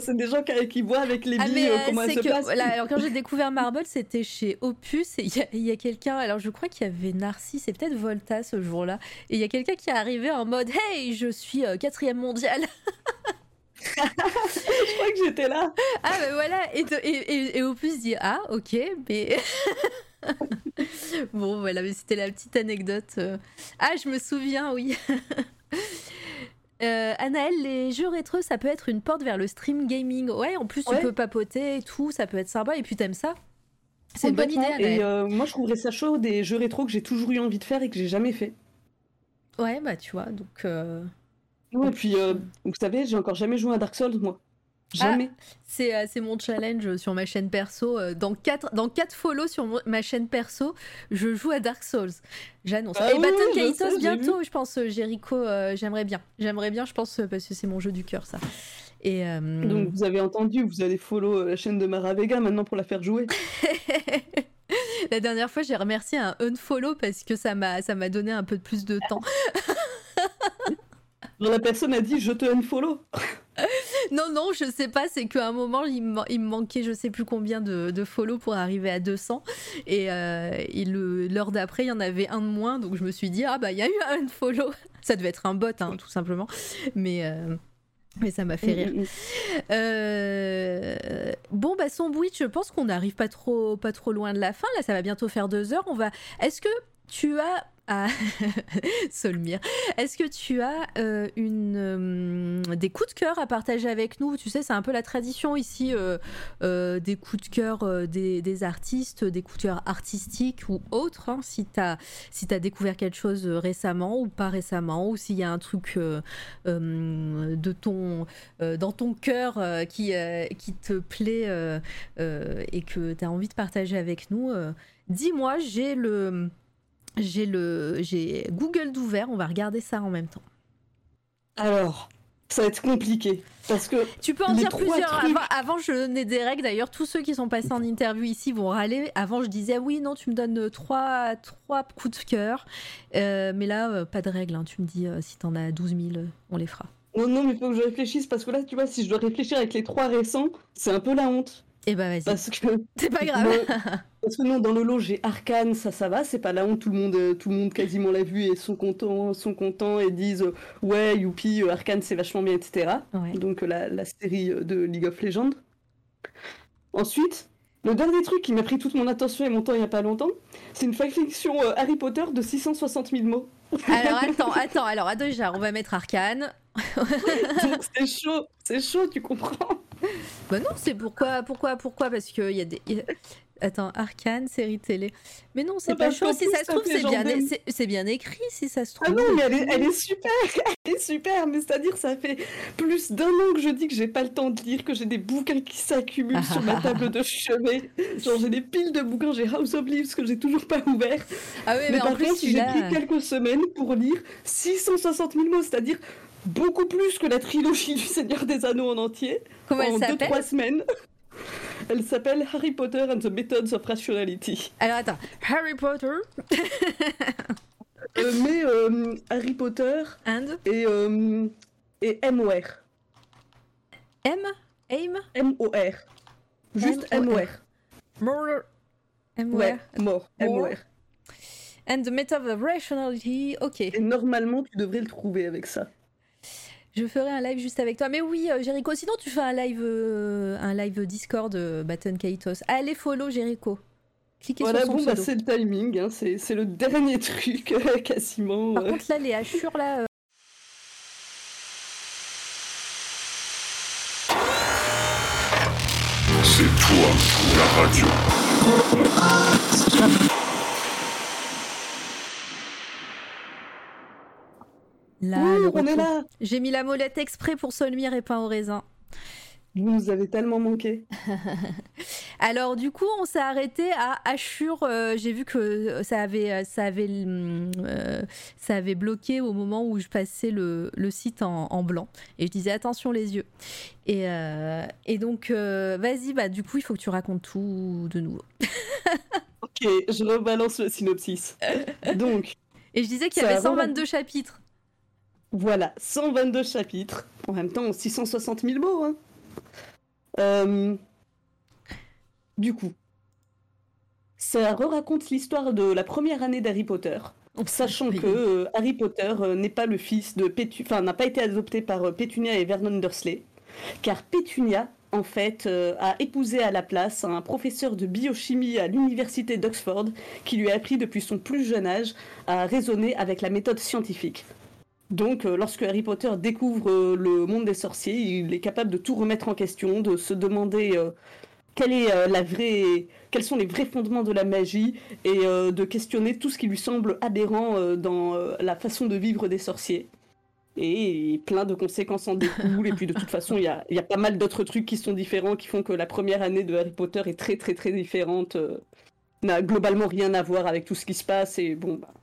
C'est des gens qui, voient avec les ah, billes euh, comment ça se passe. alors quand j'ai découvert Marble, c'était chez Opus. Et il y a, quelqu'un, alors je crois qu'il y avait Narcisse et peut-être Volta ce jour-là. Et il y a quelqu'un qui est arrivé en mode Hey, je suis euh, quatrième mondial. Je crois que j'étais là. Ah, ben voilà. Et, et, et Opus dit Ah, ok, mais. bon, voilà, mais c'était la petite anecdote. Euh. Ah, je me souviens, oui. Euh, Anaël, les jeux rétro, ça peut être une porte vers le stream gaming. Ouais, en plus, tu peux papoter et tout, ça peut être sympa. Et puis, t'aimes ça C'est une bonne idée. Anaël. Et euh, moi, je trouverais ça chaud des jeux rétro que j'ai toujours eu envie de faire et que j'ai jamais fait. Ouais, bah, tu vois, donc. euh, Ouais, et puis, euh, vous savez, j'ai encore jamais joué à Dark Souls, moi. Jamais. C'est euh, mon challenge sur ma chaîne perso. Euh, Dans 4 dans quatre follow sur mon- ma chaîne perso, je joue à Dark Souls. J'annonce. Ah Et oui, Battle Kaitos bientôt, je pense, euh, Jericho, euh, j'aimerais bien. J'aimerais bien, je pense, euh, parce que c'est mon jeu du cœur, ça. Et euh, Donc, vous avez entendu, vous allez follow euh, la chaîne de Mara Vega maintenant pour la faire jouer. la dernière fois, j'ai remercié un unfollow parce que ça m'a ça m'a donné un peu plus de temps. Genre, la personne a dit je te unfollow. Non, non, je sais pas, c'est qu'à un moment, il me, manquait je sais plus combien de, de follow pour arriver à 200. Et, euh, et le- l'heure d'après, il y en avait un de moins, donc je me suis dit, ah bah, il y a eu un follow. Ça devait être un bot, hein, tout simplement. Mais, euh, mais ça m'a fait rire. Mm, mm, mm. Euh, Bon, bah, Sandwich, je pense qu'on n'arrive pas trop, pas trop loin de la fin. Là, ça va bientôt faire deux heures. On va. Est-ce que tu as. Ah, Solmire. Est-ce que tu as euh, une, euh, des coups de cœur à partager avec nous? Tu sais, c'est un peu la tradition ici euh, des coups de cœur des, artistes, des coups de cœur artistiques ou autres. hein, si tu as, si découvert quelque chose récemment ou pas récemment, ou s'il y a un truc de ton, dans ton cœur qui, qui te plaît et que tu as envie de partager avec nous, dis-moi, j'ai le. J'ai le j'ai Google d'ouvert, on va regarder ça en même temps. Alors, ça va être compliqué. Parce que Tu peux en dire plusieurs. trucs. Avant, avant, je n'ai des règles. D'ailleurs, tous ceux qui sont passés en interview ici vont râler. Avant, je disais oui, non, tu me donnes euh, trois, trois coups de cœur. Euh, mais là, euh, pas de règles. hein. Tu me dis euh, si t'en as 12 000, euh, on les fera. Non, non, mais il faut que je réfléchisse parce que là, tu vois, si je dois réfléchir avec les trois récents, c'est un peu la honte. Eh ben, vas-y. Parce que, C'est pas grave. Parce que non, dans le lot, j'ai Arcane, ça, ça va, c'est pas la honte, tout le monde, euh, tout le monde quasiment l'a vu et sont contents, sont contents et disent euh, ouais, youpi, euh, Arcane c'est vachement bien, etc. Ouais. Donc la, la série de League of Legends. Ensuite, le dernier truc qui m'a pris toute mon attention et mon temps il y a pas longtemps, c'est une fanfiction Harry Potter de 660 000 mots. Alors, attends, attends. Alors, déjà, on va mettre Arcane. C'est chaud, c'est chaud, tu comprends? Bah non, c'est pourquoi, pourquoi, pourquoi Parce qu'il y a des. il y a- Attends, Arcane, série télé. Mais non, c'est Ah pas bah, chaud. Si ça se trouve, c'est bien, c'est bien écrit, si ça se Ah trouve. non, mais elle est, elle est super, elle est super, mais c'est-à-dire ça fait plus d'un an que je dis que j'ai pas le temps de lire, que j'ai des bouquins qui s'accumulent sur ma table de chevet. Genre j'ai des piles de bouquins, j'ai House of Leaves que j'ai toujours pas ouvert. Ah oui, mais, mais en plus, contre, j'ai pris quelques semaines pour lire 660 000 mots, c'est-à-dire beaucoup plus que la trilogie du Seigneur des Anneaux en entier, Comment elle en s'appelle 2-3 semaines. Elle s'appelle Harry Potter and the Methods of Rationality. Alors attends, Harry Potter Euh, mais euh, Harry Potter and? et, euh, et MOR. M? Aim? M-O-R. Juste M-O-R. M-O-R. More M Ouais, mort. More. M-O-R. and the method of rationality. Ok, Et normalement, tu devrais le trouver avec ça. Je ferai un live juste avec toi. Mais oui, euh, Jericho, sinon tu fais un live, euh, un live Discord euh, Baton Kaitos. Allez follow Jericho. Cliquez Voilà, sur son bon, bah, c'est le timing. hein, C'est c'est le dernier truc, euh, quasiment. Par euh. contre là, les hachures là. euh, C'est toi, la radio. Là, Ouh, on est là J'ai mis la molette exprès pour Solmire et pas au raisin. Vous nous avez tellement manqué. Alors du coup, on s'est arrêté à Ashur. euh, J'ai vu que ça avait, euh, ça avait, euh, ça avait bloqué au moment où je passais le, le site en, en blanc. Et je disais attention les yeux. Et, euh, et donc, euh, vas-y, bah du coup, il faut que tu racontes tout de nouveau. Ok, je rebalance le synopsis. Donc, Et je disais qu'il y avait va, 122 chapitres. Voilà, 122 chapitres. En même temps, 660 000 mots. Hein. Euh, Du coup, ça raconte l'histoire de la première année d'Harry Potter. Sachant Oui. que euh, Harry Potter euh, n'est pas le fils de Pétu... enfin n'a pas été adopté par Pétunia et Vernon Dursley, car Pétunia en fait a épousé à la place un professeur de biochimie à l'université d'Oxford qui lui a appris depuis son plus jeune âge à raisonner avec la méthode scientifique. Donc, euh, lorsque Harry Potter découvre euh, le monde des sorciers, il est capable de tout remettre en question, de se demander euh, quelle est la vraie, quels sont les vrais fondements de la magie et de questionner tout ce qui lui semble aberrant dans la façon de vivre des sorciers. Et plein de conséquences en découlent. et puis de toute façon, il y a, il y a pas mal d'autres trucs qui sont différents, qui font que la première année de Harry Potter est très très très différente. euh, n'a globalement rien à voir avec tout ce qui se passe. Et bon, bah,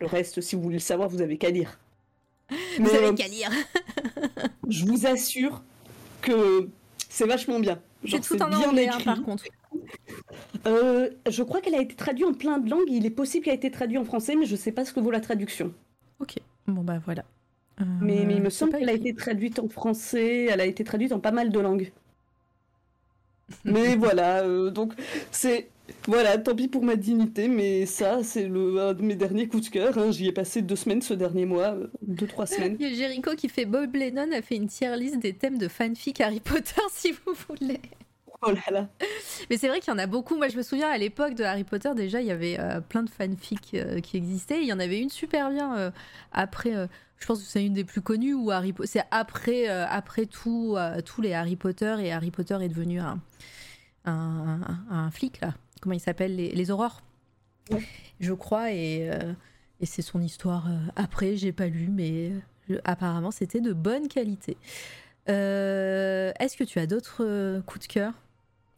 le reste, si vous voulez le savoir, vous avez qu'à lire. Vous avez euh, qu'à lire. je vous assure que c'est vachement bien. C'est tout en bien anglais, hein, écrit. par contre. Euh, je crois qu'elle a été traduite en plein de langues. Il est possible qu'elle ait été traduite en français, mais je sais pas ce que vaut la traduction. Ok. Bon, bah voilà. Euh, Mais, mais il me semble qu'elle a été traduite en français. Elle a été traduite en pas mal de langues. mais voilà, euh, donc c'est voilà, tant pis pour ma dignité, mais ça c'est le un de mes derniers coups de cœur. hein. J'y ai passé deux semaines ce dernier mois, euh, deux trois semaines. Il y a Jericho qui fait Bob Lennon a fait une tier list des thèmes de fanfic Harry Potter si vous voulez. Oh là là. Mais c'est vrai qu'il y en a beaucoup. Moi, je me souviens à l'époque de Harry Potter, déjà, il y avait euh, plein de fanfics euh, qui existaient. Il y en avait une super bien euh, après. je pense que c'est une des plus connues où Harry c'est après après tout tous les Harry Potter et Harry Potter est devenu un un, un- un flic là. Comment il s'appelle les, les aurores. Ouais. Je crois et euh, et c'est son histoire euh, après. J'ai pas lu, mais euh, apparemment c'était de bonne qualité. Est-ce que tu as d'autres coups de cœur?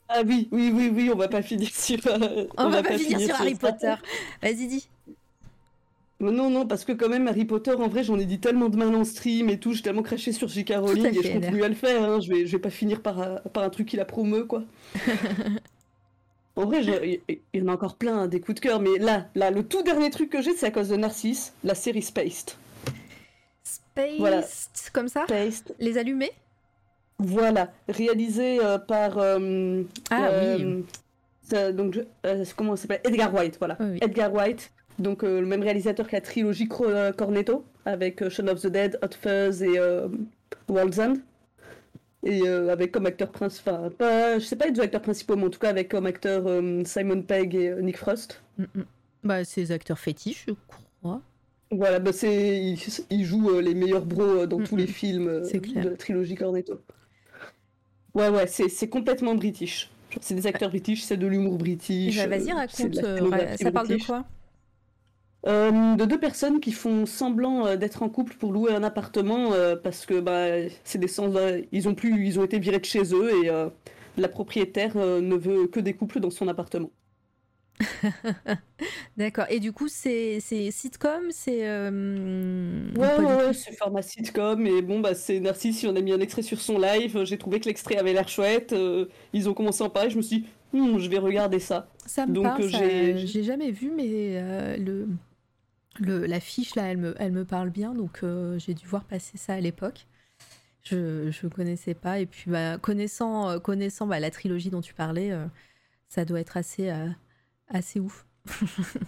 Ah oui, oui, oui, oui, on va pas finir sur. euh, On, va, pas finir sur Harry. Potter. Vas-y, dis. Non, non, parce que quand même, Harry Potter, en vrai, j'en ai dit tellement de mal en stream et tout, j'ai tellement craché sur J.K. Rowling et je continue à le faire, hein. je, vais, je vais pas finir par, par un truc qui la promeut, quoi. en vrai, il y, en a encore plein, hein, des coups de cœur, mais là, là, le tout dernier truc que j'ai, c'est à cause de Narcisse, la série Spaced. Spaced, Voilà. comme ça Spaced, Les allumer voilà, réalisé euh, par... euh, Ah euh, oui. ça, donc, euh, comment ça s'appelle? Edgar White, voilà. Oui, oui. Edgar White, donc euh, le même réalisateur que la trilogie euh, Cornetto, avec euh, Shaun of the Dead, Hot Fuzz et euh, World's End. Et euh, avec comme acteur principal, enfin, pas, je sais pas les deux acteurs principaux, mais en tout cas avec comme acteur euh, Simon Pegg et euh, Nick Frost. Mm, mm. Bah, c'est les acteurs fétiches, je crois. Voilà, bah c'est, il, il joue euh, les meilleurs bros euh, dans Mm, tous les films euh, de la trilogie Cornetto. Ouais, ouais, c'est, c'est complètement british. C'est des acteurs british, c'est de l'humour british. Bah, Vas-y, raconte. euh, ça parle de quoi? Euh, de deux personnes qui font semblant euh, d'être en couple pour louer un appartement euh, parce que bah, c'est des sans euh, ils ont plus ils ont été virés de chez eux et euh, la propriétaire ne veut que des couples dans son appartement. D'accord. Et du coup, c'est sitcom C'est. euh, Ouais, ouais, c'est format sitcom et bon bah c'est Narcisse, en a mis un extrait sur son live, j'ai trouvé que l'extrait avait l'air chouette, euh, ils ont commencé à en parler, je me suis dit Hmm, je vais regarder ça. Ça me Donc, j'ai- J'ai jamais vu, mais euh, le, le l'affiche là, elle me, elle me parle bien, donc euh, j'ai dû voir passer ça à l'époque. Je je connaissais pas et puis bah, connaissant euh, connaissant bah, la trilogie dont tu parlais, euh, ça doit être assez euh, assez ouf.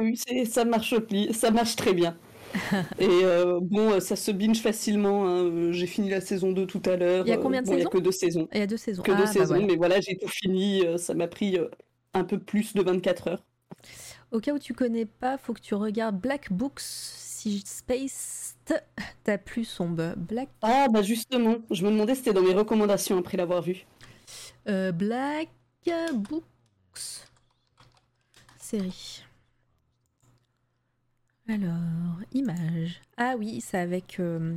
Oui, ça marche ça marche très bien. Et bon, ça se binge facilement. hein, J'ai fini la saison 2 tout à l'heure. Il y a combien de bon, Il y a saisons que deux saisons. Il y a deux saisons. Que Ah, deux bah saisons, voilà. mais voilà, j'ai tout fini. Ça m'a pris un peu plus de 24 heures. Au cas où tu connais pas, faut que tu regardes Black Books. Si Space t'a plu sombre. Black Ah, bah justement, je me demandais si c'était dans mes recommandations après l'avoir vu. euh, Black Books série. Alors, image. Ah oui, c'est avec euh,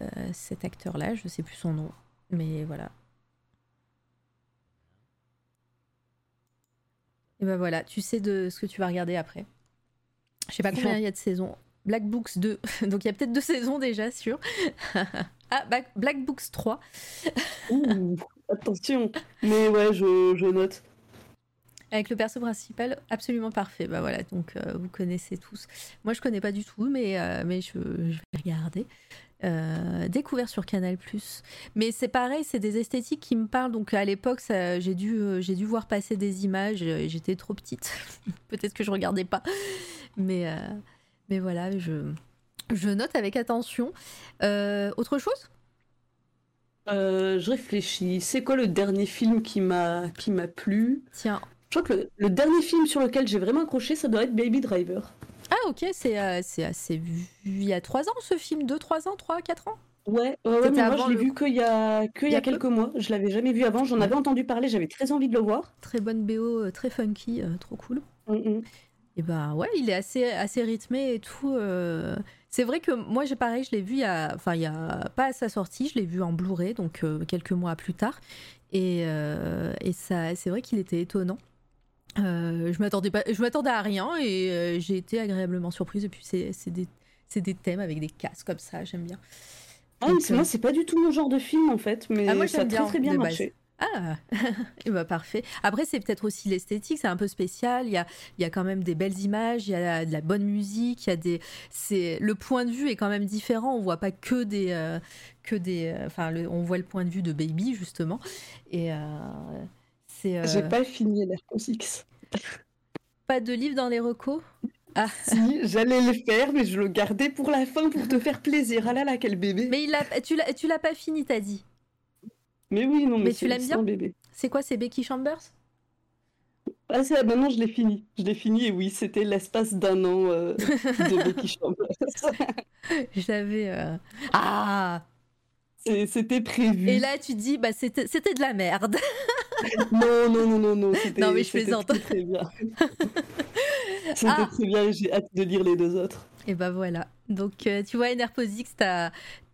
euh, cet acteur-là, je sais plus son nom, mais voilà. Et ben voilà, tu sais de ce que tu vas regarder après. Je sais pas combien il y a de saisons. Black Books 2, donc il y a peut-être deux saisons déjà, sûr. ah, Black, Books 3. Ouh, attention. Mais ouais, je, je note. Avec le perso principal absolument parfait. Bah voilà, donc euh, vous connaissez tous. Moi je connais pas du tout, mais, euh, mais je, je vais regarder. Euh, découvert sur Canal Mais c'est pareil, c'est des esthétiques qui me parlent. Donc à l'époque, j'ai dû, euh, j'ai dû voir passer des images. euh, J'étais trop petite. Peut-être que je regardais pas. Mais, euh, mais voilà, je, je note avec attention. Autre chose? Je réfléchis. C'est quoi le dernier film qui m'a qui m'a plu? Tiens. Je crois que le, le dernier film sur lequel j'ai vraiment accroché, ça doit être Baby Driver. Ah ok, c'est euh, assez vu il y a 3 ans ce film, 2, 3 ans, 3, 4 ans? Ouais, ouais, ouais, mais moi je l'ai le- vu qu'il y a, qu'il Il y a quelques mois. Je l'avais jamais vu avant. J'en avais entendu parler. J'avais très envie de le voir. Très bonne BO, euh, très funky, euh, trop cool. Mm, mm. Et bah ouais, il est assez, assez rythmé et tout. euh. C'est vrai que moi, j'ai pareil, je l'ai vu il y a, enfin, il y a pas à sa sortie, je l'ai vu en Blu-ray, donc euh, quelques mois plus tard. Et, et ça, c'est vrai qu'il était étonnant. Euh, je m'attendais pas, je m'attendais à rien et euh, j'ai été agréablement surprise. Et puis c'est, des, thèmes avec des casques comme ça, j'aime bien. Ah, Donc, c'est- euh, moi, c'est pas du tout mon genre de film en fait, mais Ah, moi, ça a très bien, très bien marché. Ah, et bah parfait. Après, c'est peut-être aussi l'esthétique, c'est un peu spécial. Il y a, il y a quand même des belles images, il y a de la bonne musique, il y a des. C'est le point de vue est quand même différent. On voit pas que des, euh, que des. Enfin, le- on voit le point de vue de Baby justement. Et c'est. euh, J'ai pas fini l'R6. pas de livre dans les recos. Ah, Si, j'allais le faire, mais je le gardais pour la fin pour te faire plaisir. Ah là là, quel bébé. mais il a, tu l'as, tu l'as pas fini, t'as dit. Mais oui, non, mais, Mais tu l'aimes bien bébé. C'est quoi, c'est Becky Chambers? Ah, c'est maintenant, je l'ai fini. Je l'ai fini, et oui, c'était l'espace d'un an euh, de Becky Chambers. J'avais. euh, Ah. C'était prévu. Et là, tu dis, bah c'était, c'était de la merde. Non, non, non, non, non. c'était- Non, mais je c'était plaisante. Très, très bien. C'était Ah. très bien et j'ai hâte de lire les deux autres. Et bah voilà. Donc, euh, tu vois, Enerposix, t'as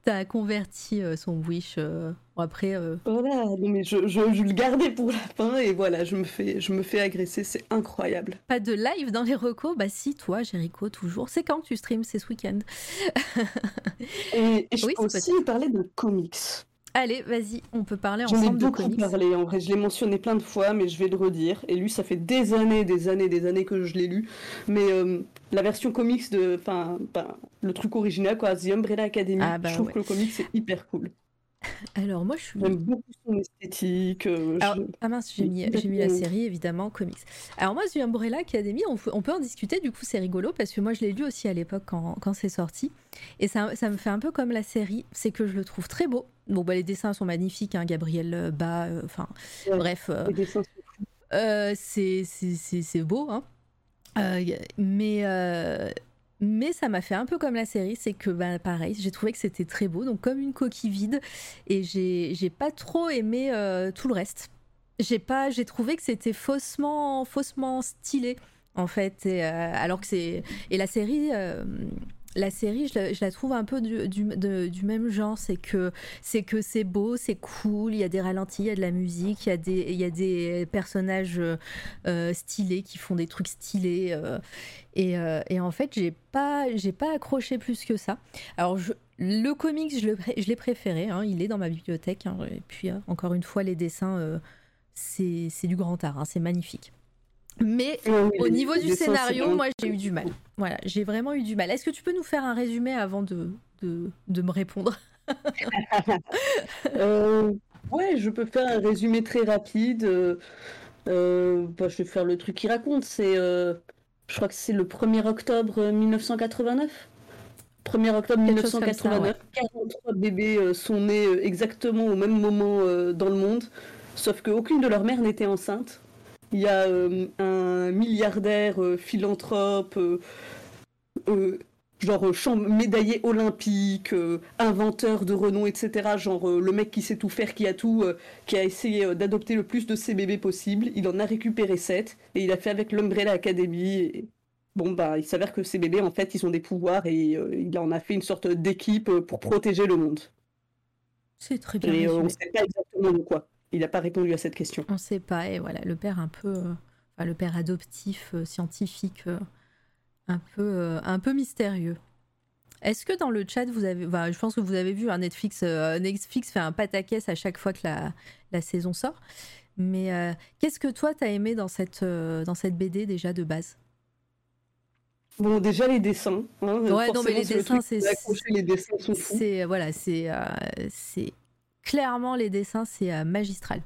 as converti euh, son wish. euh, bon, après, euh, Voilà, non, mais je, je, je le gardais pour la fin et voilà, je me fais, je me fais agresser, c'est incroyable. pas de live dans les recos? Bah si, toi, Jericho, toujours. C'est quand que tu streams? C'est ce week-end Et, et je Oui, peux aussi parler de comics. Allez, vas-y, on peut parler J'en ai ensemble de beaucoup comics. parlé, en vrai, je l'ai mentionné plein de fois, mais je vais le redire. Et lui, ça fait des années, des années, des années que je l'ai lu. Mais euh, la version comics de, enfin, ben, le truc original, quoi, The Umbrella Academy, Ah, bah je trouve ouais. que le comics c'est hyper cool. Alors, moi, je suis. J'aime beaucoup son esthétique. euh, Alors, je- ah mince, j'ai mis, la série, évidemment, comics. Alors moi, The Umbrella Academy, on, peut- on peut en discuter, du coup c'est rigolo, parce que moi je l'ai lu aussi à l'époque quand, quand c'est sorti. Et ça, ça me fait un peu comme la série, c'est que je le trouve très beau. Bon, bah, les dessins sont magnifiques, hein, Gabriel Bas, euh, enfin, Ouais. bref, euh, les dessins sont c'est beau, hein. Euh, mais, euh, mais ça m'a fait un peu comme la série, c'est que bah, pareil, j'ai trouvé que c'était très beau, donc comme une coquille vide, et j'ai pas trop aimé euh, tout le reste. J'ai pas, j'ai trouvé que c'était faussement, faussement stylé en fait, et, euh, alors que c'est et la série. La série, je la, trouve un peu du, même genre, c'est que c'est que c'est beau, c'est cool, il y a des ralentis, il y a de la musique, il y a des, personnages euh, euh, stylés qui font des trucs stylés. euh, et, en fait, j'ai pas, j'ai pas accroché plus que ça. Alors, le comics, je l'ai préféré, hein, il est dans ma bibliothèque. hein, et puis, encore une fois, les dessins, c'est c'est du grand art, hein, c'est magnifique. Mais oui, au niveau du scénario, moi, j'ai eu du mal. Voilà, j'ai vraiment eu du mal. Est-ce que tu peux nous faire un résumé avant de, de, de me répondre Euh, ouais, je peux faire un résumé très rapide. euh, euh, bah, je vais faire le truc qu'il raconte. C'est, euh, je crois que c'est le 1er octobre 1989. 1er octobre Quelque chose comme ça, 1989. 43 bébés sont nés exactement au même moment dans le monde, sauf qu'aucune de leurs mères n'était enceinte. Il y a euh, un milliardaire euh, philanthrope, euh, genre médaillé olympique, inventeur de renom, etc. Genre le mec qui sait tout faire, qui a tout, qui a essayé d'adopter le plus de ses bébés possible. Il en a récupéré 7 et il a fait avec l'Umbrella Academy. Et... Bon bah il s'avère que ces bébés en fait ils ont des pouvoirs et euh, il en a fait une sorte d'équipe pour protéger le monde. C'est très bien Et euh, on ne sait pas exactement de quoi. Il n'a pas répondu à cette question. On sait pas, et voilà, le père un peu, euh, enfin, le père adoptif, euh, scientifique, euh, un peu, un peu mystérieux. Est-ce que dans le chat vous avez, enfin, je pense que vous avez vu, un Netflix, euh, Netflix fait un pataquès à chaque fois que la, la saison sort. Mais euh, qu'est-ce que toi t'as aimé dans cette, euh, dans cette BD déjà de base? Bon déjà les dessins. hein, Ouais, non, mais les le dessins, c'est- les dessins sont fous. C'est voilà, c'est, c'est clairement les dessins, c'est euh, magistral.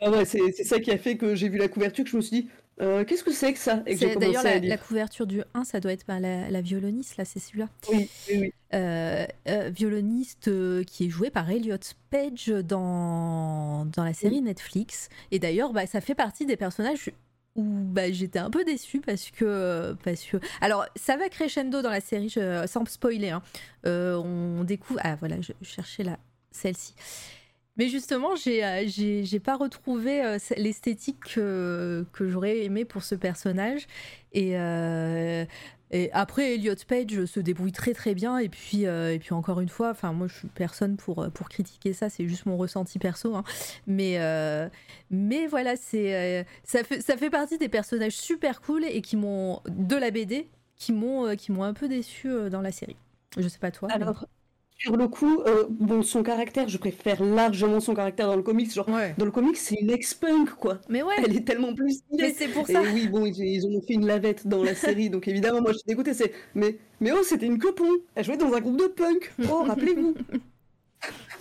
Ah ouais, c'est ça qui a fait que j'ai vu la couverture que je me suis dit euh, qu'est-ce que c'est que ça? D'ailleurs la, couverture du 1, ça doit être bah, la, la violoniste là, c'est celui-là. Oui, oui, oui. euh, euh, violoniste qui est joué par Elliot Page dans, dans la série Netflix. Et d'ailleurs, bah, ça fait partie des personnages où bah, j'étais un peu déçue parce que, parce que. Alors, ça va crescendo dans la série, je- sans spoiler. hein. On découvre. Ah, voilà, je cherchais la... celle-ci. Mais justement, j'ai euh, pas retrouvé euh, l'esthétique que, que j'aurais aimé pour ce personnage. Et, euh, et après, Elliot Page se débrouille très très bien. Et puis, et puis encore une fois, enfin, moi je suis personne pour, pour critiquer ça, c'est juste mon ressenti perso. hein. Mais, mais voilà, c'est ça, fait, ça fait partie des personnages super cool et qui m'ont, de la BD, qui m'ont qui un peu déçu dans la série. Je sais pas toi. mais- Alors, sur le coup, euh, bon, son caractère, je préfère largement son caractère dans le comics. Genre, Ouais. dans le comics, c'est une ex-punk, quoi. Mais ouais, Elle est tellement plus stylée. mais c'est pour Et ça. oui, bon, ils, ils ont fait une lavette dans la série, donc évidemment, moi je suis dégoûtée. C'est, mais, mais oh, c'était une quepon. Elle jouait dans un groupe de punk. Oh, rappelez-vous.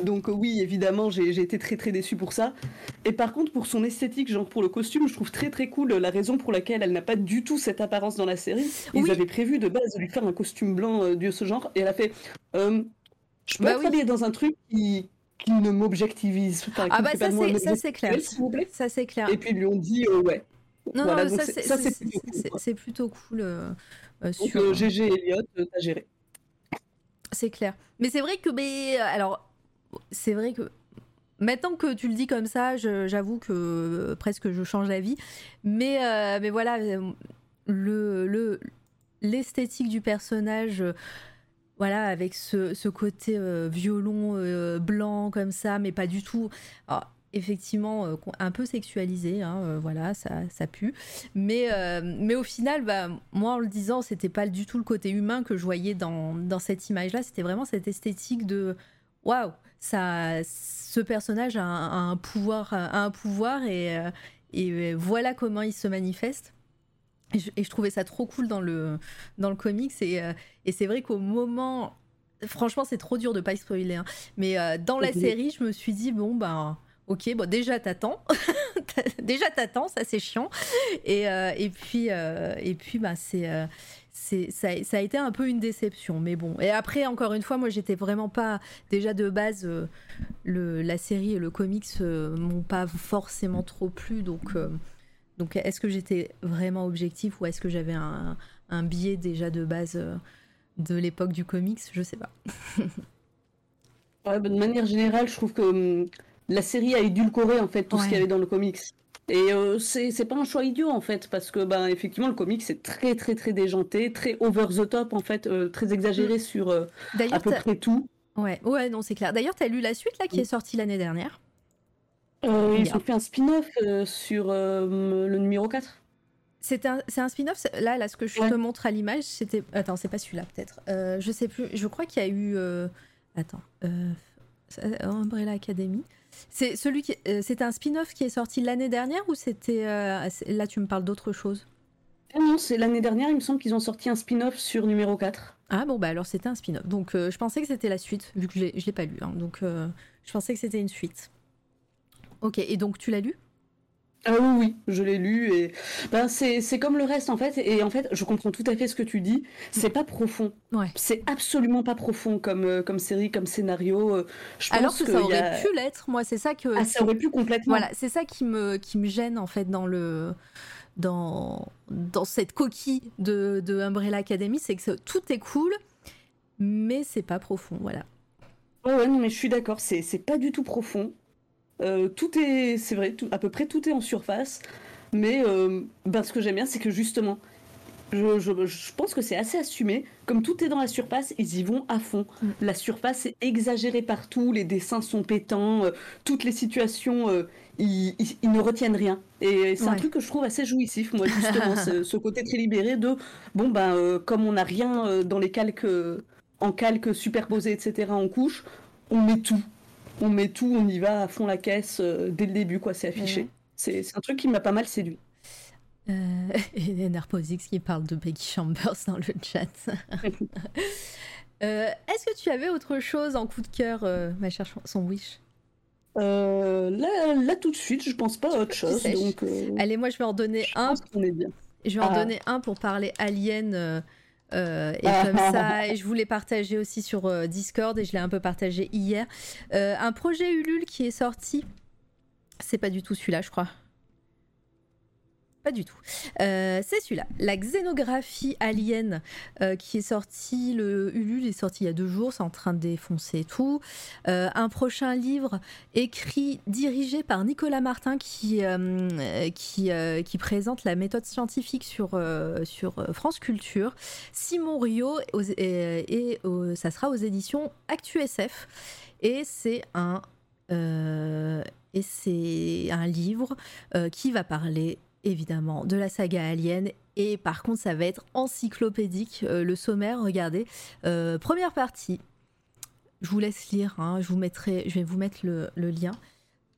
Donc euh, oui, évidemment, j'ai été très très déçue pour ça. Et par contre, pour son esthétique, genre pour le costume, je trouve très très cool la raison pour laquelle elle n'a pas du tout cette apparence dans la série. Ils Oui. avaient prévu de base de lui faire un costume blanc euh, de ce genre, et elle a fait. euh, je peux Bah être oui. habillée dans un truc qui, qui ne m'objectivise. qui Ah bah pas ça c'est ça c'est clair. sexuel, s'il vous plaît. Ça c'est clair. Et puis ils lui ont dit euh, ouais. Non, Voilà, non, ça c'est- ça, plutôt cool, plutôt cool. euh, euh, Donc sur- euh, GG Elliot, euh, t'as géré. C'est clair. Mais c'est vrai que, mais, alors, c'est vrai que maintenant que tu le dis comme ça, j'avoue que presque je change d'avis. Mais, mais voilà, le, le, l'esthétique du personnage, voilà, avec ce, côté euh, violon euh, blanc comme ça, mais pas du tout. Alors, effectivement, euh, un peu sexualisé, hein, voilà, ça, pue. Mais, au final, bah, moi en le disant, c'était pas du tout le côté humain que je voyais dans, dans cette image-là. C'était vraiment cette esthétique de waouh, ça, ce personnage a un, pouvoir, a et voilà comment il se manifeste. Et je, et je trouvais ça trop cool dans le, dans le comics. Et, euh, et c'est vrai qu'au moment. Franchement, c'est trop dur de pas spoiler. hein. Mais euh, dans la série, je me suis dit, bon, ben. Ok, bon, déjà t'attends. déjà t'attends, ça c'est chiant. Et, euh, et puis, et puis bah, c'est. c'est, ça, ça a été un peu une déception, mais bon. Et après, encore une fois, moi, j'étais vraiment pas déjà de base. euh, le, la série et le comics euh, m'ont pas forcément trop plu, donc. euh, donc, est-ce que j'étais vraiment objectif ou est-ce que j'avais un, un biais déjà de base euh, de l'époque du comics? Je sais pas. Ouais, bah, de manière générale, je trouve que hum, la série a édulcoré en fait tout ce qu'il y avait dans le comics. Et euh, c'est pas un choix idiot en fait, parce que ben effectivement le comics c'est très très très déjanté, très over the top en fait, euh, très exagéré sur euh, à peu près tout. ouais, ouais, non, c'est clair. D'ailleurs, t'as lu la suite là qui est sortie l'année dernière? Euh, ils ont fait un spin-off euh, sur euh, le numéro 4. C'est un, c'est un spin-off. c'est- Là, là, ce que je Ouais. te montre à l'image, c'était. Attends, c'est pas celui-là, peut-être. Euh, je sais plus. Je crois qu'il y a eu. Attends. Umbrella Academy. C'est celui qui. C'était un spin-off qui est sorti l'année dernière ou c'était. c'est- Là, tu me parles d'autre chose? Ah non, c'est l'année dernière, il me semble qu'ils ont sorti un spin-off sur numéro 4. Ah bon, bah alors c'était un spin-off. Donc je pensais que c'était la suite, vu que je l'ai- je l'ai pas lu. hein. Donc je pensais que c'était une suite. Ok, et donc tu l'as lu? Ah oui, oui, je l'ai lu et ben c'est comme le reste en fait et en fait je comprends tout à fait ce que tu dis. C'est pas profond. Ouais. C'est absolument pas profond comme euh, comme série, comme scénario. euh, Je Alors pense que qu'il ça aurait a- pu l'être. Moi, c'est ça que. Ah, ça aurait pu complètement. Voilà, c'est ça qui me, qui me gêne en fait dans le dans, dans cette coquille de, de Umbrella Academy, c'est que ça- tout est cool, mais c'est pas profond, voilà. Ouais, ouais, non, mais je suis d'accord, c'est c'est pas du tout profond. Euh, tout est, c'est vrai, tout- à peu près tout est en surface. Mais euh, ben, ce que j'aime bien, c'est que justement, je, je- je pense que c'est assez assumé. Comme tout est dans la surface, ils y vont à fond. Mm. La surface est exagérée partout, les dessins sont pétants, euh, toutes les situations, ils, ils- ils ne retiennent rien. Et c'est un truc que je trouve assez jouissif, moi, justement, ce, ce côté très libéré de, bon, ben, comme on n'a rien dans les calques, en calque superposé, etc., en couche, on met tout. On met tout, on y va à fond la caisse euh, dès le début, quoi, c'est affiché. Ouais. C'est un truc qui m'a pas mal séduit. Euh, et Narposix qui parle de Becky Chambers dans le chat. Euh, Est-ce que tu avais autre chose en coup de cœur, euh, ma chère Ch- son wish? Là, là, tout de suite, je pense pas à autre chose, donc Allez, moi je vais en donner je un pense est bien. Je vais en Ah. donner un pour parler Alien. Euh, et comme ça, et je voulais partager aussi sur euh, Discord et je l'ai un peu partagé hier. Euh, un projet Ulule qui est sorti. C'est pas du tout celui-là, je crois. Pas du tout. Euh, c'est celui-là, la xénographie alien, euh, qui est sorti, le Ulule est sorti il y a deux jours, c'est en train de défoncer tout. Euh, un prochain livre écrit, dirigé par Nicolas Martin, qui, qui, qui présente la méthode scientifique sur, sur France Culture. Simon Rio, et, ça sera aux éditions ActuSF. Et c'est un et c'est un livre qui va parler évidemment, de la saga Alien. Et par contre, ça va être encyclopédique. Euh, le sommaire, regardez. Euh, première partie. Je vous laisse lire. Hein. je, vous mettrai, je vais vous mettre le, lien.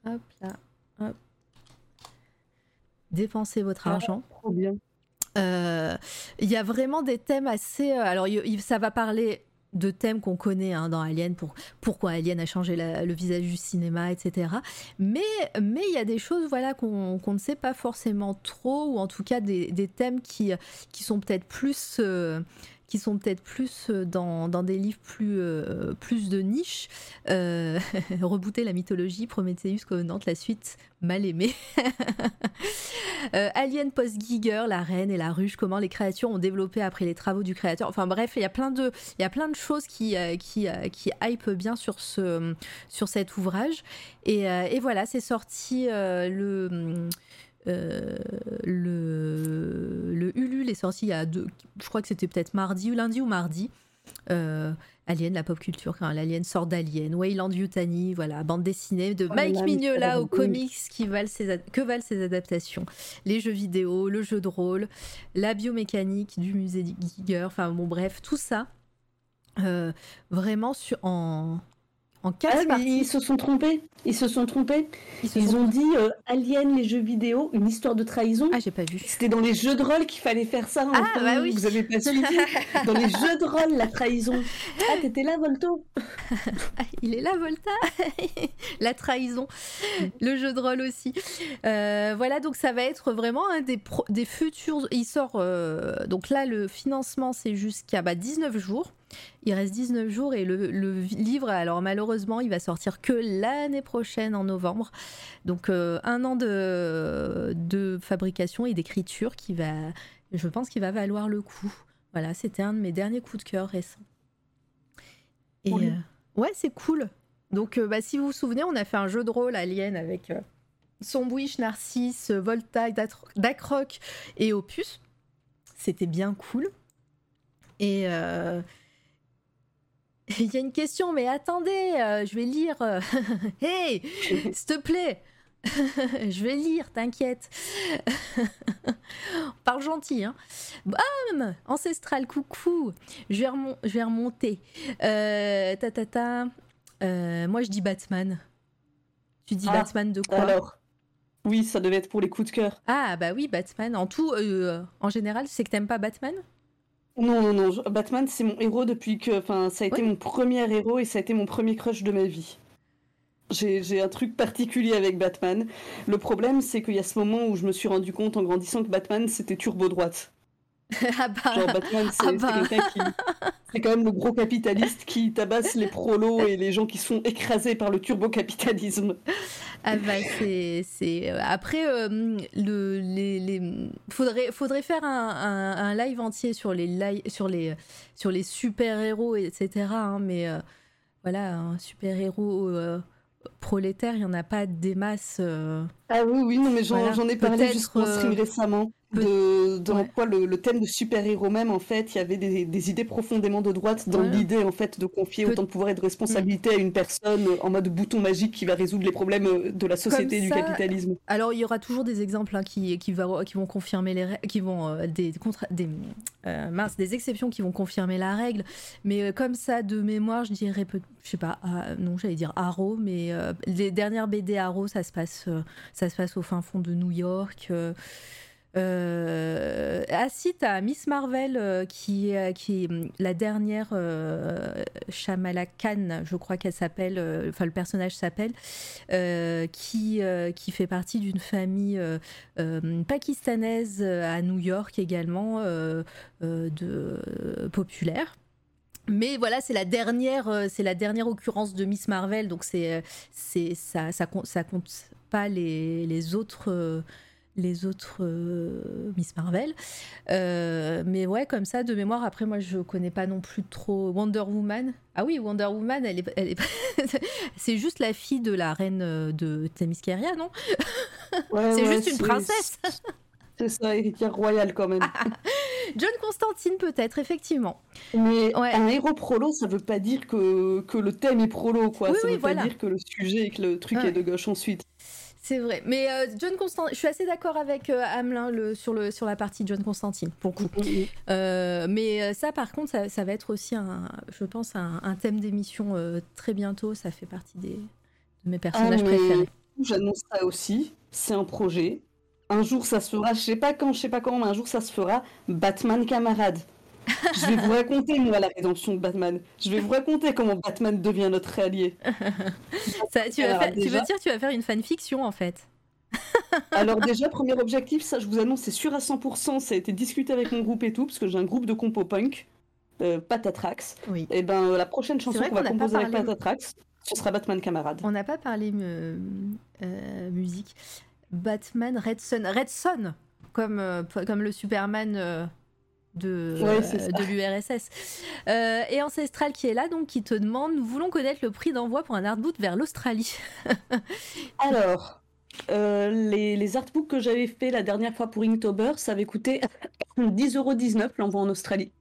Hop là. Hop. Dépensez votre ah, argent. Trop bien. Euh, il y a vraiment des thèmes assez. alors, ça va parler de thèmes qu'on connaît hein, dans Alien, pour, pourquoi Alien a changé le visage du cinéma, etc. Mais il y a des choses voilà qu'on ne sait pas forcément trop, ou en tout cas des, thèmes qui, qui sont peut-être plus... Euh, qui sont peut-être plus euh, dans, des livres plus, euh, plus de niche. Euh, rebooter la mythologie, Prometheus, Covenant, la suite mal aimée. Alien post-Giger, la reine et la ruche, comment les créatures ont développé après les travaux du créateur. Enfin bref, il y a plein de, il y a plein de choses qui, qui, hype bien sur, ce, sur cet ouvrage. Et voilà, c'est sorti le euh, le, le Ulule est sorti il y a deux, je crois que c'était peut-être mardi ou lundi ou mardi. Euh, Alien, la pop culture, quand l'Alien sort d'Alien, Wayland Yutani, voilà, bande dessinée de oh Mike Mignola aux comics qui valent ses que valent ses adaptations, les jeux vidéo, le jeu de rôle, la biomécanique du musée Giger, enfin bon bref, tout ça, euh, vraiment sur, en, en quatre ah, Ils se sont trompés. Ils se sont trompés. Ils, ont dit euh, Alien, les jeux vidéo, une histoire de trahison. Ah, j'ai pas vu. C'était dans les jeux de rôle qu'il fallait faire ça. Ah, bah oui. Vous avez pas suivi Dans les jeux de rôle, la trahison. Ah, t'étais là, Volto Il est là, Volta La trahison. Le jeu de rôle aussi. Euh, voilà, donc ça va être vraiment un des, des futurs. Il sort. Euh, donc là, le financement, c'est jusqu'à bah, 19 jours. Il reste 19 jours et le, livre, alors malheureusement, il va sortir que l'année prochaine en novembre. Donc euh, un an de, de fabrication et d'écriture qui va, je pense qu'il va valoir le coup. Voilà, c'était un de mes derniers coups de cœur récents. Et euh, ouais, c'est cool. Donc euh, bah, si vous vous souvenez, on a fait un jeu de rôle Alien avec Sombwish, Narcisse, Volta, Dacroc et Opus. C'était bien cool. Et il y a une question, mais attendez, euh, je vais lire. hey, s'il te plaît, je vais lire, t'inquiète. Parle gentil, hein. Bam Ancestral, coucou. Je vais, je vais remonter. Euh, ta, ta, ta. Euh, moi, je dis Batman. Tu dis ah, Batman de quoi? Alors, oui, ça devait être pour les coups de cœur. Ah, bah oui, Batman. En tout, en général, c'est que t'aimes pas Batman? Non, non, non. Batman, c'est mon héros depuis que. Enfin, ça a été mon premier héros et ça a été mon premier crush de ma vie. J'ai un truc particulier avec Batman. Le problème, c'est qu'il y a ce moment où je me suis rendu compte en grandissant que Batman, c'était turbo droite. ah bah. Genre Batman, c'est ah bah. qui. C'est quand même le gros capitaliste qui tabasse les prolos et les gens qui sont écrasés par le turbo-capitalisme. Ah bah c'est. Euh, après, euh, le, les, les... Faudrait, faudrait faire un, un, live entier sur les, sur les, sur les super-héros, etc. Hein, mais euh, voilà, un super-héros prolétaire, il n'y en a pas des masses. Ah oui, oui, non, mais j'en ai parlé juste en stream récemment de, dans quoi le, thème de super-héros même, en fait, il y avait des, idées profondément de droite dans l'idée, en fait, de confier autant de pouvoir et de responsabilité à une personne en mode bouton magique qui va résoudre les problèmes euh, de la société et du capitalisme. Alors, il y aura toujours des exemples hein, qui, qui, va, qui vont confirmer les qui vont euh, des, contre, des, euh, mince, des exceptions qui vont confirmer la règle, mais comme ça, de mémoire, je dirais, je sais pas, ah, non, j'allais dire Arrow, mais les dernières BD Arrow, ça se passe, ça se passe au fin fond de New York. Euh, si, t'as Miss Marvel euh, qui, est, qui est la dernière euh, Shamala Khan, je crois qu'elle s'appelle, euh, enfin le personnage s'appelle, qui, qui fait partie d'une famille pakistanaise à New York également, populaire. Mais voilà, c'est la dernière, c'est la dernière occurrence de Miss Marvel, donc c'est, c'est ça, ça, ça compte pas les, les autres les autres euh, Miss Marvel. Euh, mais ouais, comme ça, de mémoire, après, moi, je connais pas non plus trop Wonder Woman. Ah oui, Wonder Woman, elle est, elle est... c'est juste la fille de la reine euh, de Themyscira, non? Ouais, C'est ouais, juste une princesse. C'est ça, héritière royale quand même. John Constantine, peut-être, effectivement. Mais Ouais. un héros prolo, ça veut pas dire que, que le thème est prolo, quoi. Oui, ça oui, veut voilà. pas dire que le sujet et que le truc est de gauche ensuite. C'est vrai. Mais euh, John Constantine, je suis assez d'accord avec euh, Hamelin le, sur, le, sur la partie John Constantine, pour coup. Euh, mais euh, ça, par contre, ça, ça va être aussi, un, je pense, un, un thème d'émission très bientôt. Ça fait partie des, de mes personnages Ah, préférés. J'annonce ça aussi. C'est un projet. Un jour, ça se fera. Je sais pas quand, je sais pas quand, mais un jour, ça se fera. Batman camarade. Je vais vous raconter, moi, la rédemption de Batman. Je vais vous raconter comment Batman devient notre allié. Ça, tu, vas faire- tu veux dire tu vas faire une fanfiction, en fait Alors déjà, premier objectif, ça je vous annonce, c'est sûr à 100%, ça a été discuté avec mon groupe et tout, parce que j'ai un groupe de compo punk, euh, Patatrax. Oui. Et ben euh, la prochaine chanson qu'on va composer avec. Patatrax, ce sera Batman Camarade. On n'a pas parlé euh, euh, musique. Batman Red Sun. Red Sun Comme, comme le Superman de, Ouais, euh, de l'URSS. Euh, et Ancestral qui est là, donc qui te demande Nous voulons connaître le prix d'envoi pour un artbook vers l'Australie. Alors, euh, les, les artbooks que j'avais fait la dernière fois pour Inktober, ça avait coûté 10,19€ l'envoi en Australie.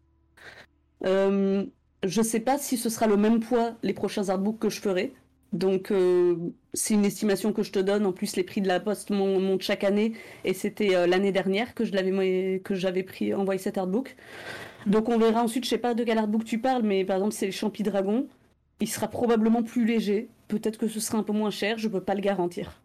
Je sais pas si ce sera le même poids les prochains artbooks que je ferai. Donc, euh, c'est une estimation que je te donne. En plus, les prix de la poste mon- montent chaque année. Et c'était euh, l'année dernière que je l'avais que j'avais pris envoyé cet artbook. Donc, on verra ensuite. Je sais pas de quel artbook tu parles, mais par exemple, c'est les Champis Dragons. Il sera probablement plus léger. Peut-être que ce sera un peu moins cher. Je peux pas le garantir.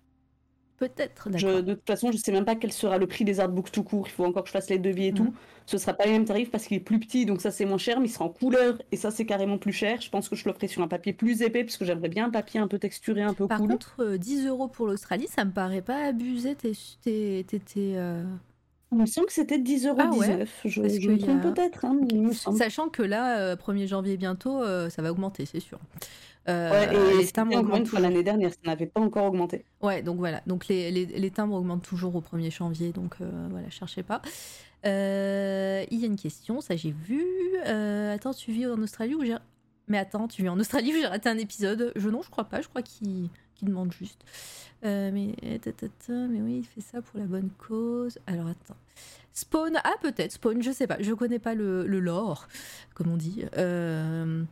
Peut-être, d'accord. de toute façon, je sais même pas quel sera le prix des artbooks tout court. Il faut encore que je fasse les devis et Mhm. tout. Ce sera pas les mêmes tarifs parce qu'il est plus petit, donc ça c'est moins cher, mais il sera en couleur et ça c'est carrément plus cher. Je pense que je le ferai sur un papier plus épais parce que j'aimerais bien un papier un peu texturé, un peu Par cool. contre, euh, 10 euros pour l'Australie, ça me paraît pas abusé. T'es- euh, Il me semble que c'était 10,19€. Ah ouais Je, Parce je qu'il me a- trompe peut-être, hein. Sachant que là, euh, 1er janvier bientôt, euh, ça va augmenter, c'est sûr. Euh, Ouais, et les timbres augmentent toujours. l'année dernière, ça n'avait pas encore augmenté. Ouais, donc voilà. Donc les, les, les timbres augmentent toujours au 1er janvier, donc euh, voilà, cherchez pas. Euh, Il y a une question, ça j'ai vu. Euh, attends, tu vis en Australie ou j'ai. Mais attends, tu vis en Australie ou j'ai raté un épisode Je non, je crois pas, je crois qu'il demande juste. Mais, mais oui, il fait ça pour la bonne cause. Alors attends. Spawn, ah peut-être, Spawn, je sais pas, je connais pas le, le lore, comme on dit. Euh,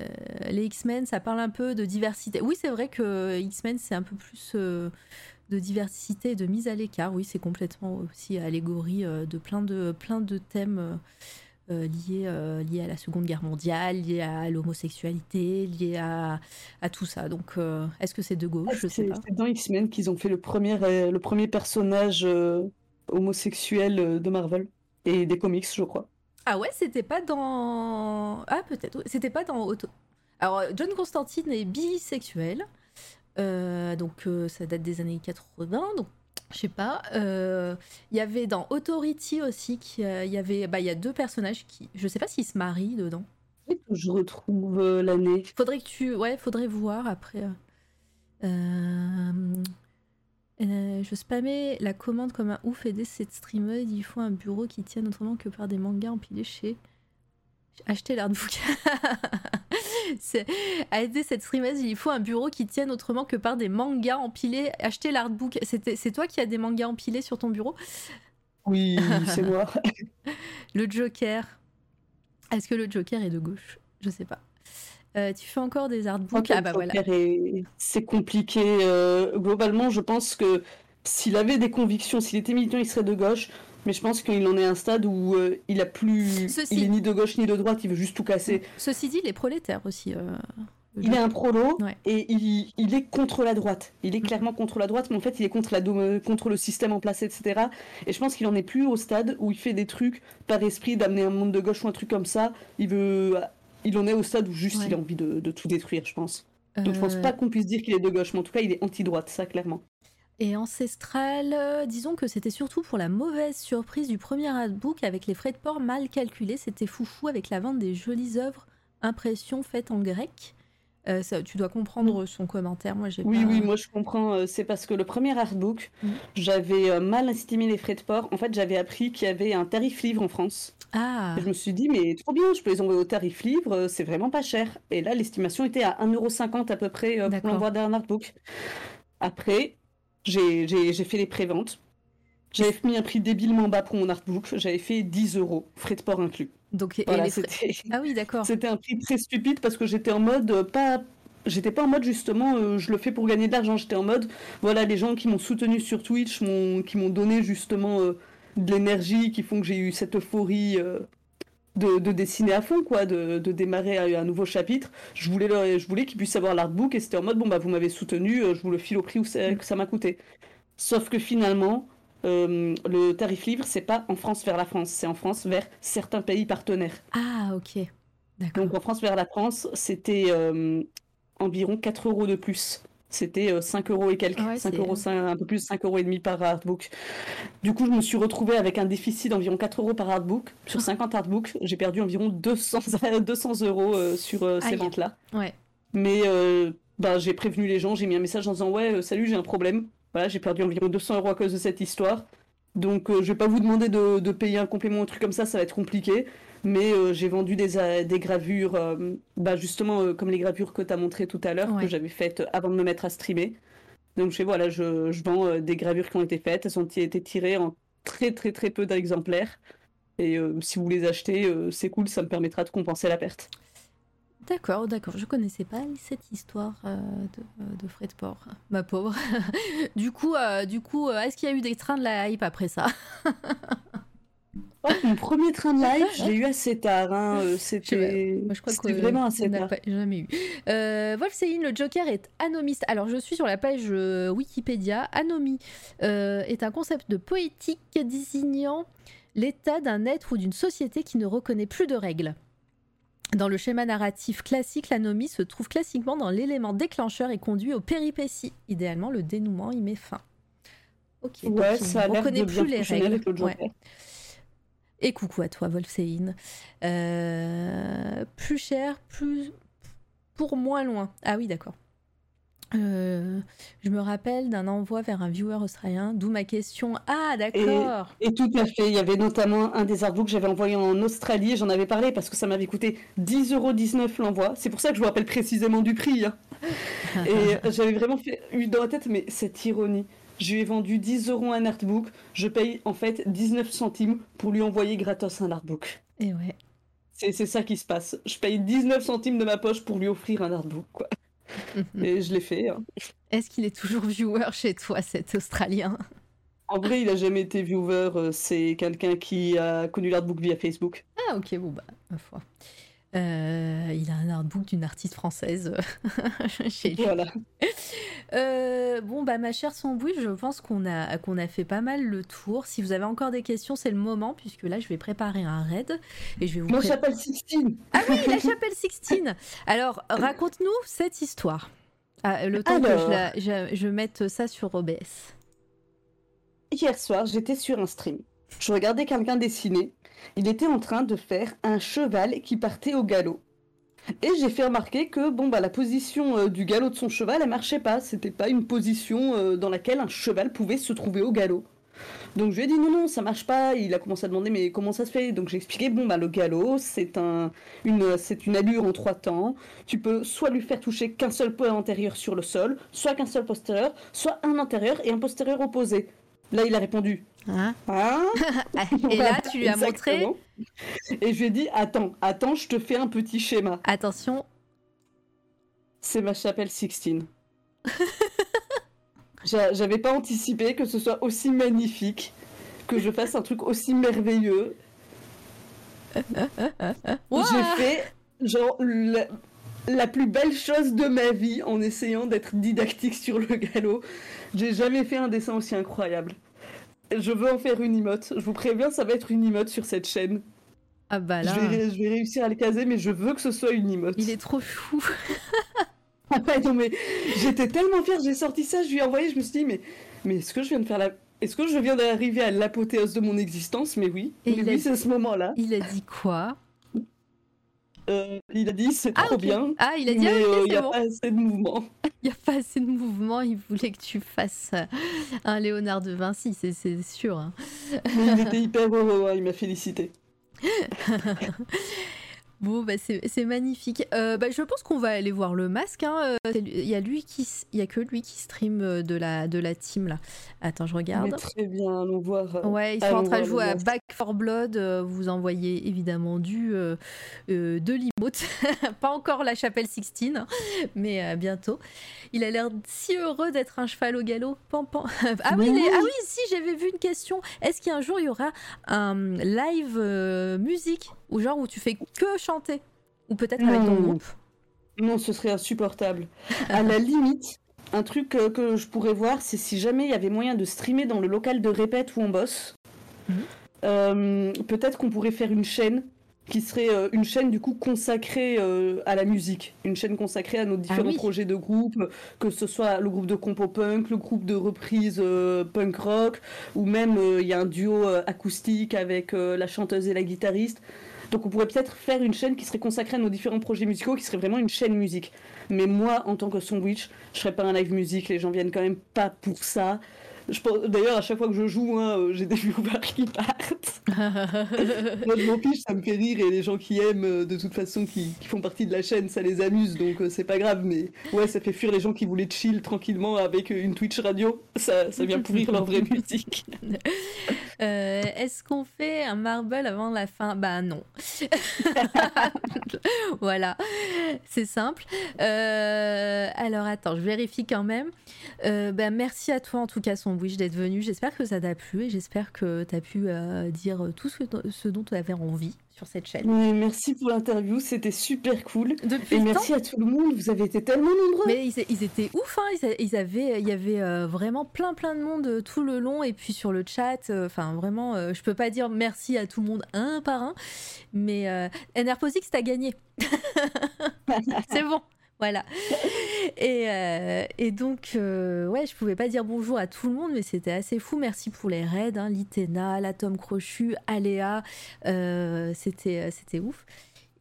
euh, les X-Men, ça parle un peu de diversité. Oui, c'est vrai que X-Men, c'est un peu plus euh, de diversité et de mise à l'écart. Oui, c'est complètement aussi allégorie euh, de plein de, plein de thèmes liés, liés à la Seconde Guerre mondiale, liés à l'homosexualité, liés à, à tout ça. Donc, est-ce que c'est de gauche? Je sais C'est pas. c'est dans X-Men qu'ils ont fait le premier, le premier personnage homosexuel de Marvel et des comics, je crois. Ah ouais, c'était pas dans. Ah, peut-être. C'était pas dans Auto. Alors, euh, John Constantine est bisexuel. Euh, donc, euh, ça date des années 80. Donc, je sais pas. Euh, Il y avait dans Authority aussi, il y avait. Bah, il y a deux personnages qui. Je sais pas s'ils se marient dedans. Je retrouve l'année. Faudrait que tu. Ouais, faudrait voir après. euh. Euh, je spammais la commande comme un ouf aider cette streameuse. Il faut un bureau qui tienne autrement que par des mangas empilés chez. Acheter l'artbook. À aider cette streameuse, il faut un bureau qui tienne autrement que par des mangas empilés. Acheter l'artbook. C'est toi qui as des mangas empilés sur ton bureau? Oui, c'est moi. Le Joker. Est-ce que le Joker est de gauche? Je sais pas. Euh, tu fais encore des artbooks Ah bah voilà. C'est compliqué. euh, globalement, je pense que s'il avait des convictions, s'il était militant, il serait de gauche. Mais je pense qu'il en est à un stade où euh, il a plus, Ceci- il est ni de gauche ni de droite, il veut juste tout casser. Ceci dit, les prolétaires aussi. Il est un prolo Ouais. et il, il est contre la droite. Il est clairement contre la droite, mais en fait, il est contre, la, contre le système en place, etc. Et je pense qu'il en est plus au stade où il fait des trucs par esprit d'amener un monde de gauche ou un truc comme ça. Il veut, il en est au stade où juste Ouais. il a envie de, de tout détruire, je pense. Donc je pense Euh, pas qu'on puisse dire qu'il est de gauche, mais en tout cas, il est anti-droite, ça clairement. Et Ancestral, euh, disons que c'était surtout pour la mauvaise surprise du premier artbook avec les frais de port mal calculés. C'était foufou avec la vente des jolies œuvres, impressions faites en grec. Euh, ça, tu dois comprendre son commentaire. Moi, j'ai Oui, pas- oui, moi je comprends. euh, C'est parce que le premier artbook, Mm. j'avais euh, mal estimé les frais de port. En fait, j'avais appris qu'il y avait un tarif livre en France. Ah, Et je me suis dit, mais trop bien, je peux les envoyer au tarif livre, c'est vraiment pas cher. Et là, l'estimation était à 1,50€ à peu près pour l'envoi d'un artbook. Après, j'ai fait les préventes. J'avais mis un prix débilement bas pour mon artbook. J'avais fait 10 euros, frais de port inclus. Donc Voilà, les. Ah oui, d'accord. C'était un prix très stupide parce que j'étais en mode euh, pas. J'étais pas en mode justement, euh, je le fais pour gagner de l'argent. J'étais en mode, voilà, les gens qui m'ont soutenu sur Twitch, qui m'ont donné justement euh, de l'énergie, qui font que j'ai eu cette euphorie euh, de, de dessiner à fond, quoi, de, de démarrer un, un nouveau chapitre. Je voulais, leur- je voulais qu'ils puissent avoir l'artbook et c'était en mode, bon, bah, vous m'avez soutenu, je vous le file au prix où ça- que ça m'a coûté. Sauf que finalement, euh, le tarif livre, c'est pas en France vers la France, c'est en France vers certains pays partenaires. Ah, ok. D'accord. Donc en France vers la France, c'était euh, environ 4 euros de plus. C'était euh, 5 euros et quelques, Ah ouais, 5 c'est- euros, un peu plus, 5 euros et demi par artbook. Du coup, je me suis retrouvée avec un déficit d'environ 4 euros par artbook. Sur Ah. 50 artbooks, j'ai perdu environ 200, 200 euros euh, sur euh, ces ventes-là. Ouais. Mais euh, bah, j'ai prévenu les gens, j'ai mis un message en disant Ouais, euh, salut, j'ai un problème. Voilà, j'ai perdu environ 200 euros à cause de cette histoire. Donc, euh, je vais pas vous demander de, de payer un complément ou un truc comme ça, ça va être compliqué. Mais euh, j'ai vendu des, euh, des gravures, euh, bah, justement comme les gravures que tu as montrées tout à l'heure, Ouais. que j'avais faites avant de me mettre à streamer. Donc, je fais voilà, je, je vends des gravures qui ont été faites, elles ont été tirées en très très très peu d'exemplaires. Et si vous les achetez, c'est cool, ça me permettra de compenser la perte. D'accord, d'accord. Je connaissais pas cette histoire euh, de, de frais de port. Ma pauvre. du coup, euh, du coup, euh, est-ce qu'il y a eu des trains de la hype après ça? Oh, mon premier train de live, je l'ai eu assez tard. hein, euh, C'était Moi, je crois c'était que vraiment assez tard. pas- jamais eu. Euh, Wolfsein, le Joker est anomiste. Alors, je suis sur la page euh, Wikipédia. Anomie euh, est un concept de poétique désignant l'état d'un être ou d'une société qui ne reconnaît plus de règles. Dans le schéma narratif classique, l'anomie se trouve classiquement dans l'élément déclencheur et conduit aux péripéties. Idéalement, le dénouement y met fin. Ok, Ouais, ça a ne reconnaît plus les règles. Ouais. Et coucou à toi, Wolfsein. Euh, plus cher, plus pour moins loin. Ah oui, d'accord. Euh, je me rappelle d'un envoi vers un viewer australien, d'où ma question. Ah, d'accord. Et tout à fait, il y avait notamment un des artbooks que j'avais envoyé en Australie, et j'en avais parlé parce que ça m'avait coûté 10,19€ l'envoi. C'est pour ça que je me rappelle précisément du prix. hein. Et j'avais vraiment fait, eu dans la tête, mais cette ironie. Je lui ai vendu 10 euros un artbook, je paye en fait 19 centimes pour lui envoyer gratos un artbook. Et ouais. C'est c'est ça qui se passe. Je paye 19 centimes de ma poche pour lui offrir un artbook, quoi. Et je l'ai fait. hein. Est-ce qu'il est toujours viewer chez toi, cet Australien? En vrai, il a jamais été viewer, euh, c'est quelqu'un qui a connu l'artbook via Facebook. Ah, ok, bon, bah, ma foi. Euh, il a un artbook d'une artiste française chez lui. Voilà. Euh, bon, bah, ma chère Sambouille, je pense qu'on a, qu'on a fait pas mal le tour. Si vous avez encore des questions, c'est le moment, puisque là, je vais préparer un raid et je vais vous Moi, pré- j'appelle Sixtine. Ah oui, la chapelle Sixtine. Alors, raconte-nous cette histoire. Ah, le temps que je, la- je, je mette ça sur OBS. Hier soir, j'étais sur un stream. Je regardais quelqu'un dessiner. Il était en train de faire un cheval qui partait au galop. Et j'ai fait remarquer que bon bah la position euh, du galop de son cheval elle marchait pas, c'était pas une position euh, dans laquelle un cheval pouvait se trouver au galop. Donc je lui ai dit non non ça marche pas, il a commencé à demander mais comment ça se fait? Donc j'ai expliqué bon bah le galop c'est un une c'est une allure en trois temps, tu peux soit lui faire toucher qu'un seul point antérieur sur le sol, soit qu'un seul postérieur, soit un antérieur et un postérieur opposé. Là il a répondu Hein ah Et là, tu lui as montré. Et je lui ai dit attends, attends, je te fais un petit schéma. Attention, C'est ma chapelle Sixtine. J'a- J'avais pas anticipé que ce soit aussi magnifique, que je fasse un truc aussi merveilleux. J'ai fait genre la, la plus belle chose de ma vie en essayant d'être didactique sur le galop. J'ai jamais fait un dessin aussi incroyable. Je veux en faire une emote. Je vous préviens, ça va être une emote sur cette chaîne. Ah bah là, Je, vais, je vais réussir à le caser, mais je veux que ce soit une emote. il est trop chou. Ah ouais, non mais j'étais tellement fière, j'ai sorti ça, je lui ai envoyé, je me suis dit mais mais est-ce que je viens de faire la est-ce que je viens d'arriver à l'apothéose de mon existence? Mais oui, Et mais a oui, c'est ce moment-là. Il a dit quoi? Euh, il a dit c'est Ah, trop bien. Ah, il a dit, mais ah, euh, il n'y a bon. pas assez de mouvement. Il n'y a pas assez de mouvement, il voulait que tu fasses euh, un Léonard de Vinci, c'est- sûr. hein. Il était hyper heureux, hein, il m'a félicité. Bon, bah, c'est magnifique. Euh, bah, je pense qu'on va aller voir le masque. hein. Euh, Il y a lui qui, il y a que lui qui stream euh, de la de la team là. Attends, je Mais regarde. très bien, allons voir. Ouais, ils sont en train de jouer à. Back for Blood. vous envoyez évidemment du euh, euh, de l'emote. Pas encore la chapelle Sixtine, hein, mais bientôt. Il a l'air si heureux d'être un cheval au galop. Pan, pan. Ah oui, Mais les- ah oui, si j'avais vu une question. Est-ce qu'un jour il y aura un live musique? Ou genre où tu fais que chanter ou peut-être avec ton groupe Non, ce serait insupportable. À la limite, un truc que je pourrais voir, c'est si jamais il y avait moyen de streamer dans le local de répète où on bosse. Mhm. Euh, Peut-être qu'on pourrait faire une chaîne qui serait euh, une chaîne du coup consacrée euh, à la musique, une chaîne consacrée à nos différents oui. projets de groupe, que ce soit le groupe de compo punk, le groupe de reprise punk rock, ou même il y a un duo acoustique avec la chanteuse et la guitariste. Donc on pourrait peut-être faire une chaîne qui serait consacrée à nos différents projets musicaux, qui serait vraiment une chaîne musique. Mais moi, en tant que sandwich, je ferais pas un live musique, les gens viennent quand même pas pour ça. D'ailleurs, à chaque fois que je joue, hein, euh, j'ai des viewers qui partent. Moi, je m'en fiche, ça me fait rire et les gens qui aiment, euh, de toute façon, qui, qui font partie de la chaîne, ça les amuse, donc euh, c'est pas grave. Mais ouais, ça fait fuir les gens qui voulaient chill tranquillement avec euh, une Twitch radio. Ça, ça vient pourrir leur vraie musique. Euh, Est-ce qu'on fait un marble avant la fin? Bah non. voilà, c'est simple. Euh, alors attends, je vérifie quand même. Bah, merci à toi en tout cas, D'être venu. J'espère que ça t'a plu et j'espère que tu as pu euh, dire tout ce, ce dont tu avais envie sur cette chaîne. Merci pour l'interview, c'était super cool. Depuis Et temps merci à tout le monde, vous avez été tellement nombreux. Mais ils, ils étaient ouf, hein. ils, avaient, il y avait euh, vraiment plein plein de monde euh, tout le long et puis sur le chat, euh, enfin vraiment, euh, je peux pas dire merci à tout le monde un par un, mais euh, Enerposix t'as gagné, c'est bon, voilà. Et, euh, et donc euh, ouais, je pouvais pas dire bonjour à tout le monde, mais c'était assez fou. Merci pour les raids, hein, Litena, l'atome crochu, Aléa, euh, c'était ouf.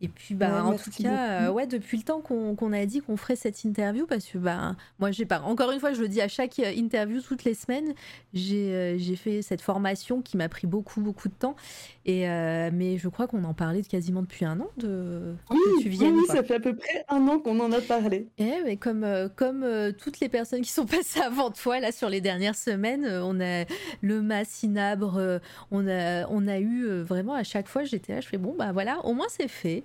Et puis, bah, Ouais, en tout cas, euh, ouais, depuis le temps qu'on a dit qu'on ferait cette interview, parce que, bah, moi, j'ai pas. Encore une fois, je le dis à chaque euh, interview toutes les semaines, j'ai euh, fait cette formation qui m'a pris beaucoup, beaucoup de temps. Et, euh, mais je crois qu'on en parlait quasiment depuis un an de Oui, que tu viennes. oui, ça fait à peu près un an qu'on en a parlé. Eh, mais comme, comme toutes les personnes qui sont passées avant toi, là, sur les dernières semaines, on a le Massinabre, on, a, on a eu vraiment à chaque fois, j'étais là, je fais bon, bah voilà, au moins c'est fait.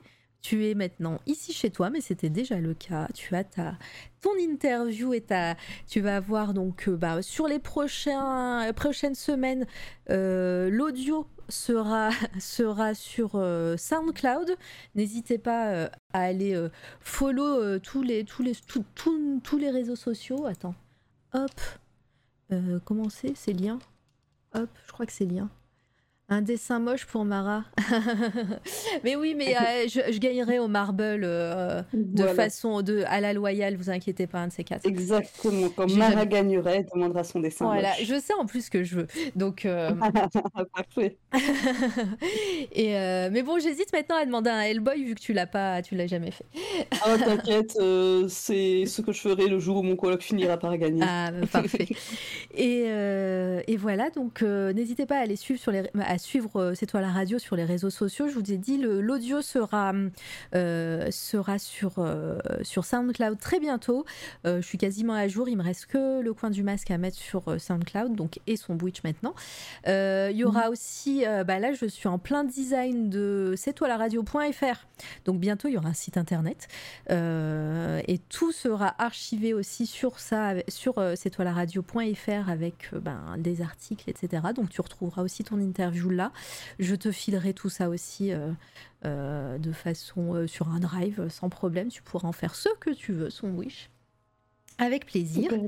Tu es maintenant ici chez toi, mais c'était déjà le cas. Tu as ta, ton interview et ta, tu vas avoir donc euh, bah, sur les prochaines semaines, euh, l'audio sera, sera sur euh, SoundCloud. N'hésitez pas à aller follow tous, les, tous, les, tous les réseaux sociaux. Attends, hop, comment c'est? Ces liens Hop, je crois que c'est lien. Un dessin moche pour Mara. mais oui, mais euh, je, je gagnerai au marble euh, de Voilà. façon de, à la loyale, vous inquiétez pas, un de ces quatre. Exactement. Quand Mara jamais- gagnerait, elle demandera son dessin. Voilà, moche. je sais en plus que je veux. Donc, euh, Parfait. et euh, mais bon, j'hésite maintenant à demander un Hellboy vu que tu l'as pas, tu l'as jamais fait. Ah, t'inquiète, c'est ce que je ferai le jour où mon coloc finira par gagner. Ah, bah, parfait. et, et voilà, donc n'hésitez pas à aller suivre sur les, à suivre euh, C'est toi la radio sur les réseaux sociaux. Je vous ai dit, l'audio sera euh, sera sur euh, sur SoundCloud très bientôt. Je suis quasiment à jour. Il me reste que le coin du masque à mettre sur SoundCloud, donc et son Twitch maintenant. Il y aura aussi, euh, bah là, je suis en plein design de c'est toi la radio.fr. Donc bientôt, il y aura un site internet. Euh, et tout sera archivé aussi sur ça, sur euh, c'est toi la radio.fr avec euh, ben, des articles, etc. Donc tu retrouveras aussi ton interview là. Je te filerai tout ça aussi euh, euh, de façon euh, sur un drive sans problème. Tu pourras en faire ce que tu veux, son wish. Avec plaisir.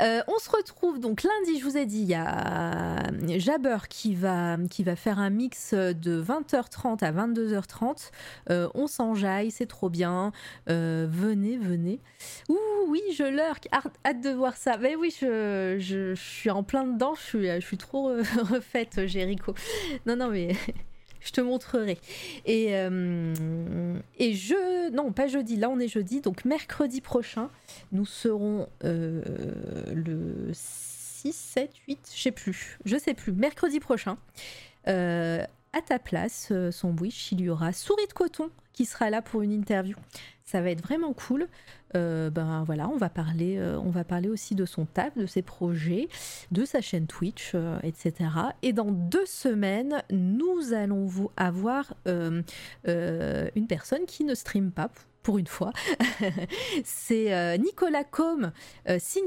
Euh, on se retrouve donc lundi, je vous ai dit, il y a Jabber qui va, qui va faire un mix de 20h30 à 22h30. Euh, on s'enjaille, c'est trop bien. Euh, venez, venez. Ouh, oui, je lurk, hâte, hâte de voir ça. Mais oui, je, je, je suis en plein dedans, je suis, je suis trop refaite, Jéricho. Non, non, mais je te montrerai. Et, euh, et je. Non, pas jeudi, là on est jeudi, donc mercredi prochain, nous serons euh, le 6, 7, 8, je sais plus, je sais plus, mercredi prochain. Euh, à ta place, son wish, il y aura Souris de coton qui sera là pour une interview. Ça va être vraiment cool. Euh, ben voilà, on va parler, euh, on va parler aussi de son taf, de ses projets, de sa chaîne Twitch, euh, etc. Et dans deux semaines, nous allons vous avoir une personne qui ne stream pas pour une fois. c'est Nicolas Combe,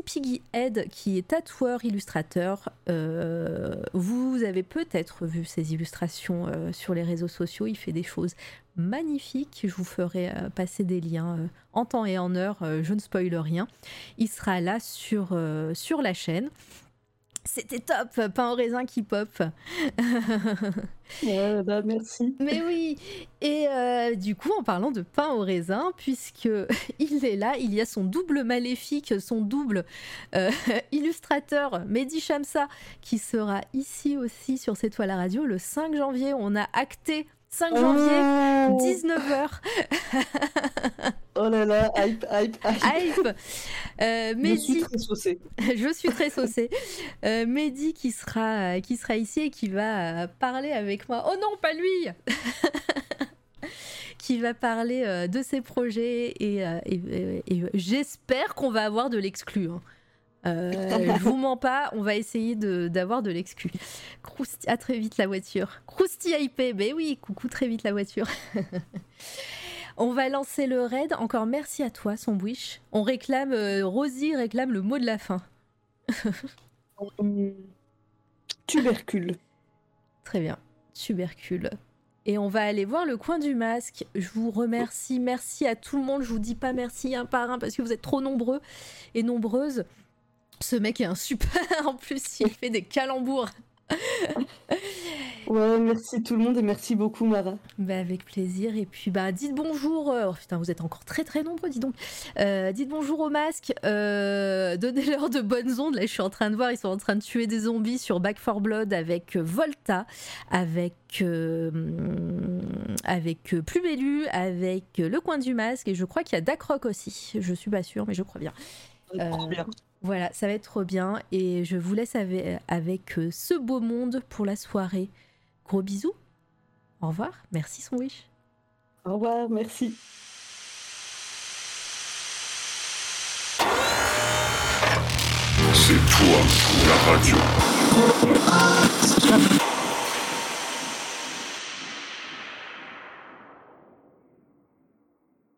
Piggy Head, qui est tatoueur, illustrateur. vous avez peut-être vu ses illustrations sur les réseaux sociaux. Il fait des choses magnifique. Je vous ferai euh, passer des liens euh, en temps et en heure. Euh, je ne spoile rien. Il sera là sur, sur la chaîne. C'était top, pain au raisin qui pop. bah, merci. Mais oui. Et du coup, en parlant de pain au raisin, puisque il est là, il y a son double maléfique, son double illustrateur, Mehdi Shamsa, qui sera ici aussi sur cette toile à radio le 5 janvier. On a acté 5 janvier, 19h. oh là là, hype, hype, hype. Hype. Euh, je suis très saucée. je suis très saucée. Euh, Mehdi qui sera, qui sera ici et qui va parler avec moi. Oh non, pas lui Qui va parler euh, de ses projets et, j'espère qu'on va avoir de l'exclu. Hein. Euh, je vous mens pas, on va essayer d'avoir de, l'excuse. À très vite la voiture. Krusty IP, ben oui, coucou très vite la voiture. on va lancer le raid. Encore merci à toi, son wish. On réclame, euh, Rosie réclame le mot de la fin. tubercule. Très bien, tubercule. Et on va aller voir le coin du masque. Je vous remercie. Merci à tout le monde. Je vous dis pas merci un par un parce que vous êtes trop nombreux et nombreuses. Ce mec est un super. en plus, il fait des calembours. ouais, merci tout le monde et merci beaucoup Mara. Bah, avec plaisir. Et puis bah dites bonjour. Euh, oh, putain, vous êtes encore très très nombreux, dis donc. Euh, dites bonjour aux masques. Euh, donnez-leur de bonnes ondes. Là, je suis en train de voir, ils sont en train de tuer des zombies sur Back 4 Blood avec Volta, avec avec Plumelu, avec Le Coin du Masque et je crois qu'il y a Dakroc aussi. Je suis pas sûre, mais je crois bien. bien. Voilà, ça va être trop bien. Et je vous laisse avec, euh, ce beau monde pour la soirée. Gros bisous. Au revoir. Merci, son wish. Au revoir, merci. C'est toi, la radio.